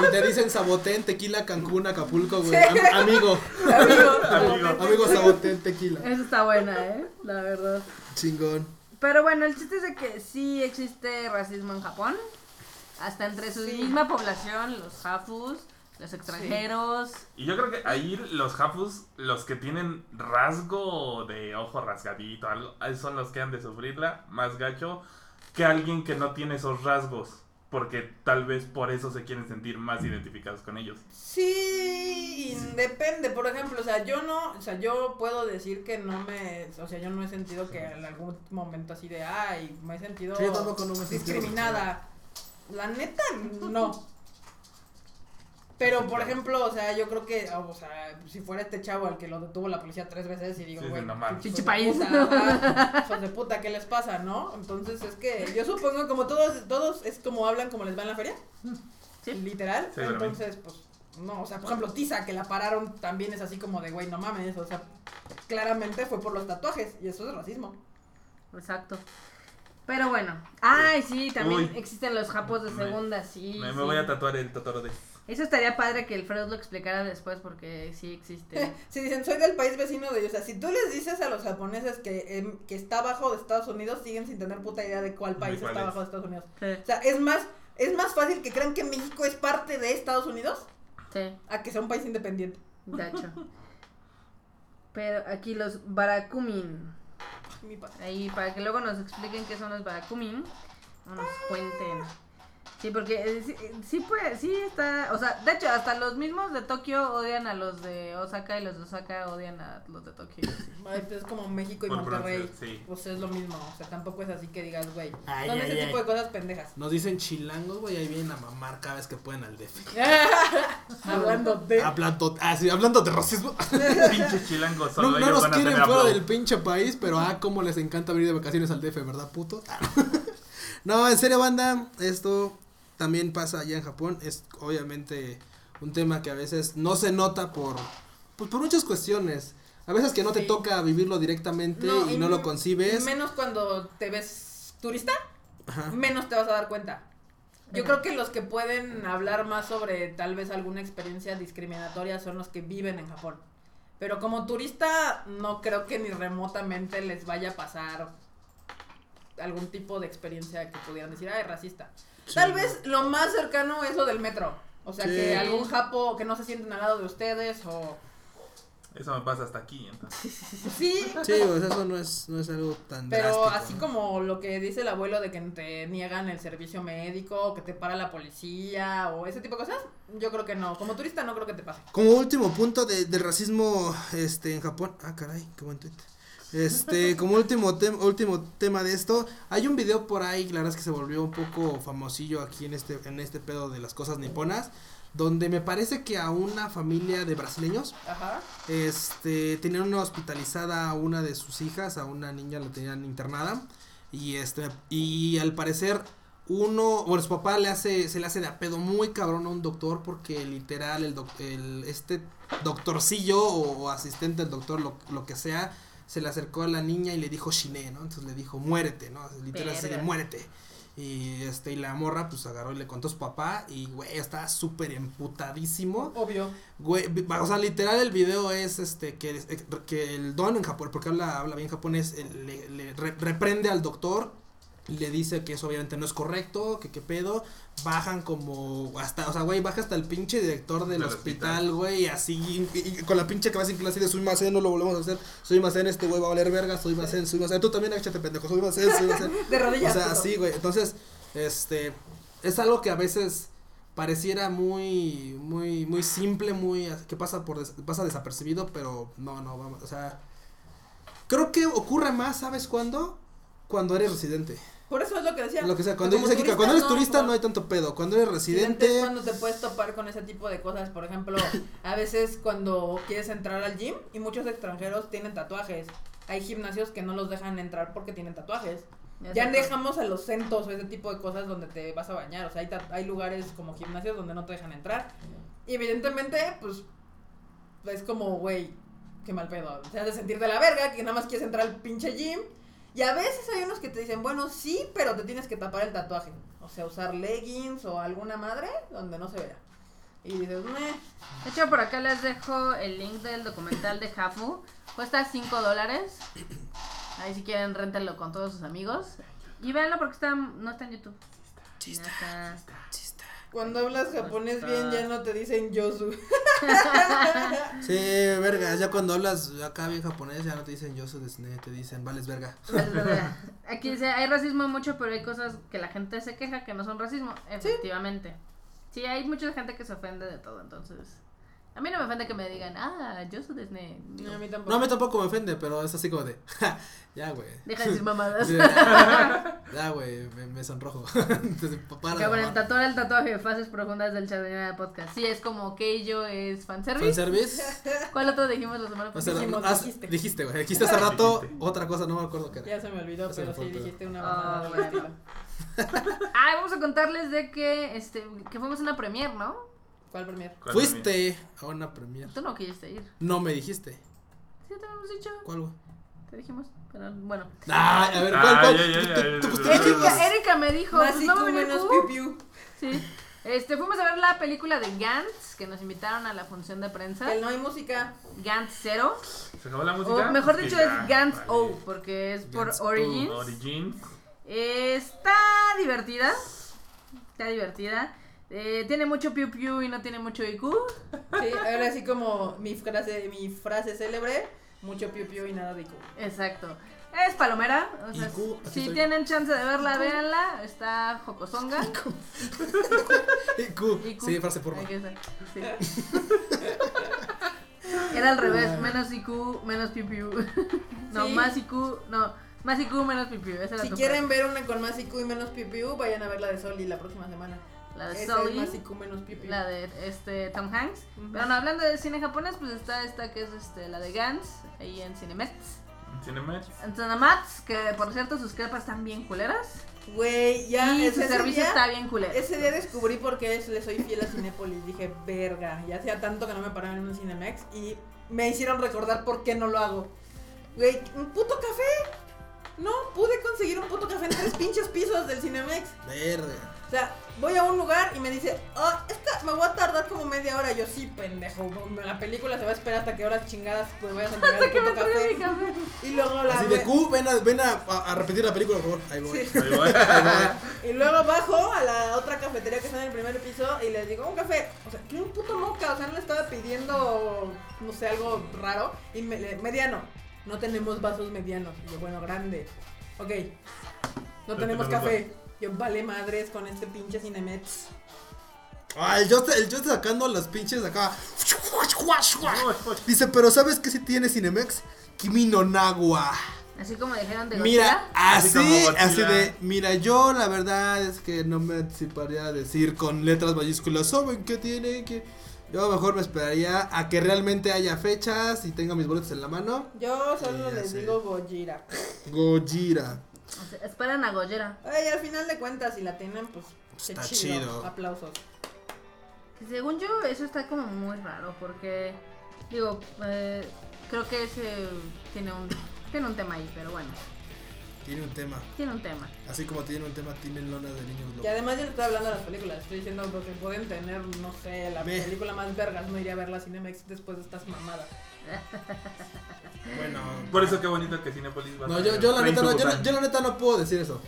Y te dicen Sabotén, Tequila, Cancún, Acapulco, güey. Sí. Am- amigo. Amigo, Amigo. Amigo Sabotén, Tequila. Eso está buena, ¿eh? La verdad. Chingón. Pero bueno, el chiste es de que sí existe racismo en Japón. hasta entre su Sí. misma población, los jafus, los extranjeros. Y yo creo que ahí los jafus, los que tienen rasgo de ojo rasgadito, algo, son los que han de sufrirla más gacho que alguien que no tiene esos rasgos. Porque tal vez por eso se quieren sentir más identificados con ellos. Sí, depende, por ejemplo, o sea, yo no, o sea, yo puedo decir que no me, o sea, yo no he sentido que en algún momento así de, ay, me he sentido Sí, discriminada. La neta, no. Pero, por ejemplo, o sea, yo creo que, o sea, si fuera este chavo al que lo detuvo la policía tres veces y digo, Sí, sí, güey. Pinche hijos de país. hijos de puta, ¿qué les pasa, no? Entonces, es que yo supongo como todos, todos es como hablan como les va en la feria. Sí. Literal. Entonces, pues, no, o sea, por ejemplo, Tiza, que la pararon también es así como de, güey, no mames, o sea, claramente fue por los tatuajes y eso es racismo. Exacto. Pero bueno. Ay, sí, también Uy. existen los japos de Me- segunda, sí. Me, me sí. voy a tatuar el Totoro de... Eso estaría padre que el Freud lo explicara después porque sí existe. Si dicen, soy del país vecino de ellos, o sea, si tú les dices a los japoneses que, em, que está abajo de Estados Unidos, siguen sin tener puta idea de cuál país cuál está es. abajo de Estados Unidos. Sí, O sea, es más, es más fácil que crean que México es parte de Estados Unidos sí, a que sea un país independiente. de hecho. Pero aquí los barakumin. Ahí para que luego nos expliquen qué son los barakumin. Nos cuenten. Sí, porque eh, sí, eh, sí, puede, sí está, o sea, de hecho hasta los mismos de Tokio odian a los de Osaka y los de Osaka odian a los de Tokio. Ay, pues es como México y Por Monterrey. sí. Pues es lo mismo. O sea, tampoco es así que digas, güey. Ay, Son ay, ese ay. tipo de cosas pendejas. Nos dicen chilangos, güey, ahí vienen a mamar cada vez que pueden al DF. Hablando de. Hablando, ah, sí, hablando de racismo. Pinches chilangos, solo No, no ellos nos van a quieren tener fuera aplauso. del pinche país, pero ah, cómo les encanta venir de vacaciones al DF, ¿verdad, puto? no, en serio, banda, esto también pasa allá en Japón. Es obviamente un tema que a veces no se nota por, pues, por muchas cuestiones. A veces que no te Sí. toca vivirlo directamente y, no m- lo concibes. Menos cuando te ves turista, Ajá. menos te vas a dar cuenta. Yo creo que los que pueden hablar más sobre tal vez alguna experiencia discriminatoria son los que viven en Japón. Pero como turista, no creo que ni remotamente les vaya a pasar algún tipo de experiencia que pudieran decir, ah, es Tal vez lo más cercano es lo del metro. O sea, Sí. que algún japo que no se sienten al lado de ustedes o... Eso me pasa hasta aquí, entonces. Sí, Sí, sea, eso no es, no es algo tan Pero drástico, así ¿no? como lo que dice el abuelo de que te niegan el servicio médico, o que te para la policía, o ese tipo de cosas, yo creo que no. Como turista no creo que te pase. Como último punto de, del racismo este, en Japón. Ah, caray, qué buen tweet. Este, como último, tem- último tema de esto, hay un video por ahí, la verdad es que se volvió un poco famosillo aquí en este, en este pedo de las cosas niponas, donde me parece que a una familia de brasileños, Ajá. este, tenían una hospitalizada a una de sus hijas, a una niña la tenían internada, y este, y al parecer uno, bueno, su papá le hace, se le hace de a pedo muy cabrón a un doctor porque literal el, doc- el este doctorcillo o, o asistente del doctor, lo, lo que sea, se le acercó a la niña y le dijo Shine, ¿no? Entonces le dijo, muérete, ¿no? Literal así de muérete. Y este, y la morra pues agarró y le contó a su papá y güey, estaba súper emputadísimo. Obvio. Güey, o sea, literal el video es este que, eh, que el don en Japón, porque habla, habla bien japonés, le, le re- reprende al doctor, le dice que eso obviamente no es correcto, que qué pedo, bajan como hasta, o sea, güey, baja hasta el pinche director del Del hospital, güey, así, y, y con la pinche cabeza inclinada así de soy Macen, no lo volvemos a hacer, soy Macen, este güey va a valer verga, soy Macen, soy Macen, tú también échate pendejo, soy Macen, soy Macen. De rodillas. O sea, puto. sí, güey. Entonces, este, es algo que a veces pareciera muy, muy, muy simple, muy, que pasa por, des- pasa desapercibido, pero no, no, vamos, o sea, creo que ocurre más, ¿sabes cuándo? Cuando eres residente. Por eso es lo que decía. Lo que sea, cuando, Como dice Kika, turista, cuando eres no, turista no hay tanto pedo, cuando eres residente es cuando te puedes topar con ese tipo de cosas. Por ejemplo, a veces cuando quieres entrar al gym y muchos extranjeros tienen tatuajes. Hay gimnasios que no los dejan entrar porque tienen tatuajes. Ya Exacto. dejamos a los centos o ese tipo de cosas donde te vas a bañar. O sea, hay, hay lugares como gimnasios donde no te dejan entrar. Y evidentemente, pues, es como, güey, qué mal pedo. O sea, de sentir de la verga, que nada más quieres entrar al pinche gym. Y a veces hay unos que te dicen, bueno, sí, pero te tienes que tapar el tatuaje. O sea, usar leggings o alguna madre donde no se vea. Y dices, meh. De hecho, por acá les dejo el link del documental de Hafu. Cuesta 5 dólares. Ahí si quieren, réntenlo con todos sus amigos. Y véanlo porque está, no está en YouTube. Sí Ya está. está. Sí está. Cuando hablas japonés bien ya no te dicen Yosu. Sí, verga, ya cuando hablas acá bien japonés ya no te dicen yo soy Disney, te dicen vales verga. Aquí dice, hay racismo mucho, pero hay cosas que la gente se queja que no son racismo. Efectivamente. Sí, hay mucha gente que se ofende de todo, entonces. A mí no me ofende que me digan, ah, yo soy Disney. No, a mí tampoco. No, a mí tampoco me ofende, pero es así como de, "Ja, ya, güey. Deja de decir mamadas. Sí, Ya, ya, güey, me, me sonrojo. Entonces, para de Cabrón, el mamar. tatuar el tatuaje, fases profundas del Chardonnay Podcast. Sí, es como Keijo es fanservice. ¿Fanservice? ¿Cuál otro dijimos la semana O sea, pasada? Dijimos, has- dijiste. dijiste, güey. Dijiste hace rato Dijiste. otra cosa, no me acuerdo qué era. Ya se me olvidó, Ya se me pero fue sí el pedo. dijiste una Ah, mamada. del bueno. Ah, vamos a contarles de que, este, que fuimos a una premier, ¿no? ¿Cuál premier? ¿Cuál Fuiste a una premier. Tú no quisiste ir. No me dijiste. Sí, te habíamos dicho. ¿Cuál, güey? Te dijimos. Pero bueno. Ay, a ver, Ah, ¿cuál, Erika, Erika me dijo, Más pues no venir menos piu piu. Sí. Este, fuimos a ver la película de Gantz, que nos invitaron a la función de prensa. Que no hay música. Gantz 0. ¿Se acabó la música? O mejor dicho, ya, es Gantz vale. O, porque es por Gantz. Origins. Origins. Está divertida. Está divertida. Eh, tiene mucho piu piu y no tiene mucho IQ. Sí, ahora así como mi frase, mi frase célebre, mucho piu piu y nada de IQ. Exacto. Es palomera. O sea, IQ, si tienen chance de verla, véanla. Está jocosonga. IQ. IQ. Sí, frase está. Sí. Era al revés, menos IQ, menos piu piu. No, Sí. más IQ, no, más IQ, menos piu piu. Esa era Si quieren ver una con más IQ y menos piu piu, vayan a ver la de Soli la próxima semana. La de es Sully, menos piu. la de este Tom Hanks. Ujú. Pero no, hablando de cine japonés, pues está esta que es este la de Gans, ahí en Cinemex. Cinematch. En Cinemats, que por cierto sus crepas están bien culeras. Güey, ya y ese su servicio día- está bien culero. Ese día descubrí por qué le soy fiel a Cinépolis. Dije, verga, ya hacía tanto que no me paraba en un Cinemex y me hicieron recordar por qué no lo hago. Güey, un puto café. No, pude conseguir un puto café en tres pinches pisos del Cinemex. Verde. O sea, voy a un lugar y me dice, oh, esta me voy a tardar como media hora. Yo, sí, pendejo. La película se va a esperar hasta que horas chingadas pues voy a entregar el que me puto café. Y luego la Así de Q, ven a, ven a, a- repetir la película, por favor. Ahí voy. Sí. Ahí voy. Ahí voy. Y luego bajo a la otra cafetería que está en el primer piso y les digo, un café. O sea, quiero un puto moca. O sea, no le estaba pidiendo, no sé, algo raro. Y me- le- mediano. No tenemos vasos medianos. Y yo, bueno, grande. Ok. No tenemos tenemos café. Yo, vale madres con este pinche Cinemex. Ah, el Just, el Just sacando las pinches acá. Dice, pero ¿sabes qué si tiene Cinemex? Kimi no Nagua. Así como dijeron de Mira, Godzilla. así, Así Godzilla. así de, mira, yo la verdad es que no me anticiparía a decir con letras mayúsculas, ¿saben qué tiene? que Yo mejor me esperaría a que realmente haya fechas y tenga mis boletos en la mano. Yo solo les digo Gojira. Gojira. Esperan a Gojira. Ay, al final de cuentas, si la tienen, pues. qué Está chido. Aplausos. Según yo, eso está como muy raro porque, digo, eh, creo que ese tiene un, tiene un tema ahí, pero bueno, Tiene un tema. tiene un tema. Así como tiene un tema, tienen lona de niños Y locos. además yo no estoy hablando de las películas, estoy diciendo porque pueden tener, no sé, la Me. película más vergas, no iría a ver la Cinemex después de estas mamadas. Bueno. Por eso qué bonito que Cinepolis va a No, tener yo, yo, la neta, no, yo, la neta no puedo decir eso.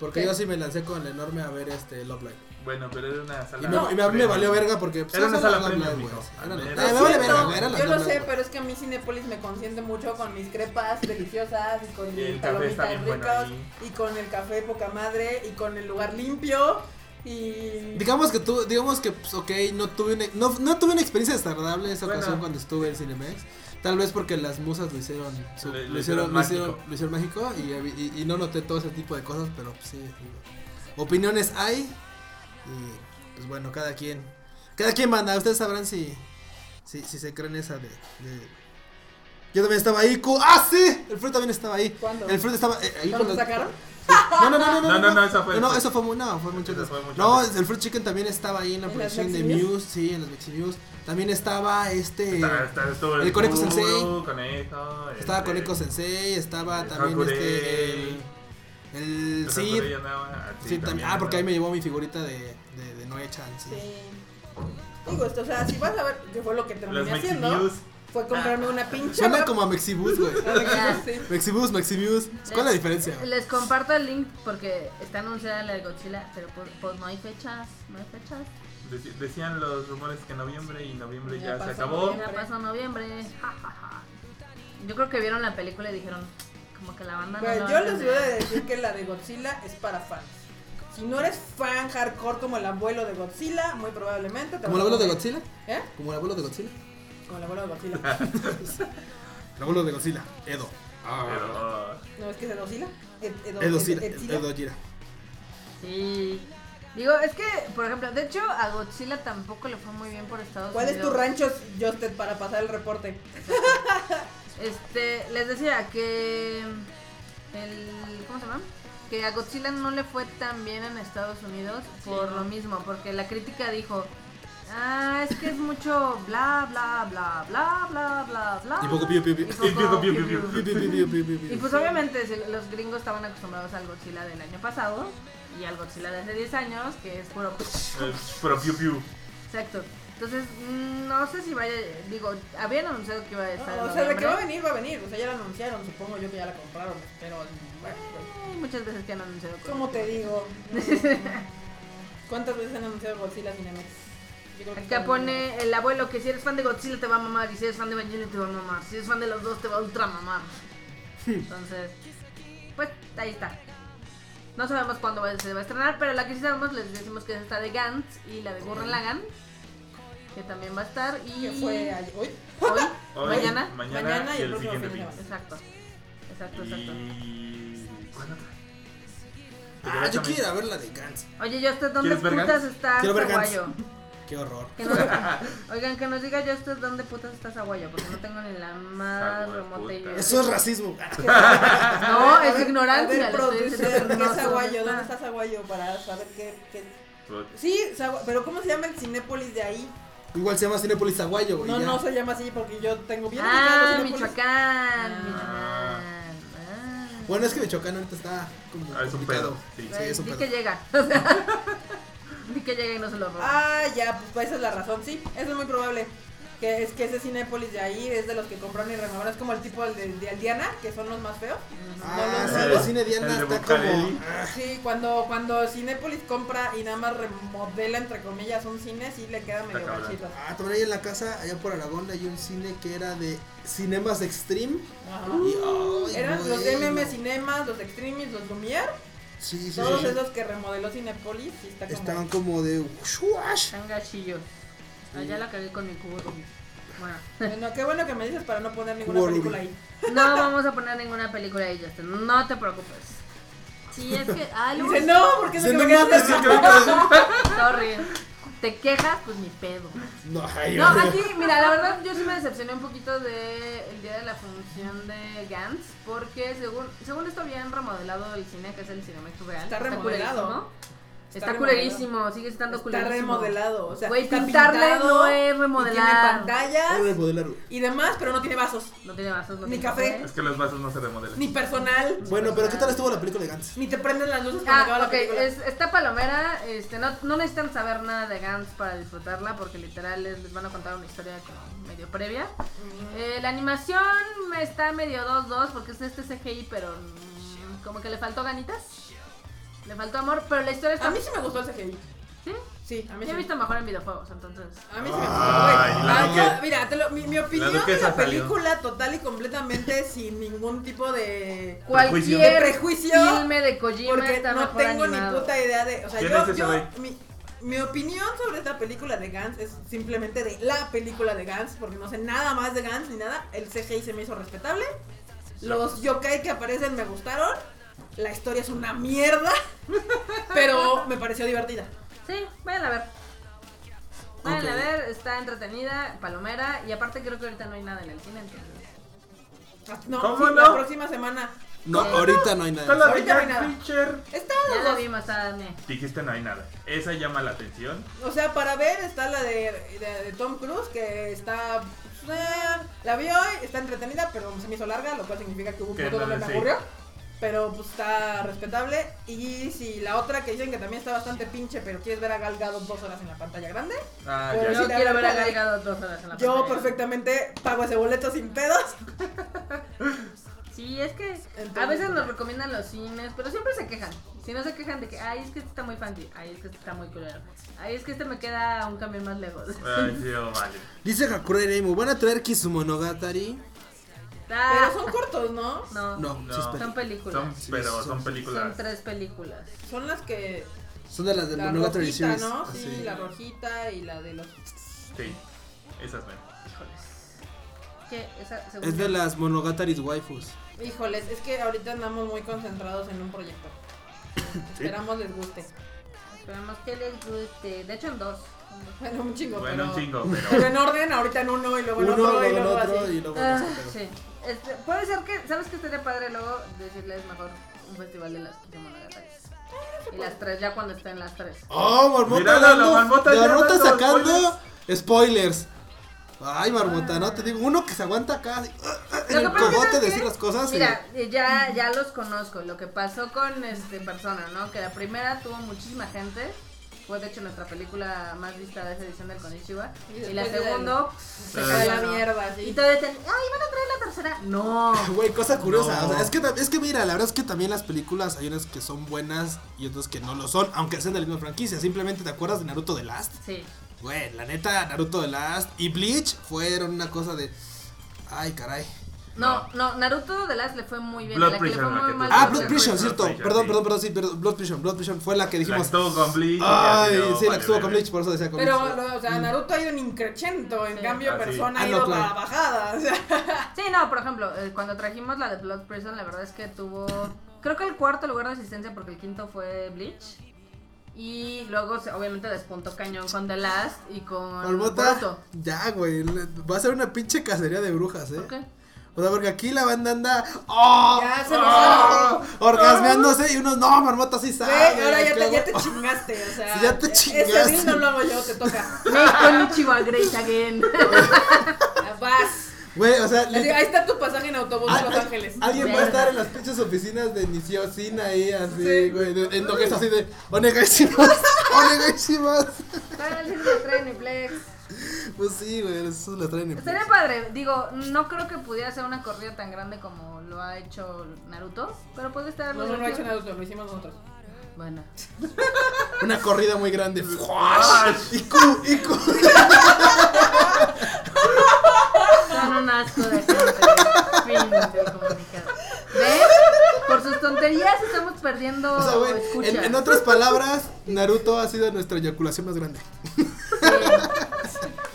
Porque ¿Qué? yo sí me lancé con el enorme a ver este Love Live. Bueno, pero era una Y sala. me, y me- a mí me premium. valió verga porque pues, Era una sala premium, Live, mijo. me yo lo sé, pero es que a mí Cinepolis me consiente mucho con mis crepas deliciosas y con Y mis palomitas bueno ricas y con el café poca madre y con el lugar limpio y... Digamos que tú, digamos que, pues, ok, no tuve una, no, no tuve una experiencia desagradable esa Bueno. ocasión cuando estuve en Cinemex. Tal vez porque las musas lo hicieron, su- Le- lo, lo hicieron, hicieron lo hicieron, mágico. lo hicieron mágico y, y- y no noté todo ese tipo de cosas, pero pues, sí. opiniones hay y pues bueno, cada quien, cada quien manda. Ustedes sabrán si, si, si se creen esa de, de- Yo también estaba ahí, ¡ah, sí! El Fruit también estaba ahí. ¿Cuándo? El Fruit estaba eh, ahí ¿Cuándo sacaron? No, no, no, no, No, no, no, eso fue No, eso fue muy, no, fue mucho fue mucho No, el Fruit Chicken también estaba ahí en la ¿En las proyección de? Muse, sí, en los Maxi News. También estaba este, Está- está- estuvo el Conejo Sensei. Conejo, estaba Koneko Sensei, estaba el también Hakurei, este, el, el el andaba, Sí, también, ah, porque ahí me llevó mi figurita de, de, de Noe-chan, sí. Sí. Digo esto, o sea, si vas a ver qué fue lo que terminé haciendo. Fue comprarme una pinche. Suena como a Mexibus, güey. Mexibus, Mexibus. ¿Cuál es la diferencia? Les comparto el link porque está anunciada la de Godzilla, pero pues, pues no hay fechas, no hay fechas. Deci- Decían los rumores que noviembre y noviembre Ya ya, se acabó. noviembre. Ya pasó noviembre. ja, ja, ja. Yo creo que vieron la película y dijeron, como que la banda no Pues va yo les voy a decir que la de Godzilla es para fans. Si no eres fan hardcore como el abuelo de Godzilla, muy probablemente te ¿Como el abuelo de. Godzilla? ¿Eh? ¿Como el abuelo de Godzilla? Como el abuelo de Godzilla. El abuelo de Godzilla. Edo. Pero, ¿No es que es de Godzilla? Ed- Edo- Edo Ed-. Edo Gira. Sí. Digo, es que, por ejemplo, de hecho a Godzilla tampoco le fue muy bien por Estados ¿Cuál es Unidos. tu rancho, Justed, para pasar el reporte? Este, les decía que el ¿cómo se llama? Que a Godzilla no le fue tan bien en Estados Unidos por Sí, lo mismo, porque la crítica dijo, "Ah, es que es mucho bla bla bla bla bla bla bla." Y poco piu, piu, piu. Y poco piu, piu, piu, piu, piu. Pi, piu. pi, pi, pi, pi, pi, pi. Y pues obviamente si los gringos estaban acostumbrados al Godzilla del año pasado y al Godzilla de hace 10 años, que es puro eh, pero piu piu. Exacto. Entonces, mm, no sé si vaya, digo, habían anunciado que iba a estar o sea, de que va a venir, va a venir. O sea, ya la anunciaron, supongo yo que ya la compraron. Pero, bueno, pues, muchas veces que han anunciado. ¿cómo te digo? ¿Cuántas veces han anunciado Godzilla Cinemex? Acá pone el abuelo que si eres fan de Godzilla te va a mamar y si eres fan de Evangelion te va a mamar. Si eres fan de los dos te va a ultra mamar. Entonces, pues ahí está. No sabemos cuándo se va a estrenar, pero la que sí sabemos les decimos que es esta de Gantz y la de Gurren Lagann, que también va a estar y Que fue ayer- hoy. hoy, Hoy, mañana. mañana, Mañana y el próximo siguiente fin de fin. semana. Exacto. Exacto, exacto. Y. ¿Cuál otra? Ah, yo quiero ir a ver la de Gantz. Oye, yo usted dónde ¿Quieres ver putas Gantz? está Quiero ver Gantz. Zaguayo? Qué horror. Que nos- oigan, que nos diga yo usted dónde putas está Zaguayo, porque no tengo ni la más Zaguayo, remota idea. Eso es racismo. No, A es ver, ignorancia. A ver, producer, ¿qué es sé Aguayo? dónde ¿Dónde está. está Aguayo para saber qué, qué... Pero- Sí, pero ¿cómo se llama el Cinépolis de ahí? Igual se llama Cinepolis Aguayo, güey. No, ya. no se llama así porque yo tengo bien Ah, Cinépolis. Michoacán. Ah. Michoacán. Ah. Bueno, es que Michoacán ahorita está como Ah, es un complicado. pedo. Sí. Sí, es un pedo. que llega. Di que llega y no se lo roba. Ah, ya, pues esa es la razón, sí, eso es muy probable. Que es que ese Cinépolis de ahí es de los que compraron y renovaron. Es como el tipo de, de Aldiana, que son los más feos. Ah, No, sí, no, el cine Diana el está como. Sí, cuando, cuando Cinépolis compra y nada más remodela, entre comillas, un cine, sí le queda medio gachito. Ah, también ahí en la casa, allá por Aragón, hay un cine que era de Cinemas Extreme. Ajá. Y, Eran los. MM Cinemas, los Extremis, los Lumière, Sí, sí, todos sí. esos que remodeló Cinépolis. Sí, está como... Estaban como de. shuash. Están gachillos. Allá la cagué con mi cubo Rubik. Bueno, Bueno, qué bueno que me dices para no poner ninguna Cubo película ahí. no vamos a poner ninguna película ahí, Justin. No te preocupes. Sí, es que. Ah, Dice, no, porque Dice, no no me quedas mames, cerca". que me- Sorry. Te quejas, pues ni pedo. No, ay, No, aquí, mira, la verdad yo sí me decepcioné un poquito de el día de la función de Gantz, porque según según esto habían remodelado el cine, que es el Cinemex Real. Está remodelado. Está Está, culerísimo, sigue estando Está culerísimo. remodelado, o sea, Güey, está pintarle pintado no es Y remodelar. tiene Voy a pantallas y demás, pero no tiene vasos, No tiene vasos, no Ni tiene café. Es que los vasos no se remodelan. ni personal, Bueno, pero ¿qué tal estuvo la película de Gantz? ni te prenden las luces cuando acaba Ah, la ok, película. es, está palomera, este, no, no necesitan saber nada de Gantz para disfrutarla porque literal les, les van a contar una historia como medio previa. Eh, la animación está medio 2-2 porque es este CGI, pero mm, como que le faltó ganitas. Le faltó amor, pero la historia está... A mí sí me gustó el CGI. ¿Sí? Sí, a mí Yo he sí. visto mejor en videojuegos, entonces... A mí sí me gustó. Ay, güey. la Ah, Duque- yo- mira, te lo- mi, mi opinión de Duquesa la salió. película total y completamente sin ningún tipo de Cualquier De prejuicio, filme de Kojima porque está no mejor tengo animado. ni puta idea de, o sea, ¿Quién yo, es ese yo güey? mi, mi opinión sobre esta película de Gantz es simplemente de la película de Gantz, porque no sé nada más de Gantz ni nada. El CGI se me hizo respetable. Los yokai que aparecen me gustaron. La historia es una mierda, pero me pareció divertida. Sí, vayan a ver. Vayan a ver, está entretenida, palomera, y aparte creo que ahorita no hay nada en el cine, entonces... No, ¿Cómo sí, no? la próxima semana. No, ahorita no hay Está nada. la de Ahorita no hay nada. Está Ya la vimos, Adne. Dijiste no hay nada. Esa llama la atención. O sea, para ver está la de, de- de Tom Cruise, que está... eh, la vi hoy, está entretenida, pero se me hizo larga, lo cual significa que hubo un Que punto no, donde me sí. Pero pues está respetable. Y si la otra que dicen que también está bastante pinche, pero quieres ver a Gal Gadot dos horas en la pantalla grande, Ah. Yo sí, quiero ver a ahorita- Gal Gadot dos horas en la yo pantalla. perfectamente pago ese boleto sin pedos. Sí, es que a veces nos recomiendan los cines, pero siempre se quejan. Si no se quejan de que, ay, es que este está muy fancy, ay, es que este está muy culero, ay, es que este me queda un camión más lejos. Ay, sí, oh, vale. Dice Hakurei Reimu, ¿van a traer Kisumonogatari? Ah, Pero son cortos, ¿no? No, No, No. sí, espera. son películas. Son, Sí, pero son- son Son películas. tres películas. Son las que. Son de las de La Monogatari rojita, Series. ¿no? así. Sí, la rojita y la de los. Sí, esas ven. Híjoles. ¿Qué? Esa Es de las Monogatari waifus. Híjoles, es que ahorita andamos muy concentrados en un proyecto. Esperamos les guste. Esperemos que les guste. De hecho, en dos. Bueno, un chingo, Bueno, pero. un chingo, Pero pero. en orden, ahorita en uno y luego en Uno, otro y luego otro así. y luego Ah, no sé, pero- sí. Este, puede ser que, ¿sabes qué estaría padre luego decirles mejor un festival de las Kimonogatari? Y las tres, ya cuando estén las tres. Oh, Marmota Mírala, la dando- Marmota ya Marmota dando sacando spoilers. Ay, Marmota, no te digo, uno que se aguanta acá así, en Lo el cogote ¿sabes decir las cosas. Mira, ya, ya los conozco. Lo que pasó con este persona, ¿no? Que la primera tuvo muchísima gente. Fue de hecho nuestra película más vista de esa edición del Konichiwa. Y Y, la segunda Se Ah. cae la mierda, Y sí. todavía ten- ay, van a traer la tercera. No. Güey, cosa curiosa. No. o sea, es, que, es que mira, la verdad es que también las películas hay unas que son buenas y otras que no lo son, aunque sean de la misma franquicia. Simplemente te acuerdas de Naruto The Last. Sí. Güey, la neta, Naruto The Last y Bleach fueron una cosa de. Ay, caray. No, no, Naruto de Last le fue muy bien. Blood a la que le fue Prison, la muy que mal. tú- Ah, Blood Prison, Blood cierto. Perdón, sí. perdón, perdón, sí, perdón, Blood Prison. Blood Prison fue la que La dijimos. estuvo con Bleach. Ay, sí, la que estuvo con. Bleach, por eso decía con Pero, o sea, Naruto ha ido en increchento, en Sí. cambio, Ah, sí. Persona Ah, ha no, ido claro. para bajada. O sea, Sí, no, por ejemplo, eh, cuando trajimos la de Blood Prison, la verdad es que tuvo. Creo que el cuarto lugar de asistencia, porque el quinto fue Bleach. Y luego, se- obviamente, despuntó cañón con The Last y con Boruto. ya, güey. le- Va a ser una pinche cacería de brujas, eh. ¿Por qué? O sea, porque aquí la banda anda. ¡Oh! ya se ¡Oh! nos Orgasmeándose y unos, no, Marmota sí sabe. Güey, ahora ya te, ya te chingaste, o sea. Sí, ya te Ese chingaste. deal no lo hago yo, te toca. Me Konichiwa Great Again. Vas. Güey, o sea, Así, ahí está tu pasaje en autobús a Los al- Ángeles. Alguien va a estar en las pinches oficinas de Nisiocin ahí, así, Sí. güey. de- En lo que es así de. Onegaishimas, onegaishimas. Para el cine de Treniplex. Pues sí, güey, eso lo traen en Estaría padre. Digo, no creo que pudiera ser una corrida tan grande como lo ha hecho Naruto. Pero puede estar No, no, no ha hecho. Naruto, lo hicimos nosotros. Bueno. Una corrida muy grande. Y cu, y cu. Son un asco de gente. ¿Ven? Por sus tonterías estamos perdiendo O sea, güey, escucha. en, en otras palabras, Naruto ha sido nuestra eyaculación más grande. Sí.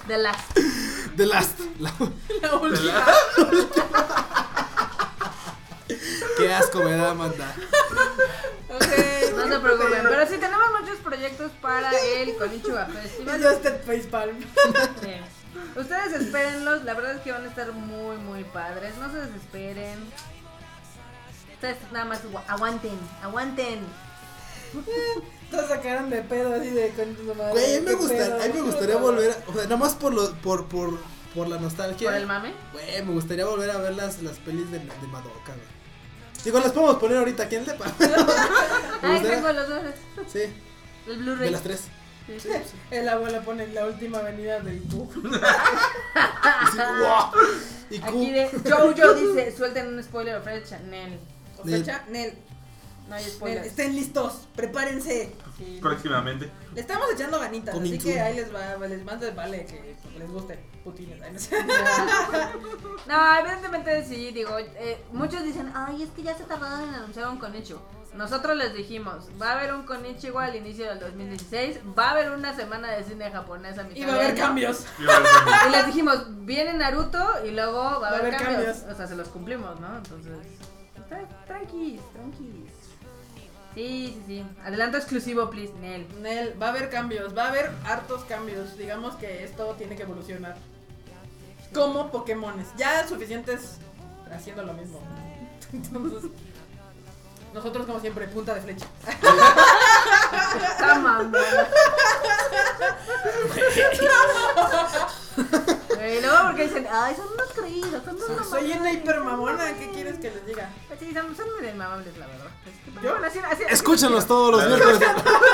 De las. The Last. La- La última. Qué asco me da, manda. Ok. No se preocupen. Pero sí tenemos muchos proyectos para el Konichiwa Festival. Ya está el facepalm. Sí. Ustedes espérenlos, la verdad es que van a estar muy, muy padres. No se desesperen. Ustedes nada más agu- aguanten, aguanten. Todos sacaron de pedo así de con tu madre. Güey, a mí me, qué gusta, pedo. a mí me gustaría volver, o sea, nada más por, lo, por, por, por la nostalgia. Por el mame. Güey, me gustaría volver a ver las, las pelis de, de Madoka, güey. Digo, las podemos poner ahorita, ¿quién sepa? Me Ay, gustaría- tengo los dos. Sí, El de Blu-ray. las tres. Sí. Sí, sí. El abuelo pone la última avenida del Q. Y Q. Aquí de Jojo dice, suelten un spoiler of Red Chanel. O fecha, Nel. No hay Nel, spoilers. Estén listos, prepárense. Sí. Próximamente. Le estamos echando ganitas, Coming así que soon. ahí les va, les mando vale que les guste Putines. no sé. No, evidentemente sí, digo, eh, muchos dicen, ay, es que ya se tardaron en anunciar un Konichiwa. Nosotros les dijimos, va a haber un Konichiwa al inicio del 2016, va a haber una semana de cine japonés a mitad Y va a de haber año. cambios. Y les dijimos, viene Naruto y luego va a haber, cambios. cambios. O sea, se los cumplimos, ¿no? Entonces, tra- tranquis, tranquis. Sí, sí, sí. Adelanto exclusivo, please, Nel. Nel, va a haber cambios, va a haber hartos cambios. Digamos que esto tiene que evolucionar. Como Pokémones. Ya suficientes haciendo lo mismo. Entonces, nosotros como siempre, punta de flecha. Güey, luego porque dicen, ay, son unos aburrido, son muy Soy una hipermamona, ¿qué quieres que les diga? Sí, son, son medio mamables, la verdad. Es que, ¿Yo? bueno, así, así, así- Escúchenlos todos los miércoles.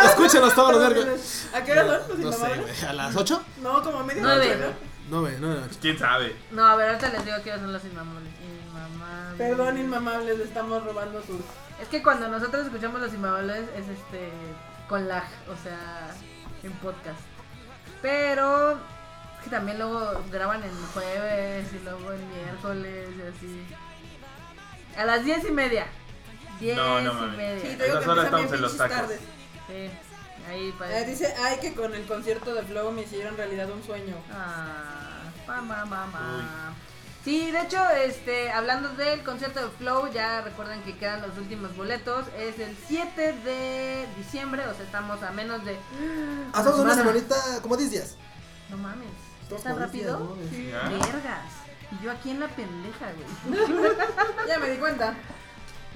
Escúchenlos todos los miércoles. ¿A qué hora son los No sé, inmamables? güey. ¿A las 8? No, como a media Nueve. noche, ¿no? 9, 9 ¿Quién sabe? No, a ver, ahorita les digo que son los inmamables. Inmamables. Perdón, inmamables, le estamos robando sus. Es que cuando nosotros escuchamos los inmamables es este con lag, o sea, en podcast. Pero es que también luego graban en jueves y luego en miércoles y así. A las diez y media. Diez No, no y media. Sí, Sí, te digo Esas que estamos en los tacos. tardes. ahí para. Eh, dice, ay, que con el concierto de Flow me hicieron realidad un sueño. Ah, pa, ma, ma, ma. Sí, de hecho, este, hablando del concierto de Flow, ya recuerden que quedan los últimos boletos. Es el 7 de diciembre, o sea, estamos a menos de. Hacemos una semana. semanita, como 10 días. No mames, ¿ya Dos tan rápido? día, ¿no? Sí. Ya. Vergas. Y yo aquí en la pendeja, güey. Ya me di cuenta.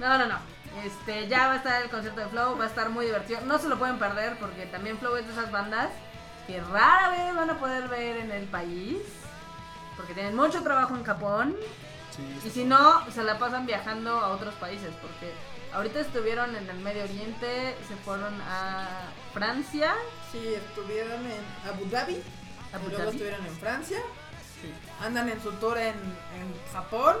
No, no, no. Este, ya va a estar el concierto de Flow, va a estar muy divertido. No se lo pueden perder porque también Flow es de esas bandas que rara vez van a poder ver en el país. Porque tienen mucho trabajo en Japón. Y si no, se la pasan viajando a otros países. Porque ahorita estuvieron en el Medio Oriente, se fueron a Francia. Sí, estuvieron en Abu Dhabi. Abu y luego Dhabi. estuvieron en Francia. Andan en su tour en, en Japón.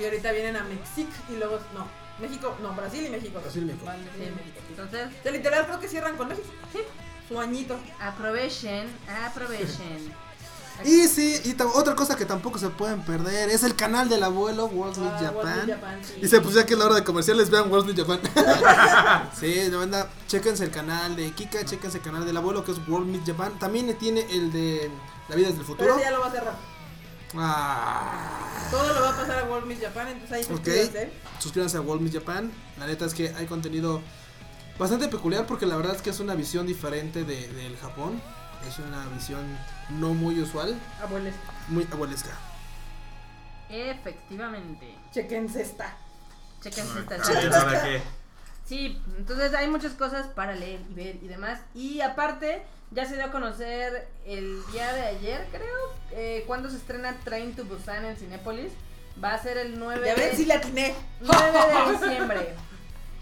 Y ahorita vienen a México y luego. No, México. No, Brasil y México. Brasil y México. Van Brasil y México. Entonces, O sea, literal creo que cierran con México. Sí. Su añito. aprovechen, aprovechen. Y sí, y otra cosa que tampoco se pueden perder es el canal del abuelo World Meet Ah, Japan. World Meet Japan, sí. Dice, pues ya que es la hora de comerciales, vean World Meet Japan. sí, de banda, chéquense el canal de Kika, chéquense el canal del abuelo que es World Meet Japan. También tiene el de La vida desde el Pero futuro. ese ya lo va a cerrar. Ah, Todo lo va a pasar a World Meet Japan, entonces ahí suscríbanse. suscríbanse a World Meet Japan. La neta es que hay contenido bastante peculiar porque la verdad es que es una visión diferente de, del Japón. Es una visión no muy usual, Abueles, muy abuelesca. Efectivamente. chequense esta. Chequense esta ¿ahora qué? Sí, entonces hay muchas cosas para leer y ver y demás. Y aparte, ya se dio a conocer el día de ayer, creo, eh, cuando se estrena Train to Busan en Cinépolis. Va a ser el 9 Ya ven de, si la atiné. 9 de diciembre.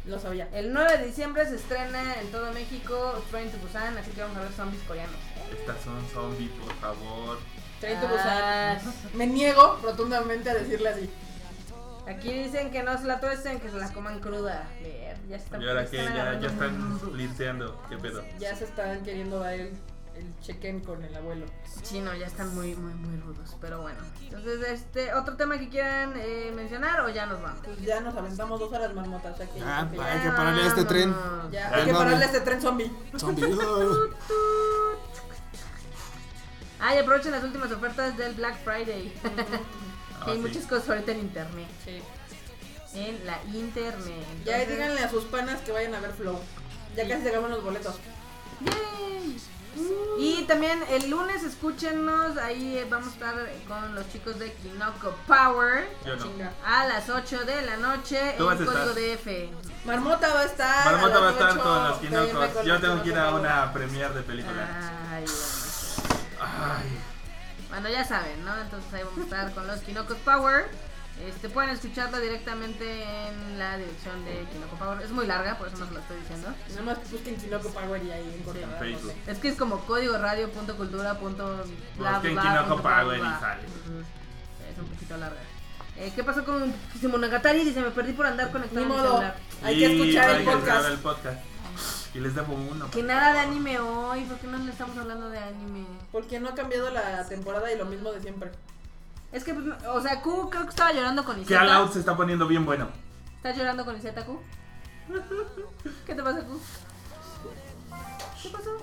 Lo sabía. El 9 de diciembre se estrena en todo México Train to Busan, así que vamos a ver zombies coreanos. Estas son zombies, por favor. Train to Ah, Busan. Me niego rotundamente a decirle así. Aquí dicen que no se la tuesten, que se la coman cruda. Ver, ya están, ¿Y ahora qué? Ya, están limpiando. ¿Qué pedo? Ya se están queriendo dar el, el check-in con el abuelo. Sí, no, ya están muy, muy, muy rudos, pero bueno. Entonces, este, ¿otro tema que quieran eh, mencionar o ya nos vamos? Pues ya nos aventamos dos horas marmota, o sea que Ah, Hay que pararle a este tren. Ya Ah, hay que no, pararle a este tren zombie. Zombie. Ah, y aprovechen las últimas ofertas del Black Friday. Ah, hay sí. muchas cosas ahorita en internet. Sí. En la internet. Ya díganle a sus panas que vayan a ver Flow. Ya casi se acaban los boletos. Yay. Y también el lunes escúchenos, ahí eh, vamos a estar con los chicos de Kinoko Power Yo no. A las 8 de la noche Tú en código. DF. Marmota va a estar. Marmota a va a las estar ocho, con los con Yo tengo que ir a una premier de película. Ay, bueno. Ay. Bueno, ya saben, ¿no? Entonces ahí vamos a estar con los Kinokos Power. Este, pueden escucharlo directamente en la dirección de Kinoko Power. Es muy larga, por eso no se lo estoy diciendo. Nada más busquen Kinoko Power y ahí encontrarán. En Facebook. Es que es como código radio punto cultura punto bla Busquen bla Kinoko punto bla, Power y sale. Es un poquito larga. Eh, ¿Qué pasó con Monogatari? Dice, me perdí por andar conectado Ni modo. celular. Hay que escuchar hay el que podcast. el podcast. Y les debo uno. Que nada de anime hoy, ¿por qué no le estamos hablando de anime? Porque no ha cambiado la temporada y lo mismo de siempre. Es que, o sea, Q creo que estaba llorando con Iseta. Que All Out se está poniendo bien bueno. ¿Estás llorando con Iseta, Q? ¿Qué te pasa, Q? ¿Qué pasó?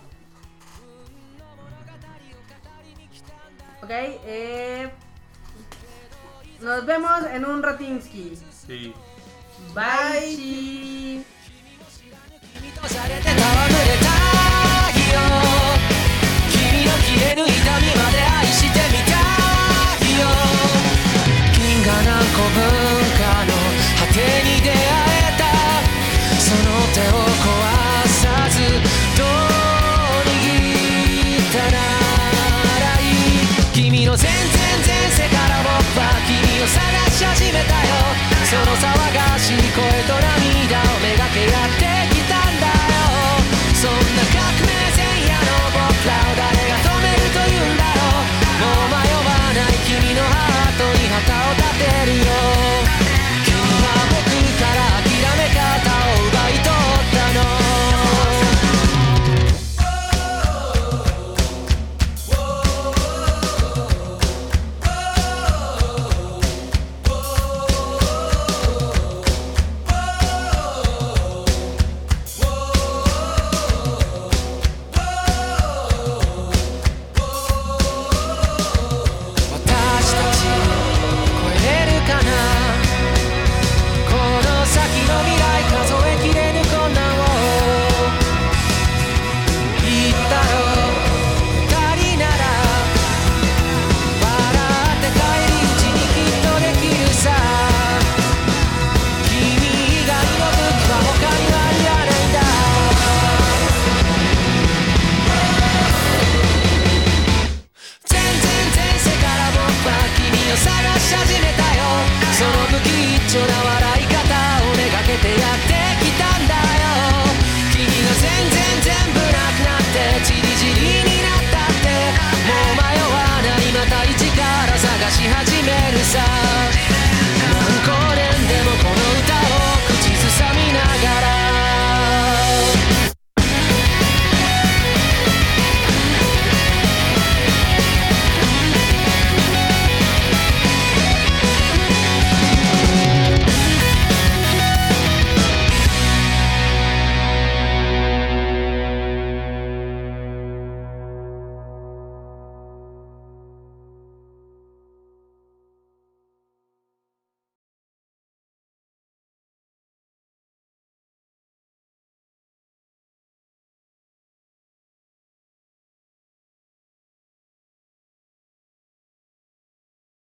Ok, eh... Nos vemos en un Ratinsky. Sí. Bye. Bye. 銀河何個文化の果てに出会えた。その手を壊さずどう握ったならいい。君の全然前世から僕君を探し始めたよ。その差は